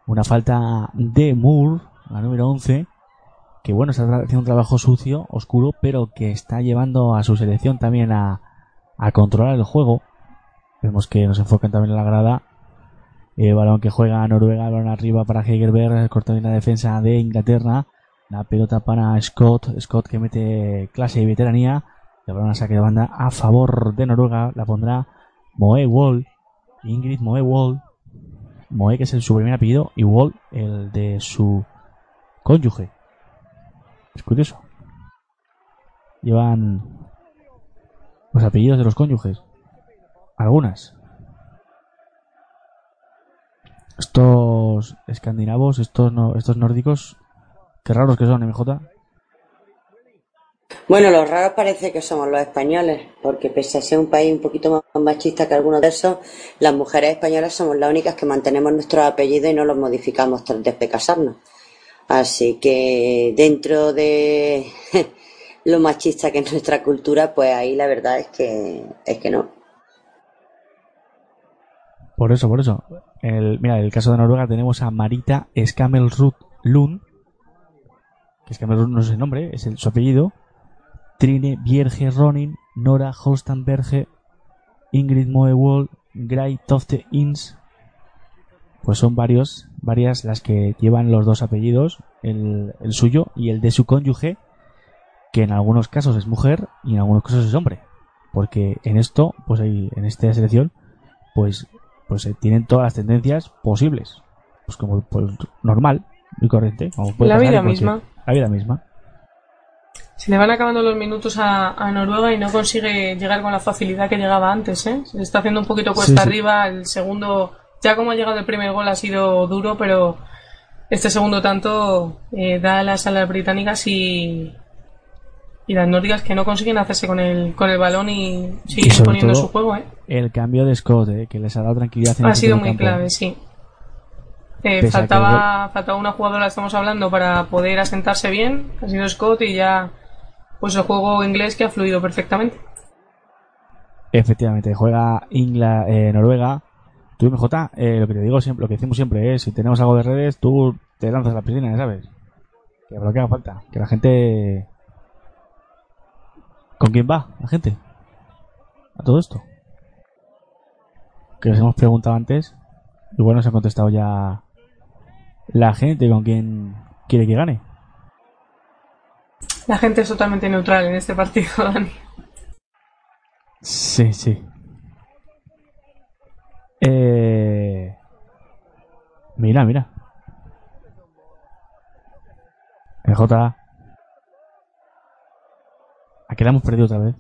Una falta de Moore, la número 11, que bueno, está haciendo un trabajo sucio, oscuro, pero que está llevando a su selección también a, a controlar el juego. Vemos que nos enfocan también en la grada. El balón que juega Noruega, balón arriba para Hegerberg, corta bien la defensa de Inglaterra. La pelota para Scott, Scott que mete clase y veteranía. Le balón a saque de banda a favor de Noruega. La pondrá Moe Wall. Ingrid Moe Wall. Moe que es el, su primer apellido y Wall el de su cónyuge. Es curioso. Llevan los apellidos de los cónyuges. Algunas. Estos escandinavos, estos no, estos nórdicos, qué raros que son, MJ. Bueno, los raros parece que somos los españoles, porque pese a ser un país un poquito más machista que algunos de esos, las mujeres españolas somos las únicas que mantenemos nuestros apellidos y no los modificamos tras después de casarnos. Así que dentro de lo machista que es nuestra cultura, pues ahí la verdad es que es que no. Por eso, por eso. Mira, en el caso de Noruega tenemos a Marita Skamelrud Lund, que Skamelrud no es el nombre, es el, su apellido. Trine Bjerge Ronin, Nora Holstenberge, Ingrid Moewald, Gray Tofte Ins. Pues son varios, varias las que llevan los dos apellidos, el, el suyo y el de su cónyuge, que en algunos casos es mujer y en algunos casos es hombre. Porque en esto, pues hay, en esta selección, pues, pues eh, tienen todas las tendencias posibles. Pues como pues, normal y corriente. Como puede La vida misma. La vida misma. Se le van acabando los minutos a, a Noruega y no consigue llegar con la facilidad que llegaba antes, ¿eh? Se le está haciendo un poquito cuesta Sí, sí. arriba. El segundo, ya como ha llegado el primer gol ha sido duro, pero este segundo tanto eh, da las alas británicas y, y las nórdicas que no consiguen hacerse con el, con el balón y siguen poniendo su juego, ¿eh? El cambio de Scott, eh, que les ha dado tranquilidad en Ha el sido muy campo. clave, sí. Eh, faltaba, faltaba una jugadora, estamos hablando, para poder asentarse bien. Ha sido Scott y ya, pues el juego inglés que ha fluido perfectamente. Efectivamente, juega Ingla, eh, Noruega. Tú, MJ, eh, lo que te digo siempre, lo que decimos siempre es, si tenemos algo de redes, tú te lanzas a la piscina, ¿sabes? Que lo que haga falta. Que la gente... ¿Con quién va la gente? A todo esto. Que les hemos preguntado antes. Y bueno, se ha contestado ya la gente con quién quiere que gane. La gente es totalmente neutral en este partido, Dani. Sí, sí. Eh... Mira, mira. El J. ¿A qué la hemos perdido otra vez?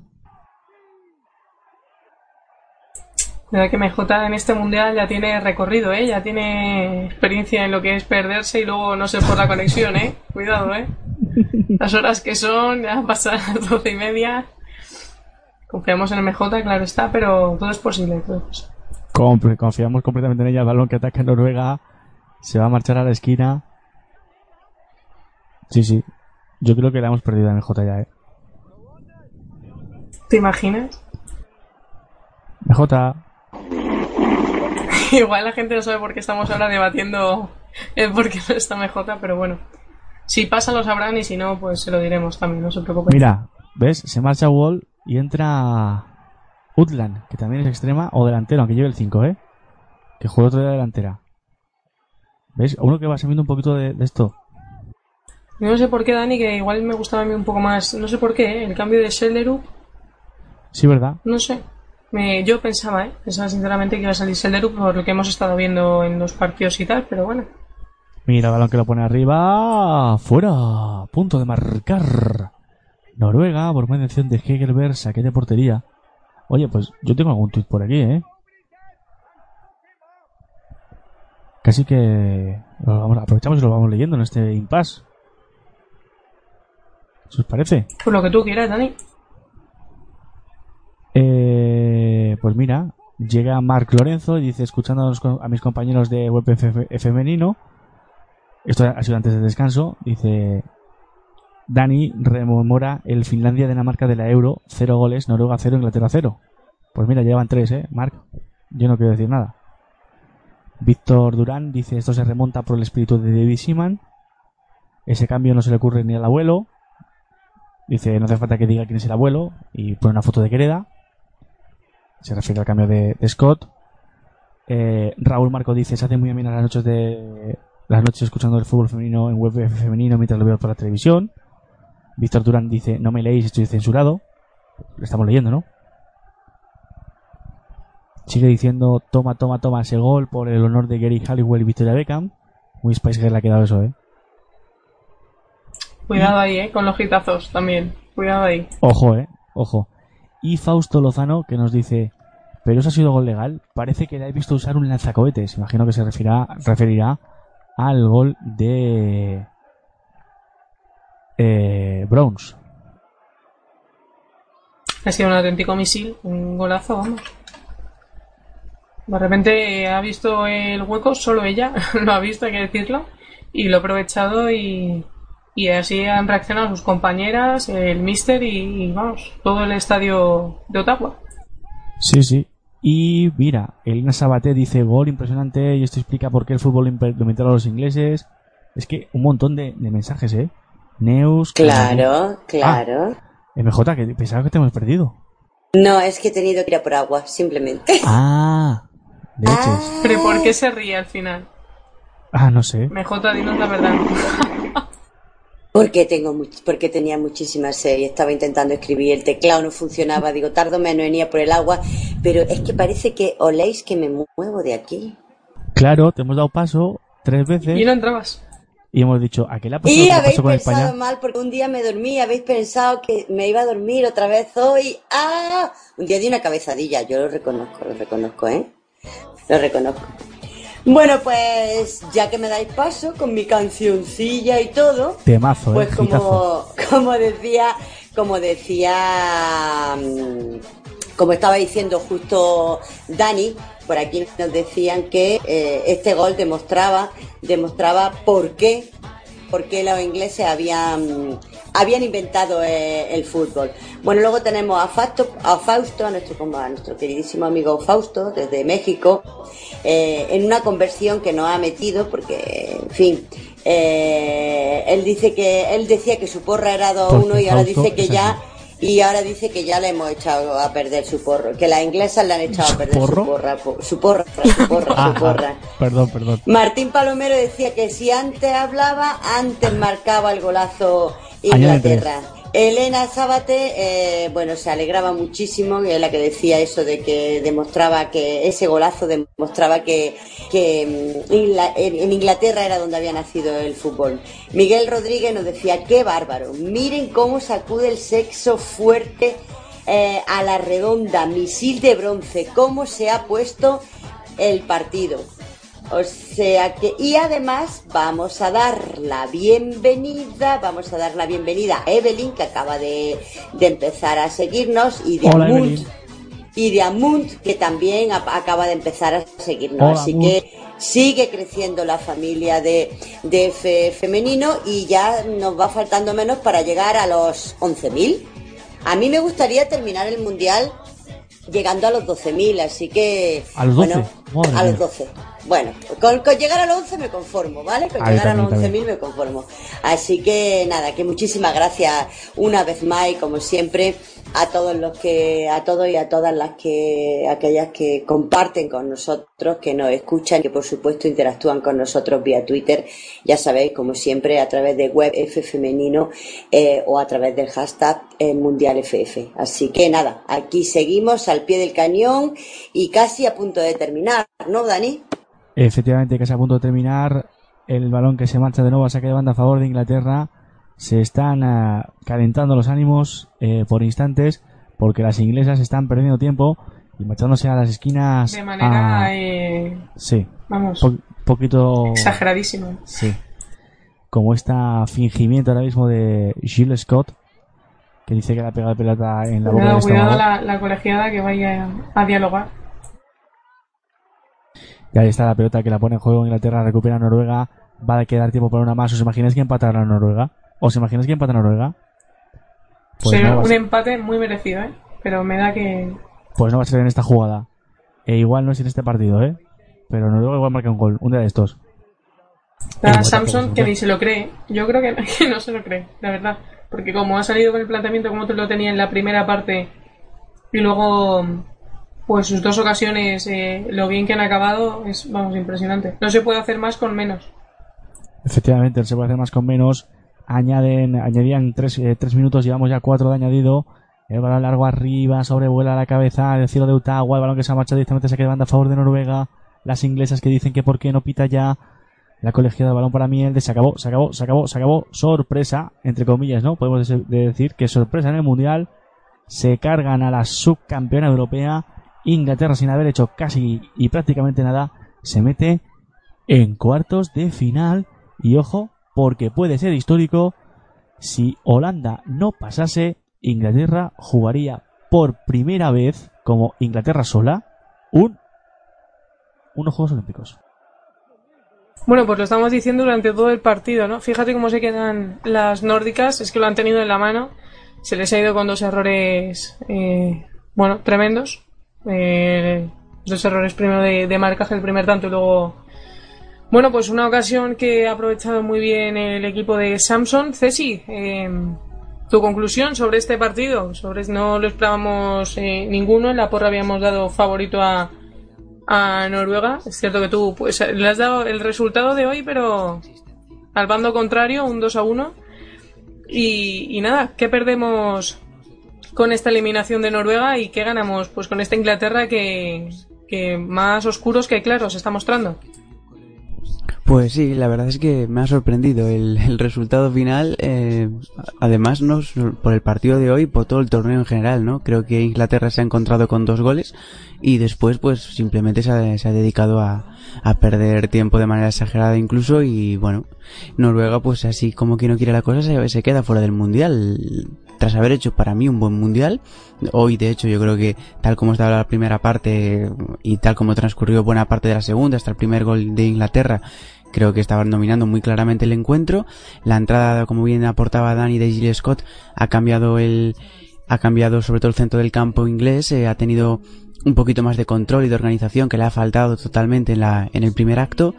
Verdad que MJ en este mundial ya tiene recorrido, ¿eh? Ya tiene experiencia en lo que es perderse y luego no sé por la conexión, ¿eh? Cuidado, ¿eh? Las horas que son, ya pasan las doce y media. Confiamos en MJ, claro está, pero todo es posible. todo es posible. Confiamos completamente en ella. El balón que ataca Noruega. Se va a marchar a la esquina. Sí, sí. Yo creo que la hemos perdido en el J ya, eh. ¿Te imaginas? MJ. Igual la gente no sabe por qué estamos ahora debatiendo el por qué no está MJ, pero bueno. Si pasa lo sabrán y si no, pues se lo diremos también, no se preocupen. Mira, ¿ves? Se marcha Wall y entra Utland, que también es extrema o delantero, aunque lleve el 5, ¿eh? Que juega otro de delantera. ¿Ves? Uno que va sabiendo un poquito de, de esto. No sé por qué, Dani, que igual me gustaba a mí un poco más. No sé por qué, ¿eh? el cambio de Selderup, Sí, ¿verdad? no sé. Me, yo pensaba, ¿eh? Pensaba sinceramente que iba a salir Selderup por lo que hemos estado viendo en los partidos y tal, pero bueno. Mira, el balón que lo pone arriba. Fuera. Punto de marcar. Noruega, por mediación de Hegelberg, saque de portería. Oye, pues yo tengo algún tuit por aquí, ¿eh? Casi que lo vamos- aprovechamos y lo vamos leyendo en este impasse. ¿Qué os parece? Pues lo que tú quieras, Dani. Eh, pues mira, llega Marc Lorenzo y dice, escuchando a, los co- a mis compañeros de web femenino, esto ha sido antes del descanso, dice, Dani rememora el Finlandia-Dinamarca de la Euro, 0 goles, Noruega 0, Inglaterra 0. Pues mira, llevan 3, ¿eh, Marc? Yo no quiero decir nada. Víctor Durán dice, esto se remonta por el espíritu de David Seaman. Ese cambio no se le ocurre ni al abuelo. Dice, no hace falta que diga quién es el abuelo. Y pone una foto de Quereda. Se refiere al cambio de, Scott. Eh, Raúl Marco dice, se hace muy amenas las noches de las noches escuchando el fútbol femenino en web femenino mientras lo veo por la televisión. Víctor Durán dice, no me leéis, estoy censurado. Lo estamos leyendo, ¿no? Sigue diciendo, toma, toma, toma ese gol por el honor de Gary Halliwell y Victoria Beckham. Muy Spice Girl le ha quedado eso, ¿eh? Cuidado ahí, ¿eh? Con los gitazos también. Cuidado ahí. Ojo, eh, ojo. Y Fausto Lozano que nos dice, pero eso ha sido gol legal. Parece que le he visto usar un lanzacohetes. Imagino que se referirá, referirá al gol de eh, Browns. Ha sido un auténtico misil, un golazo, vamos. De repente ha visto el hueco, solo ella lo ha visto, hay que decirlo, y lo ha aprovechado y, y así han reaccionado sus compañeras, el mister y, y, vamos, todo el estadio de Ottawa. Sí, sí. Y mira, Elena Sabaté dice gol impresionante y esto explica por qué el fútbol lo inventaron los ingleses. Es que un montón de, de mensajes, ¿eh? Neus. Claro, claro. Ah, MJ, que pensaba que te hemos perdido. No, es que he tenido que ir a por agua, simplemente. Ah, leches. Pero ¿por qué se ríe al final? Ah, no sé. MJ, dinos la verdad. Porque tengo much- porque tenía muchísimas series, estaba intentando escribir, el teclado no funcionaba, digo, tardo menos en ir por el agua, pero es que parece que oléis que me muevo de aquí. Claro, te hemos dado paso tres veces Y no entrabas. Y hemos dicho, ¿a qué le ha pasado Y habéis pasó con pensado España? mal porque un día me dormí, habéis pensado que me iba a dormir otra vez hoy. ¡Ah! Un día di una cabezadilla, yo lo reconozco, lo reconozco, ¿eh? Lo reconozco. Bueno, pues ya que me dais paso con mi cancioncilla y todo, Temazo, ¿eh? pues Hitazo. como, como decía, como decía, mm, como estaba diciendo justo Dani, por aquí nos decían que eh, este gol demostraba, demostraba por qué, por qué los ingleses habían, habían inventado eh, el fútbol. Bueno, luego tenemos a Fausto, a Fausto, a nuestro, a nuestro queridísimo amigo Fausto, desde México, eh, en una conversión que nos ha metido, porque, en fin, él dice que, él decía que su porra era 2-1 Porque y ahora Fausto dice que ya, así. Y ahora dice que ya le hemos echado a perder su porro, que las inglesas le han echado a perder porro? su porra, po- su porra, su porra, Ah, su porra. ah, perdón, perdón. Martín Palomero decía que si antes hablaba, antes marcaba el golazo Inglaterra. Elena Sábate, eh, bueno, se alegraba muchísimo, que es la que decía eso de que demostraba que ese golazo demostraba que, mm, en Inglaterra era donde había nacido el fútbol. Miguel Rodríguez nos decía, qué bárbaro, miren cómo sacude el sexo fuerte eh, a la redonda, misil de bronce, cómo se ha puesto el partido. O sea que, y además vamos a dar la bienvenida, vamos a dar la bienvenida a Evelyn, que acaba de, de empezar a seguirnos, y de Hola, Evelyn. y de Amunt, que también a- acaba de empezar a seguirnos. Hola, Así que sigue creciendo la familia de, de F femenino y ya nos va faltando menos para llegar a los 11.000. A mí me gustaría terminar el mundial llegando a los 12.000, así que... ¿A los 12? Bueno, a los mía. 12. Bueno, con, con llegar a los 11 me conformo, ¿vale? Con Ahí llegar a los también, también. 11.000 me conformo. Así que nada, que muchísimas gracias una vez más y como siempre a todos los que, a todos y a todas las que, aquellas que comparten con nosotros, que nos escuchan, que por supuesto interactúan con nosotros vía Twitter, ya sabéis, como siempre, a través de web F femenino eh, o a través del hashtag eh, Mundial FF. Así que nada, aquí seguimos al pie del cañón y casi a punto de terminar, ¿no, Dani? Efectivamente, que es a punto de terminar. El balón que se marcha de nuevo a saque de banda a favor de Inglaterra. Se están ah, calentando los ánimos eh, por instantes porque las inglesas están perdiendo tiempo y marchándose a las esquinas. De manera, a- eh, Sí. vamos, Po- poquito. exageradísima. Sí. Como está fingimiento ahora mismo de Gilles Scott, que dice que le ha pegado la pelota en la boca Cuidado, del cuidado la, la colegiada que vaya a dialogar. Y ahí está la pelota que la pone en juego Inglaterra, recupera Noruega. Va a quedar tiempo para una más. ¿Os imagináis que empatará Noruega? ¿Os imagináis que empata Noruega? Pues, no, a un empate muy merecido, ¿eh? Pero me da que... pues no va a ser en esta jugada. E igual no es en este partido, ¿eh? Pero Noruega igual marca un gol. Un día de estos. A Igual Samson que ni se lo cree. Yo creo que, que no se lo cree, la verdad. Porque como ha salido con el planteamiento como tú lo tenías en la primera parte y luego pues sus dos ocasiones, eh, lo bien que han acabado es, vamos, impresionante. No se puede hacer más con menos. Efectivamente, se puede hacer más con menos. Añaden, añadían tres, eh, tres minutos, llevamos ya cuatro de añadido. El balón largo arriba, sobrevuela la cabeza del cielo de Ottawa, el balón que se ha marchado directamente se queda banda a favor de Noruega. Las inglesas que dicen que por qué no pita ya. La colegiada de balón para miel, se acabó, se acabó, se acabó, se acabó. Sorpresa, entre comillas, ¿no? Podemos de- de decir que sorpresa en el mundial. Se cargan a la subcampeona europea Inglaterra, sin haber hecho casi y prácticamente nada, se mete en cuartos de final. Y ojo, porque puede ser histórico. Si Holanda no pasase, Inglaterra jugaría por primera vez, como Inglaterra sola, un, unos Juegos Olímpicos. Bueno, pues lo estamos diciendo durante todo el partido, ¿no? Fíjate cómo se quedan las nórdicas, es que lo han tenido en la mano. Se les ha ido con dos errores, eh, bueno, tremendos. Eh, dos errores primero de, de marcaje, el primer tanto y luego bueno, pues una ocasión que ha aprovechado muy bien el equipo de Samson. Ceci, eh, tu conclusión sobre este partido. Sobre no lo esperábamos eh, ninguno. En la porra habíamos dado favorito a, a Noruega. Es cierto que tú pues, le has dado el resultado de hoy, pero al bando contrario, un 2 a 1. Y, y nada, ¿qué perdemos con esta eliminación de Noruega y qué ganamos pues con esta Inglaterra que, que más oscuros que claros está mostrando? Pues sí, la verdad es que me ha sorprendido el, el resultado final. Eh, además, no por el partido de hoy, por todo el torneo en general, ¿no? Creo que Inglaterra se ha encontrado con dos goles y después, pues simplemente se ha, se ha dedicado a, a perder tiempo de manera exagerada incluso y bueno, Noruega, pues así como que no quiere la cosa, se, se queda fuera del mundial. Tras haber hecho para mí un buen mundial, hoy de hecho yo creo que tal como estaba la primera parte y tal como transcurrió buena parte de la segunda hasta el primer gol de Inglaterra, creo que estaban dominando muy claramente el encuentro. La entrada, como bien aportaba Dani de Gilles Scott, ha cambiado el, ha cambiado sobre todo el centro del campo inglés, eh, ha tenido un poquito más de control y de organización que le ha faltado totalmente en la, en el primer acto.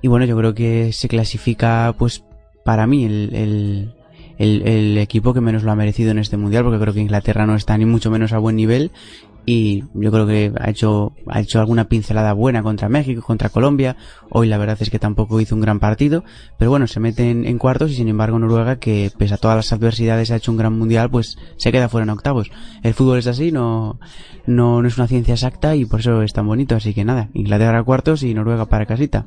Y bueno, yo creo que se clasifica, pues, para mí el, el, el, el equipo que menos lo ha merecido en este mundial, porque creo que Inglaterra no está ni mucho menos a buen nivel y yo creo que ha hecho ha hecho alguna pincelada buena contra México, contra Colombia. Hoy la verdad es que tampoco hizo un gran partido, pero bueno, se mete en, cuartos y sin embargo Noruega, que pese a todas las adversidades ha hecho un gran mundial, pues se queda fuera en octavos. El fútbol es así, no no, no es una ciencia exacta y por eso es tan bonito, así que nada, Inglaterra a cuartos y Noruega para casita.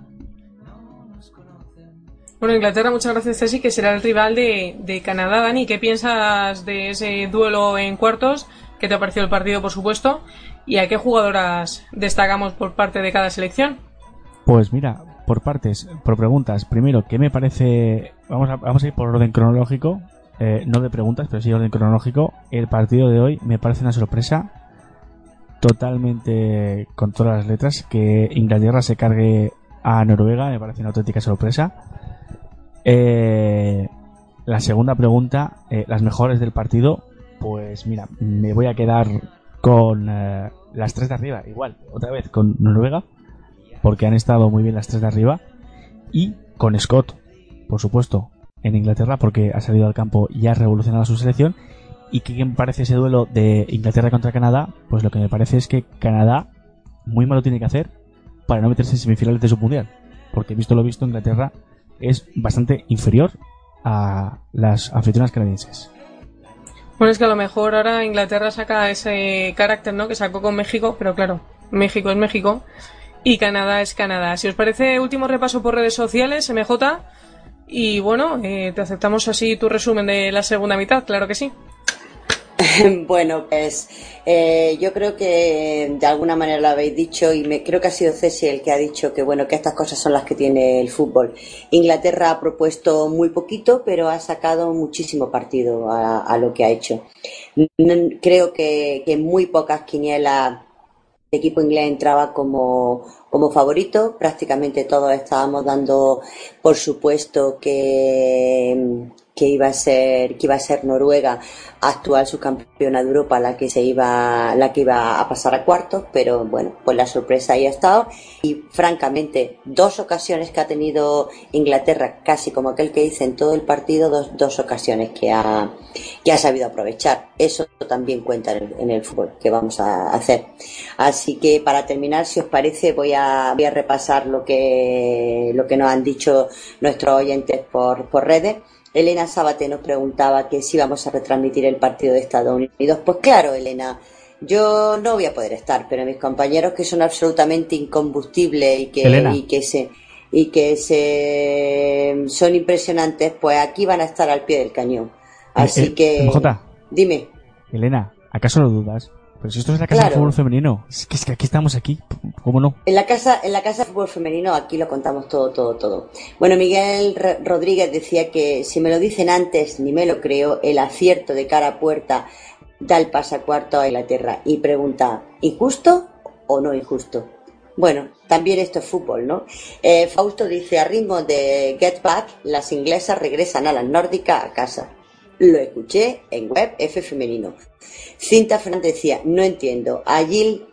Bueno, Inglaterra, muchas gracias, Ceci, que será el rival de, de Canadá. Dani, ¿qué piensas de ese duelo en cuartos? ¿Qué te ha parecido el partido, por supuesto? ¿Y a qué jugadoras destacamos por parte de cada selección? Pues mira, por partes, por preguntas. Primero, ¿qué me parece? Vamos a, vamos a ir por orden cronológico, eh, no de preguntas, pero sí orden cronológico. El partido de hoy me parece una sorpresa, totalmente con todas las letras, que Inglaterra se cargue a Noruega, me parece una auténtica sorpresa. Eh, la segunda pregunta, eh, las mejores del partido, pues mira, me voy a quedar con eh, las tres de arriba, igual, otra vez con Noruega, porque han estado muy bien las tres de arriba, y con Scott, por supuesto, en Inglaterra, porque ha salido al campo y ha revolucionado su selección. ¿Y qué me parece ese duelo de Inglaterra contra Canadá? Pues lo que me parece es que Canadá muy malo tiene que hacer para no meterse en semifinales de su mundial, porque visto lo visto, Inglaterra es bastante inferior a las anfitrionas canadienses. Bueno, es que a lo mejor ahora Inglaterra saca ese carácter, ¿no? Que sacó con México, pero claro, México es México y Canadá es Canadá. Si os parece, último repaso por redes sociales, MJ. Y bueno, eh, te aceptamos así tu resumen de la segunda mitad, claro que sí. Bueno, pues eh, yo creo que de alguna manera lo habéis dicho y me, creo que ha sido Ceci el que ha dicho que bueno que estas cosas son las que tiene el fútbol. Inglaterra ha propuesto muy poquito, pero ha sacado muchísimo partido a, lo que ha hecho. Creo que, que muy pocas quinielas el equipo inglés entraba como, como favorito. Prácticamente todos estábamos dando por supuesto que, que iba a ser, que iba a ser Noruega, actual subcampeona de Europa, la que se iba, la que iba a pasar a cuartos, pero bueno, pues la sorpresa ahí ha estado. Y francamente, dos ocasiones que ha tenido Inglaterra, casi como aquel que dice en todo el partido, dos, dos ocasiones que ha, que ha sabido aprovechar. Eso también cuenta en el, en el fútbol que vamos a hacer. Así que para terminar, si os parece, voy a, voy a repasar lo que, lo que nos han dicho nuestros oyentes por, por redes. Elena Sabate nos preguntaba que si vamos a retransmitir el partido de Estados Unidos. Pues claro, Elena, yo no voy a poder estar, pero mis compañeros que son absolutamente incombustibles y que, Elena. y que se y que se son impresionantes, pues aquí van a estar al pie del cañón. Así Eh, eh, que MJ. dime. Elena, ¿acaso lo dudas? Pero si esto es la casa Claro. de fútbol femenino. Es que, es que aquí estamos aquí. ¿Cómo no? En la casa, en la casa de fútbol femenino, aquí lo contamos todo, todo, todo. Bueno, Miguel R- Rodríguez decía que si me lo dicen antes, ni me lo creo, el acierto de cara a puerta da el pasacuarto a Inglaterra. Y pregunta, ¿injusto o no injusto? Bueno, también esto es fútbol, ¿no? Eh, Fausto dice, a ritmo de Get Back, las inglesas regresan a las nórdicas a casa. Lo escuché en web F femenino. Cinta Fernández decía, no entiendo. A Jill,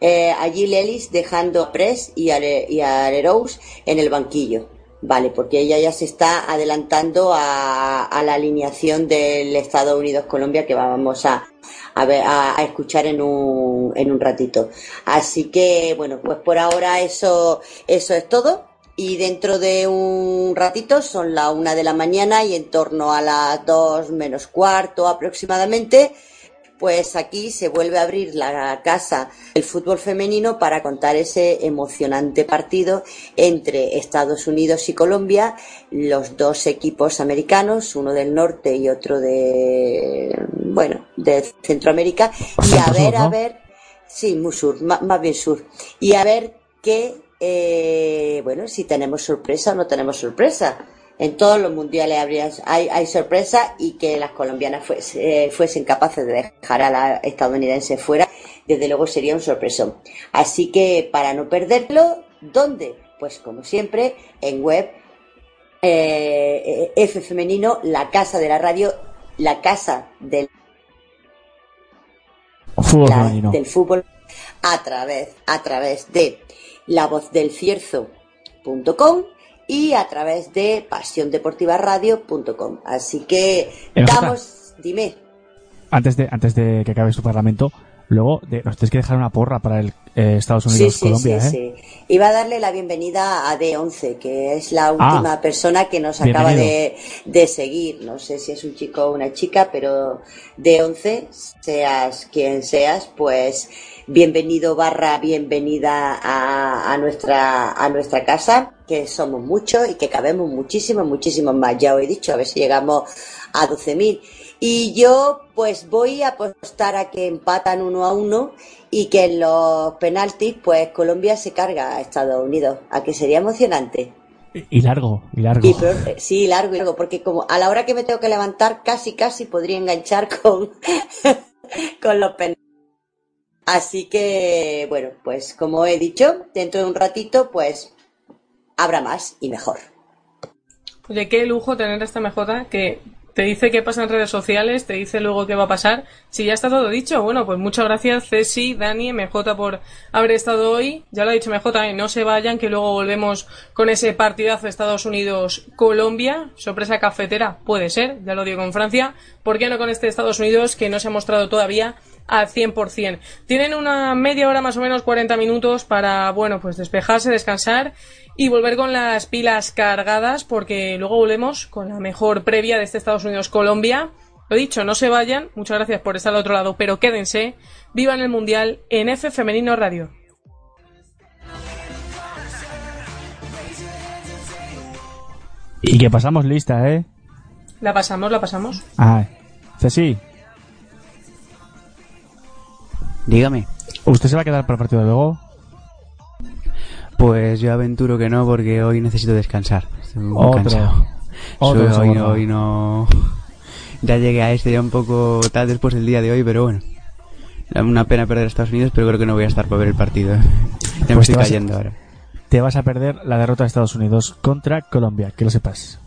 eh, Ellis dejando a Press y a, y en el banquillo. Vale, porque ella ya se está adelantando a, a la alineación del Estados Unidos-Colombia que vamos a, a, ver, a, a escuchar en un, en un ratito. Así que, bueno, pues por ahora eso, eso es todo. Y dentro de un ratito son la una de la mañana y en torno a las dos menos cuarto aproximadamente, pues aquí se vuelve a abrir la casa del fútbol femenino para contar ese emocionante partido entre Estados Unidos y Colombia, los dos equipos americanos, uno del norte y otro de, bueno, de Centroamérica, y a ver, a ver, sí, muy sur, más bien sur, y a ver qué, eh, bueno, si tenemos sorpresa o no tenemos sorpresa. En todos los mundiales habría, hay, hay sorpresa y que las colombianas fuese- eh, fuesen capaces de dejar a la estadounidense fuera, desde luego sería un sorpresón. Así que para no perderlo, ¿dónde? Pues como siempre, en web eh, F femenino, la casa de la radio, la casa del Fútbol la- del fútbol a través, a través de la voz del cierzo.com y a través de pasiondeportivaradio.com. Así que MJ. damos, dime, Antes de, antes de que acabe su parlamento, luego de- nos tienes que dejar una porra para el eh, Estados Sí, Unidos-Colombia, sí, ¿eh? sí, sí. Iba a darle la bienvenida a D11, que es la última persona que nos acaba de, de seguir. No sé si es un chico o una chica, pero D11, seas quien seas, pues bienvenido barra bienvenida a, a nuestra, a nuestra casa, que somos muchos y que cabemos muchísimos, muchísimos más. Ya os he dicho, a ver si llegamos a 12.000. Y yo pues voy a apostar a que empatan uno a uno y que en los penaltis pues Colombia se carga a Estados Unidos. A que sería emocionante. Y largo, y largo. Y eh, sí, largo y largo, porque como a la hora que me tengo que levantar casi casi podría enganchar con, con los penaltis. Así que, bueno, pues como he dicho, dentro de un ratito pues habrá más y mejor. Oye, qué lujo tener esta MJ que te dice qué pasa en redes sociales, te dice luego qué va a pasar. Si ya está todo dicho, bueno, pues muchas gracias Ceci, Dani, MJ por haber estado hoy. Ya lo ha dicho MJ, y no se vayan, que luego volvemos con ese partidazo Estados Unidos-Colombia. Sorpresa cafetera, puede ser, ya lo digo con Francia. ¿Por qué no con este Estados Unidos que no se ha mostrado todavía al 100%? Tienen una media hora más o menos, 40 minutos para, bueno, pues despejarse, descansar y volver con las pilas cargadas porque luego volvemos con la mejor previa de este Estados Unidos-Colombia. Lo dicho, no se vayan, muchas gracias por estar al otro lado, pero quédense, vivan el Mundial en F Femenino Radio. Y que pasamos lista, ¿eh? La pasamos, la pasamos. Ah, Ceci, Dígame. ¿usted se va a quedar para el partido de luego? Pues yo aventuro que no porque hoy necesito descansar. Estoy muy Otro. cansado. Otro Soy- hoy, soborno. hoy no... Ya llegué a este ya un poco tal después del día de hoy, pero bueno. Una pena perder a Estados Unidos, pero creo que no voy a estar para ver el partido. Ya me Pues estoy te vas a- cayendo ahora. Te vas a perder la derrota de Estados Unidos contra Colombia, que lo sepas.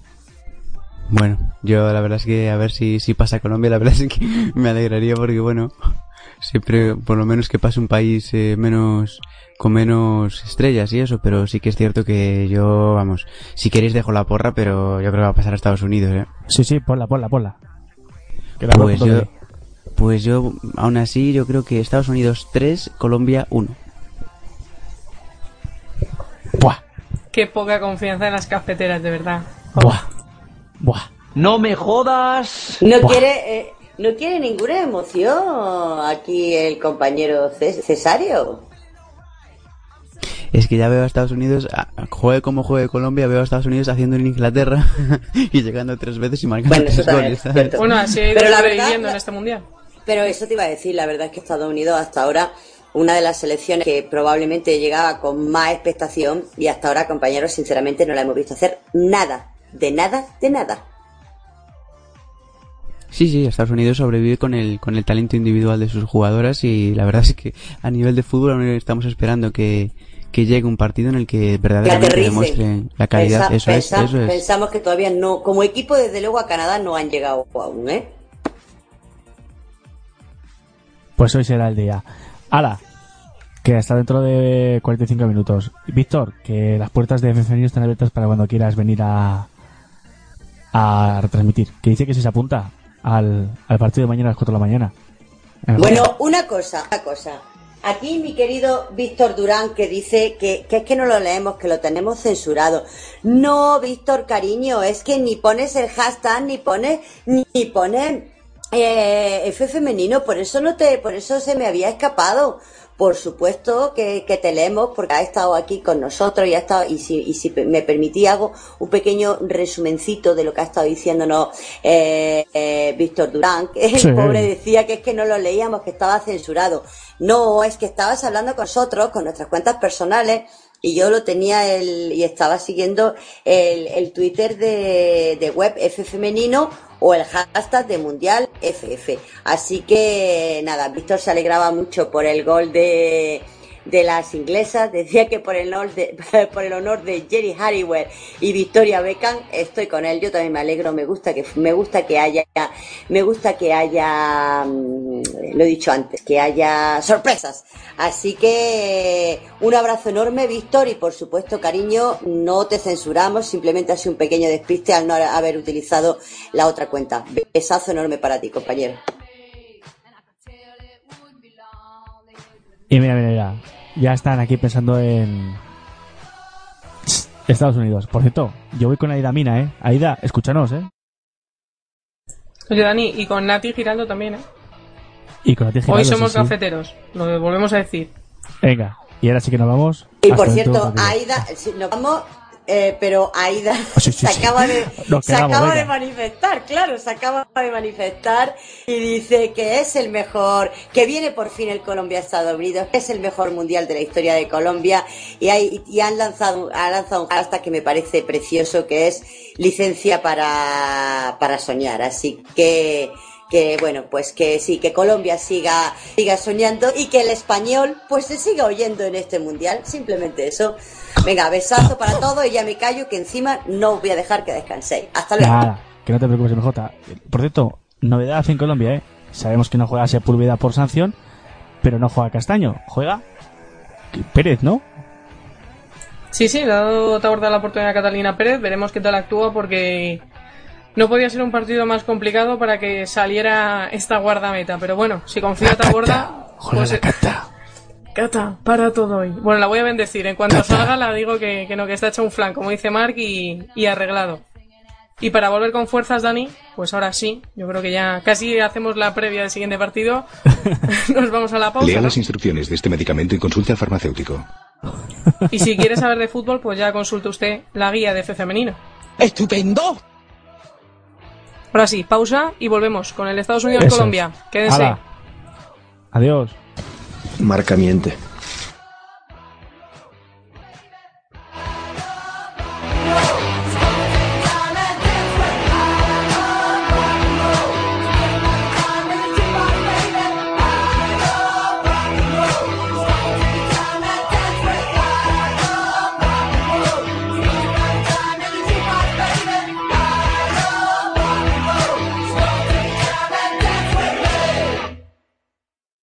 Bueno, yo la verdad es que a ver si, si pasa Colombia, la verdad es que me alegraría porque bueno, siempre por lo menos que pase un país eh, menos con menos estrellas y eso, pero sí que es cierto que yo, vamos, si queréis dejo la porra, pero yo creo que va a pasar a Estados Unidos, ¿eh? Sí, sí, ponla, ponla, ponla. Que la Pues yo, de- pues yo, aún así, yo creo que Estados Unidos 3, Colombia 1. Qué poca confianza en las cafeteras, de verdad. Buah. Buah. No me jodas. No quiere, eh, no quiere ninguna emoción aquí el compañero Cesario. Es que ya veo a Estados Unidos, a- juegue como juegue Colombia, veo a Estados Unidos haciendo en Inglaterra y llegando tres veces y marcando Bueno, tres goles. Bueno, así ha ido Pero la sobreviviendo verdad- en este Mundial. Pero eso te iba a decir, la verdad es que Estados Unidos hasta ahora una de las selecciones que probablemente llegaba con más expectación y hasta ahora, compañeros, sinceramente no la hemos visto hacer nada, de nada, de nada. Sí, sí, Estados Unidos sobrevive con el, con el talento individual de sus jugadoras y la verdad es que a nivel de fútbol aún estamos esperando que, que llegue un partido en el que verdaderamente aterrice. demuestre la calidad. Pensa- eso es, eso es. Pensamos que todavía no, como equipo desde luego a Canadá no han llegado aún, ¿eh? Pues hoy será el día. Ala, que hasta dentro de 45 minutos. Víctor, que las puertas de FFN están abiertas para cuando quieras venir a, a retransmitir. Que dice que si se apunta al, al partido de mañana a las 4 de la mañana. En Bueno, una cosa, una cosa. Aquí mi querido Víctor Durán que dice que, que es que no lo leemos, que lo tenemos censurado. No, Víctor, cariño, es que ni pones el hashtag, ni pones, ni pones eh, F femenino, por eso no te, por eso se me había escapado. Por supuesto que, que te leemos porque ha estado aquí con nosotros y ha estado, y si, y si me permití hago un pequeño resumencito de lo que ha estado diciéndonos eh, eh, Víctor Durán, que el Sí. pobre decía que es que no lo leíamos, que estaba censurado. No, es que estabas hablando con nosotros, con nuestras cuentas personales, y yo lo tenía el, y estaba siguiendo el, el Twitter de, de web F femenino o el hashtag de Mundial FF. Así que nada, Víctor se alegraba mucho por el gol de, de las inglesas, decía que por el honor de, por el honor de Jerry Halliwell y Victoria Beckham estoy con él, yo también me alegro, me gusta que me gusta que haya me gusta que haya mm, lo he dicho antes, que haya sorpresas. Así que un abrazo enorme, Víctor, y por supuesto, cariño, no te censuramos, simplemente ha sido un pequeño despiste al no haber utilizado la otra cuenta. Besazo enorme para ti, compañero. Y mira, mira, mira, ya están aquí pensando en Estados Unidos. Por cierto, yo voy con Aida Mina, ¿eh? Aida, escúchanos, ¿eh? Oye, Dani, y con Nati Giraldo también, ¿eh? Y con la tía Hoy Giraldo, somos sí, sí. cafeteros, lo volvemos a decir. Venga, y ahora sí que nos vamos. Y Hasta por cierto. Aida, sí, nos vamos, eh, pero Aida sí, se sí. acaba de, se acaba manifestar, claro, se acaba de manifestar y dice que es el mejor, que viene por fin el Colombia a Estados Unidos, que es el mejor mundial de la historia de Colombia y, hay, y han lanzado, ha lanzado un hashtag que me parece precioso que es licencia para, para soñar, así que que bueno pues que sí que Colombia siga siga soñando y que el español pues se siga oyendo en este mundial. Simplemente eso venga besazo para todos y ya me callo que encima no os voy a dejar que descanséis hasta luego Nada, que no te preocupes, MJ. Por cierto, novedad en Colombia, ¿eh? Sabemos que no juega Sepúlveda por sanción, pero no juega Castaño. Juega Pérez, ¿no? Sí, sí, le ha dado Taborda la oportunidad a Catalina Pérez, veremos qué tal actúa porque no podía ser un partido más complicado para que saliera esta guardameta, pero bueno, si confía Taborda, pues eh, Cata, para todo hoy. Bueno, la voy a bendecir. En cuanto salga, la digo que, que no, que está hecho un flan, como dice Mark, y, y arreglado. Y para volver con fuerzas, Dani, pues ahora sí, yo creo que ya casi hacemos la previa del siguiente partido. Nos vamos a la pausa. Lea ¿no? las instrucciones de este medicamento y consulte al farmacéutico. Y si quiere saber de fútbol, pues ya consulte usted la guía de F femenino. ¡Estupendo! Ahora sí, pausa y volvemos con el Estados. Unidos-Colombia. Quédense. Adiós. Marca miente.